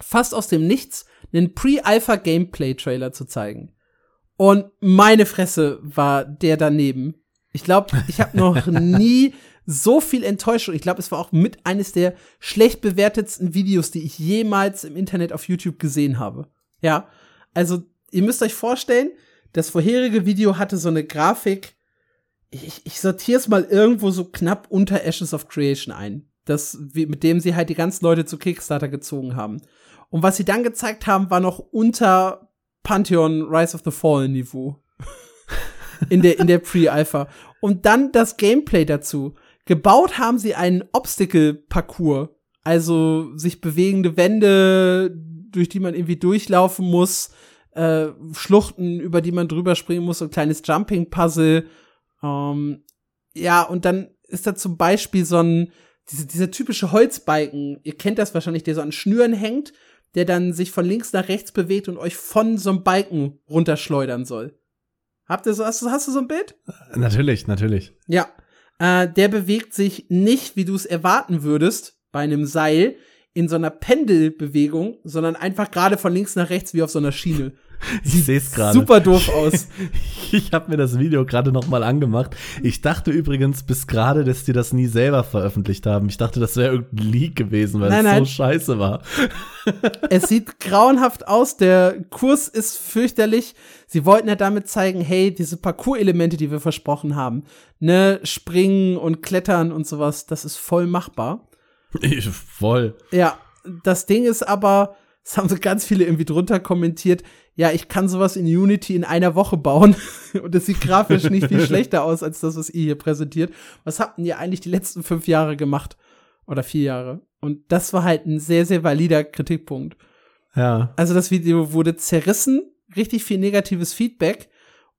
fast aus dem Nichts einen Pre-Alpha-Gameplay-Trailer zu zeigen. Und meine Fresse war der daneben. Ich glaube, ich habe noch *laughs* nie so viel Enttäuschung. Ich glaube, es war auch mit eines der schlecht bewertetsten Videos, die ich jemals im Internet auf YouTube gesehen habe. Ja, also ihr müsst euch vorstellen, das vorherige Video hatte so eine Grafik. Ich, ich sortiere es mal irgendwo so knapp unter Ashes of Creation ein das, mit dem sie halt die ganzen Leute zu Kickstarter gezogen haben. Und was sie dann gezeigt haben, war noch unter Pantheon Rise of the Fallen Niveau. *laughs* in der, in der Pre-Alpha. Und dann das Gameplay dazu. Gebaut haben sie einen Obstacle-Parcours. Also sich bewegende Wände, durch die man irgendwie durchlaufen muss, äh, Schluchten, über die man drüber springen muss, so ein kleines Jumping-Puzzle. Ähm, ja, und dann ist da zum Beispiel so ein, diese, dieser typische Holzbalken, ihr kennt das wahrscheinlich, der so an Schnüren hängt, der dann sich von links nach rechts bewegt und euch von so einem Balken runterschleudern soll. Habt ihr so, hast du, hast du so ein Bild? Natürlich, natürlich. Ja. Äh, der bewegt sich nicht, wie du es erwarten würdest, bei einem Seil, in so einer Pendelbewegung, sondern einfach gerade von links nach rechts wie auf so einer Schiene. Ich sehe es gerade. Super doof aus. *laughs* ich habe mir das Video gerade noch mal angemacht. Ich dachte übrigens bis gerade, dass die das nie selber veröffentlicht haben. Ich dachte, das wäre irgendein Leak gewesen, weil nein, es nein. so scheiße war. *laughs* es sieht grauenhaft aus. Der Kurs ist fürchterlich. Sie wollten ja damit zeigen, hey, diese Parcours-Elemente, die wir versprochen haben, ne, springen und klettern und sowas, das ist voll machbar. voll. Ja, das Ding ist aber, es haben so ganz viele irgendwie drunter kommentiert, ja, ich kann sowas in Unity in einer Woche bauen *laughs* und es sieht grafisch nicht viel schlechter aus als das, was ihr hier präsentiert. Was habt ihr eigentlich die letzten fünf Jahre gemacht? Oder vier Jahre? Und das war halt ein sehr, sehr valider Kritikpunkt. Ja. Also das Video wurde zerrissen, richtig viel negatives Feedback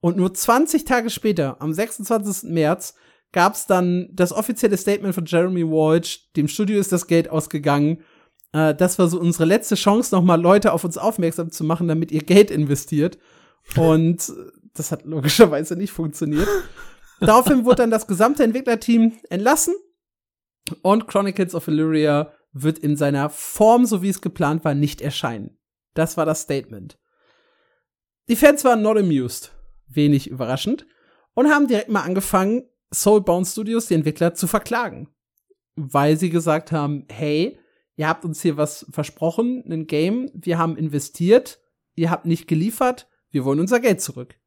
und nur 20 Tage später, am 26. März, gab's dann das offizielle Statement von Jeremy Walsh, dem Studio ist das Geld ausgegangen äh, das war so unsere letzte Chance, nochmal Leute auf uns aufmerksam zu machen, damit ihr Geld investiert. Und das hat logischerweise nicht funktioniert. Daraufhin wurde dann das gesamte Entwicklerteam entlassen und Chronicles of Illyria wird in seiner Form, so wie es geplant war, nicht erscheinen. Das war das Statement. Die Fans waren not amused, wenig überraschend, und haben direkt mal angefangen, Soulbound Studios, die Entwickler, zu verklagen. Weil sie gesagt haben, hey, ihr habt uns hier was versprochen, ein Game, wir haben investiert, ihr habt nicht geliefert, wir wollen unser Geld zurück.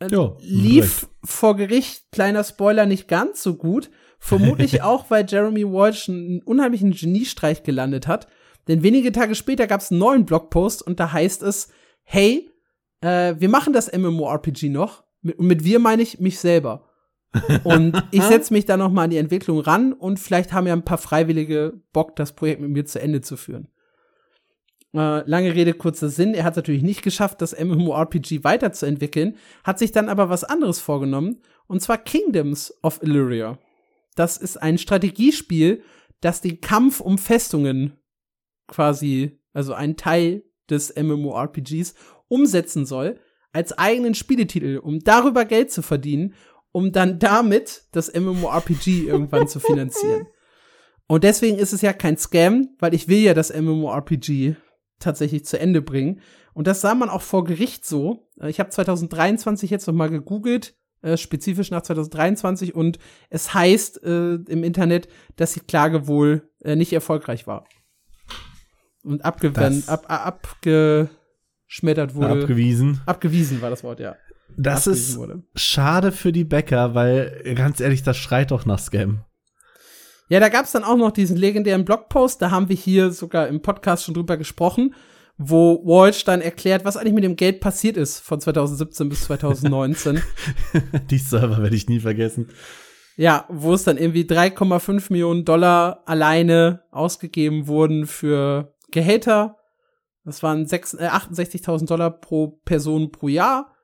Äh, Jo, lief recht. vor Gericht, kleiner Spoiler, nicht ganz so gut. Vermutlich *laughs* auch, weil Jeremy Walsh einen unheimlichen Geniestreich gelandet hat. Denn wenige Tage später gab es einen neuen Blogpost und da heißt es, hey, äh, wir machen das MMORPG noch. Mit, und mit wir meine ich mich selber. Und *laughs* ich setze mich da noch mal an die Entwicklung ran und vielleicht haben ja ein paar Freiwillige Bock, das Projekt mit mir zu Ende zu führen. Äh, lange Rede, kurzer Sinn. Er hat es natürlich nicht geschafft, das MMORPG weiterzuentwickeln, hat sich dann aber was anderes vorgenommen, und zwar Kingdoms of Illyria. Das ist ein Strategiespiel, das den Kampf um Festungen quasi, also ein Teil des MMORPGs, umsetzen soll, als eigenen Spieletitel, um darüber Geld zu verdienen, um dann damit das MMORPG irgendwann zu finanzieren. Und deswegen ist es ja kein Scam, weil ich will ja das MMORPG tatsächlich zu Ende bringen. Und das sah man auch vor Gericht so. Äh, Ich habe 2023 jetzt noch mal gegoogelt, äh, spezifisch nach 2023, und es heißt äh, im Internet, dass die Klage wohl äh, nicht erfolgreich war. Und abgewendet, Das- ab, ab, abgeschmettert wurde. Abgewiesen. abgewiesen war das Wort, ja. Das ist wurde. schade für die Bäcker, weil ganz ehrlich, das schreit doch nach Scam. Ja, da gab's dann auch noch diesen legendären Blogpost, da haben wir hier sogar im Podcast schon drüber gesprochen, wo Walsh dann erklärt, was eigentlich mit dem Geld passiert ist von 2017 bis 2019. *laughs* die Server werde ich nie vergessen. ja, wo es dann irgendwie 3,5 Millionen Dollar alleine ausgegeben wurden für Gehälter. Das waren sechs- äh, 68.000 Dollar pro Person pro Jahr.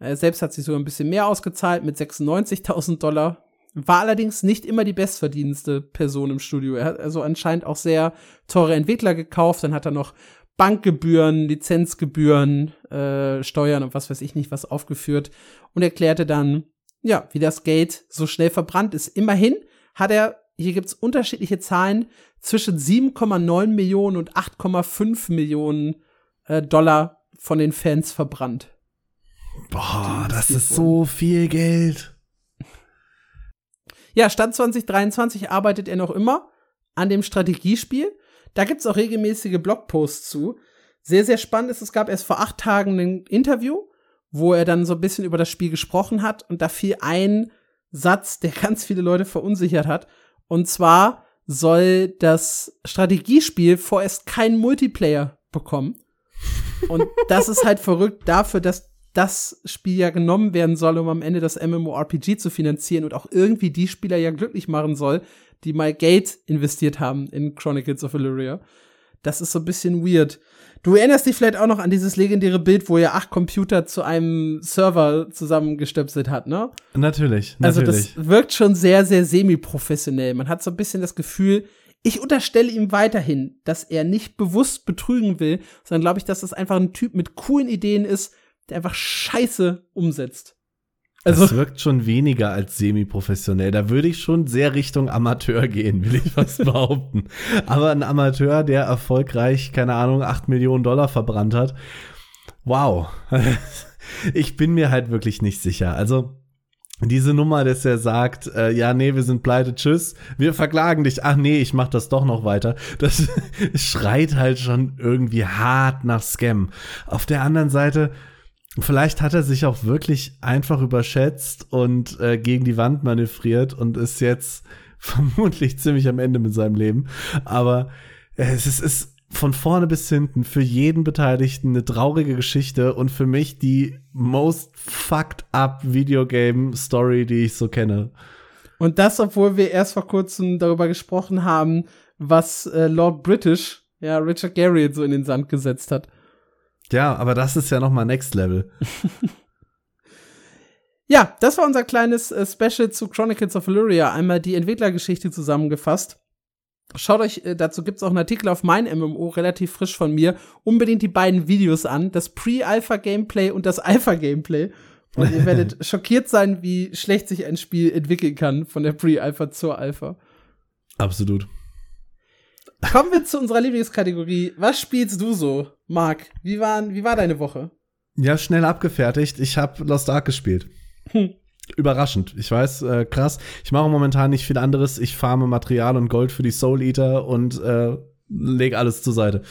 Er selbst hat sich sogar ein bisschen mehr ausgezahlt mit 96.000 Dollar. War allerdings nicht immer die bestverdienste Person im Studio. Er hat also anscheinend auch sehr teure Entwickler gekauft. Dann hat er noch Bankgebühren, Lizenzgebühren, äh, Steuern und was weiß ich nicht was aufgeführt und erklärte dann, ja, wie das Geld so schnell verbrannt ist. Immerhin hat er, hier gibt's unterschiedliche Zahlen, zwischen 7,9 Millionen und 8,5 Millionen äh, Dollar von den Fans verbrannt. Boah, das ist so viel Geld. Ja, Stand 2023 arbeitet er noch immer an dem Strategiespiel. Da gibt's auch regelmäßige Blogposts zu. Sehr, sehr spannend ist, es gab erst vor acht Tagen ein Interview, wo er dann so ein bisschen über das Spiel gesprochen hat und da fiel ein Satz, der *laughs* ganz viele Leute verunsichert hat. Und zwar soll das Strategiespiel vorerst keinen Multiplayer bekommen. Und das ist halt verrückt dafür, dass das Spiel ja genommen werden soll, um am Ende das MMORPG zu finanzieren und auch irgendwie die Spieler ja glücklich machen soll, die mal Geld investiert haben in Chronicles of Illyria. Das ist so ein bisschen weird. Du erinnerst dich vielleicht auch noch an dieses legendäre Bild, wo er acht Computer zu einem Server zusammengestöpselt hat, ne? Natürlich, Also natürlich. das wirkt schon sehr, sehr semi-professionell. Man hat so ein bisschen das Gefühl, ich unterstelle ihm weiterhin, dass er nicht bewusst betrügen will, sondern glaube ich, dass das einfach ein Typ mit coolen Ideen ist, der einfach Scheiße umsetzt. Also, das wirkt schon weniger als semi-professionell. Da würde ich schon sehr Richtung Amateur gehen, *laughs* will ich fast behaupten. Aber ein Amateur, der erfolgreich, keine Ahnung, 8 Millionen Dollar verbrannt hat. Wow. *laughs* Ich bin mir halt wirklich nicht sicher. Also, diese Nummer, dass er sagt, äh, ja, nee, wir sind pleite, tschüss, wir verklagen dich, ach nee, ich mach das doch noch weiter, das *laughs* schreit halt schon irgendwie hart nach Scam. Auf der anderen Seite, vielleicht hat er sich auch wirklich einfach überschätzt und äh, gegen die Wand manövriert und ist jetzt *laughs* vermutlich ziemlich am Ende mit seinem Leben. Aber es ist, ist von vorne bis hinten für jeden Beteiligten eine traurige Geschichte und für mich die most fucked up Videogame Story, die ich so kenne. und das, obwohl wir erst vor kurzem darüber gesprochen haben, was äh, Lord British, ja, Richard Garriott so in den Sand gesetzt hat. Ja, aber das ist ja noch mal Next Level. *laughs* Ja, das war unser kleines äh, Special zu Chronicles of Illyria. Einmal die Entwicklergeschichte zusammengefasst. Schaut euch, äh, dazu gibt's auch einen Artikel auf mein MMO, relativ frisch von mir. Unbedingt die beiden Videos an. Das Pre-Alpha-Gameplay und das Alpha-Gameplay. Und ihr *laughs* werdet schockiert sein, wie schlecht sich ein Spiel entwickeln kann von der Pre-Alpha zur Alpha. Absolut. Kommen wir zu unserer Lieblingskategorie. Was spielst du so, Marc? Wie, waren, wie war deine Woche? Ja, schnell abgefertigt. Ich habe Lost Ark gespielt. Hm. Überraschend. Ich weiß, äh, krass. Ich mache momentan nicht viel anderes. Ich farme Material und Gold für die Soul Eater und äh, leg alles zur Seite.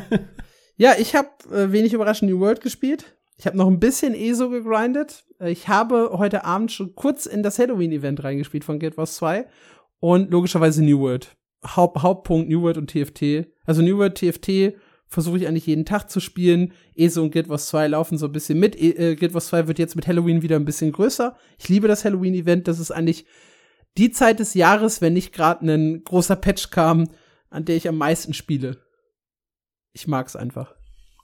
*laughs* ja, ich habe äh, wenig überraschend New World gespielt. Ich habe noch ein bisschen ESO gegrindet. Äh, ich habe heute Abend schon kurz in das Halloween-Event reingespielt von Guild Wars 2 und logischerweise New World. Haupt, Hauptpunkt New World und TFT. Also New World, TFT versuche ich eigentlich jeden Tag zu spielen. ESO und Guild Wars 2 laufen so ein bisschen mit. E äh, Guild Wars 2 wird jetzt mit Halloween wieder ein bisschen größer. Ich liebe das Halloween-Event. Das ist eigentlich die Zeit des Jahres, wenn nicht gerade ein großer Patch kam, an der ich am meisten spiele. Ich mag's einfach.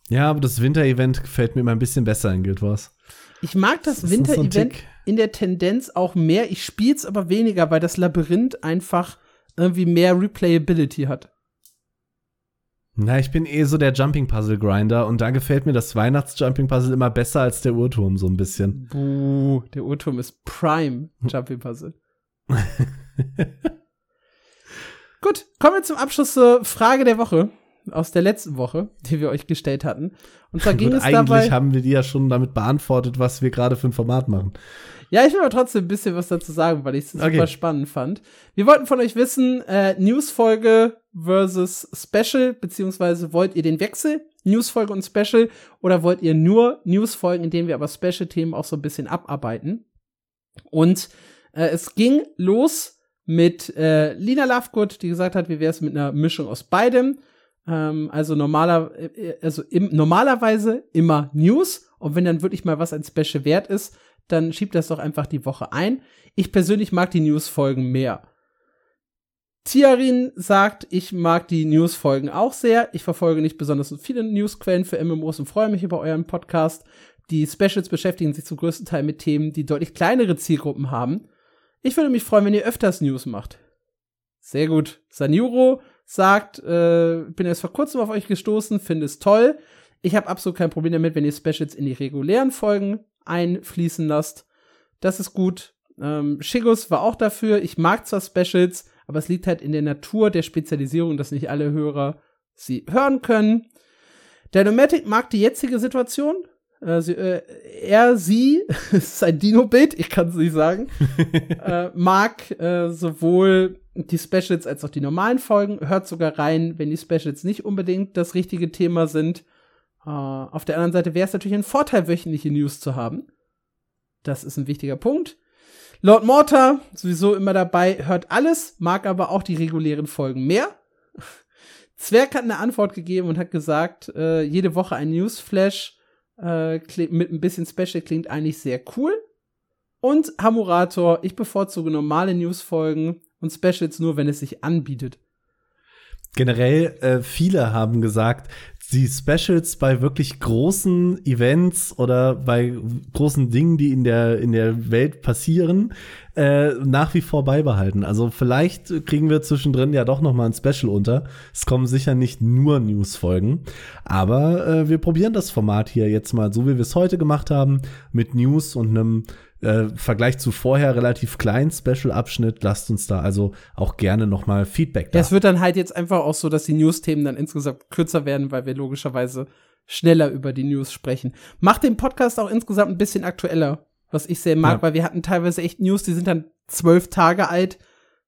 Ja, aber das Winter-Event gefällt mir immer ein bisschen besser in Guild Wars. Ich mag das, Winter-Event so in der Tendenz auch mehr. Ich spiel's aber weniger, weil das Labyrinth einfach irgendwie mehr Replayability hat. Na, ich bin eh so der Jumping Puzzle Grinder und da gefällt mir das Weihnachts Jumping Puzzle immer besser als der Uhrturm so ein bisschen. Buh, der Uhrturm ist Prime Jumping Puzzle. *laughs* Gut, kommen wir zum Abschluss zur Frage der Woche aus der letzten Woche, die wir euch gestellt hatten. Und zwar *laughs* ging Gut, es eigentlich dabei. Eigentlich haben wir die ja schon damit beantwortet, was wir gerade für ein Format machen. Ja, ich will aber trotzdem ein bisschen was dazu sagen, weil ich es okay. super spannend fand. Wir wollten von euch wissen, äh, Newsfolge versus Special, beziehungsweise wollt ihr den Wechsel, Newsfolge und Special, oder wollt ihr nur Newsfolgen, in denen wir aber Special-Themen auch so ein bisschen abarbeiten? Und äh, es ging los mit äh, Lina Lovegood, die gesagt hat, wie wäre es mit einer Mischung aus beidem. Ähm, also normaler, äh, also im, normalerweise immer News. Und wenn dann wirklich mal was ein Special wert ist, dann schiebt das doch einfach die Woche ein. Ich persönlich mag die News-Folgen mehr. Tiarin sagt, ich mag die News-Folgen auch sehr. Ich verfolge nicht besonders viele Newsquellen für MMOs und freue mich über euren Podcast. Die Specials beschäftigen sich zum größten Teil mit Themen, die deutlich kleinere Zielgruppen haben. Ich würde mich freuen, wenn ihr öfters News macht. Sehr gut. Saniro sagt, äh, bin erst vor kurzem auf euch gestoßen, finde es toll. Ich habe absolut kein Problem damit, wenn ihr Specials in die regulären Folgen einfließen lasst. Das ist gut. Ähm, Shigus war auch dafür. Ich mag zwar Specials, aber es liegt halt in der Natur der Spezialisierung, dass nicht alle Hörer sie hören können. Dinomatic mag die jetzige Situation. Äh, sie, äh, er, sie, *laughs* ist ein Dino-Bild, ich kann es nicht sagen, *laughs* äh, mag äh, sowohl die Specials als auch die normalen Folgen, hört sogar rein, wenn die Specials nicht unbedingt das richtige Thema sind. Uh, auf der anderen Seite wäre es natürlich ein Vorteil, wöchentliche News zu haben. Das ist ein wichtiger Punkt. Lord Mortar, sowieso immer dabei, hört alles, mag aber auch die regulären Folgen mehr. Zwerg hat eine Antwort gegeben und hat gesagt, äh, jede Woche ein Newsflash äh, mit ein bisschen Special klingt eigentlich sehr cool. Und Hamurator, ich bevorzuge normale Newsfolgen und Specials nur, wenn es sich anbietet. Generell, äh, viele haben gesagt, die Specials bei wirklich großen Events oder bei großen Dingen, die in der, in der Welt passieren, äh, nach wie vor beibehalten. Also vielleicht kriegen wir zwischendrin ja doch noch mal ein Special unter. Es kommen sicher nicht nur News-Folgen, aber äh, wir probieren das Format hier jetzt mal so, wie wir es heute gemacht haben, mit News und einem äh, Vergleich zu vorher relativ kleinen Special-Abschnitt. Lasst uns da also auch gerne noch mal Feedback da. Ja, es wird dann halt jetzt einfach auch so, dass die News-Themen dann insgesamt kürzer werden, weil wir logischerweise schneller über die News sprechen. Macht den Podcast auch insgesamt ein bisschen aktueller, was ich sehr mag, ja. weil wir hatten teilweise echt News, die sind dann zwölf Tage alt.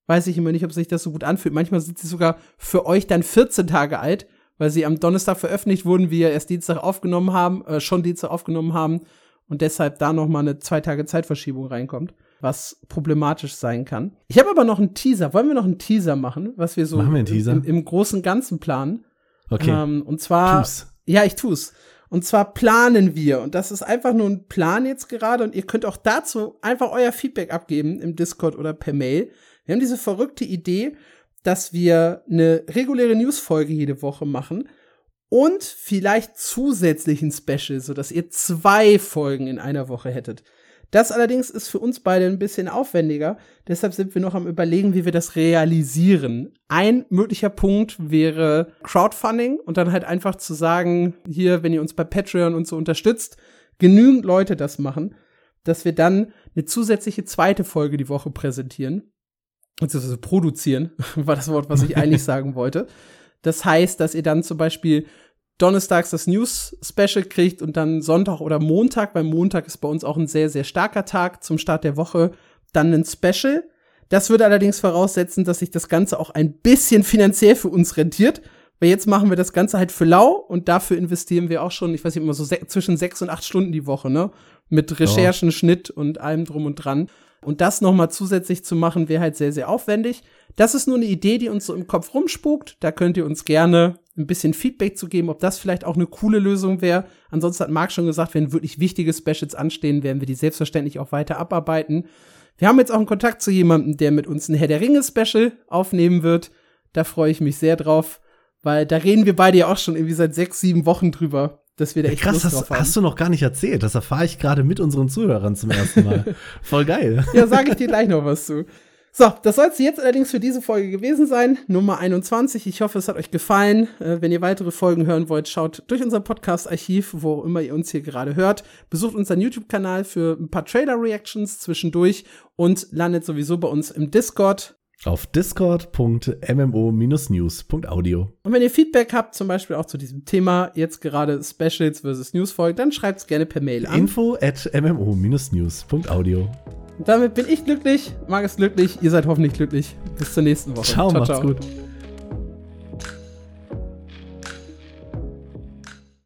Weiß ich immer nicht, ob sich das so gut anfühlt. Manchmal sind sie sogar für euch dann 14 Tage alt, weil sie am Donnerstag veröffentlicht wurden, wir erst Dienstag aufgenommen haben, äh, schon Dienstag aufgenommen haben und deshalb da noch mal eine zwei Tage Zeitverschiebung reinkommt, was problematisch sein kann. Ich habe aber noch einen Teaser. Wollen wir noch einen Teaser machen, was wir so wir? Im, im großen Ganzen planen? Okay. Ähm, und zwar, tu's. ja, ich tu's. Und zwar planen wir, und das ist einfach nur ein Plan jetzt gerade, und ihr könnt auch dazu einfach euer Feedback abgeben im Discord oder per Mail. Wir haben diese verrückte Idee, dass wir eine reguläre Newsfolge jede Woche machen und vielleicht zusätzlichen Special, so dass ihr zwei Folgen in einer Woche hättet. Das allerdings ist für uns beide ein bisschen aufwendiger, deshalb sind wir noch am überlegen, wie wir das realisieren. Ein möglicher Punkt wäre Crowdfunding und dann halt einfach zu sagen, hier, wenn ihr uns bei Patreon und so unterstützt, genügend Leute das machen, dass wir dann eine zusätzliche zweite Folge die Woche präsentieren. beziehungsweise produzieren, *laughs* war das Wort, was ich eigentlich *laughs* sagen wollte. Das heißt, dass ihr dann zum Beispiel donnerstags das News-Special kriegt und dann Sonntag oder Montag, weil Montag ist bei uns auch ein sehr, sehr starker Tag zum Start der Woche, dann ein Special. Das würde allerdings voraussetzen, dass sich das Ganze auch ein bisschen finanziell für uns rentiert. Weil jetzt machen wir das Ganze halt für lau und dafür investieren wir auch schon, ich weiß nicht, immer so se zwischen sechs und acht Stunden die Woche, ne? Mit Recherchen, ja. Schnitt und allem drum und dran. Und das nochmal zusätzlich zu machen, wäre halt sehr, sehr aufwendig. Das ist nur eine Idee, die uns so im Kopf rumspukt. Da könnt ihr uns gerne ein bisschen Feedback zu geben, ob das vielleicht auch eine coole Lösung wäre. Ansonsten hat Marc schon gesagt, wenn wirklich wichtige Specials anstehen, werden wir die selbstverständlich auch weiter abarbeiten. Wir haben jetzt auch einen Kontakt zu jemandem, der mit uns ein Herr der Ringe Special aufnehmen wird. Da freue ich mich sehr drauf, weil da reden wir beide ja auch schon irgendwie seit sechs, sieben Wochen drüber dass wir da echt Krass, Lust drauf haben. hast du noch gar nicht erzählt. Das erfahre ich gerade mit unseren Zuhörern zum ersten Mal. *laughs* Voll geil. Ja, sage ich dir gleich noch was zu. So, das soll es jetzt allerdings für diese Folge gewesen sein. Nummer 21. Ich hoffe, es hat euch gefallen. Äh, wenn ihr weitere Folgen hören wollt, schaut durch unser Podcast-Archiv, wo immer ihr uns hier gerade hört. Besucht unseren YouTube-Kanal für ein paar Trailer-Reactions zwischendurch und landet sowieso bei uns im Discord auf discord.mmo-news.audio. Und wenn ihr Feedback habt, zum Beispiel auch zu diesem Thema, jetzt gerade Specials versus News folge, dann schreibt es gerne per Mail an. Info at mmo-news.audio. Damit bin ich glücklich, mag es glücklich, ihr seid hoffentlich glücklich. Bis zur nächsten Woche. Ciao, ciao macht's ciao. gut.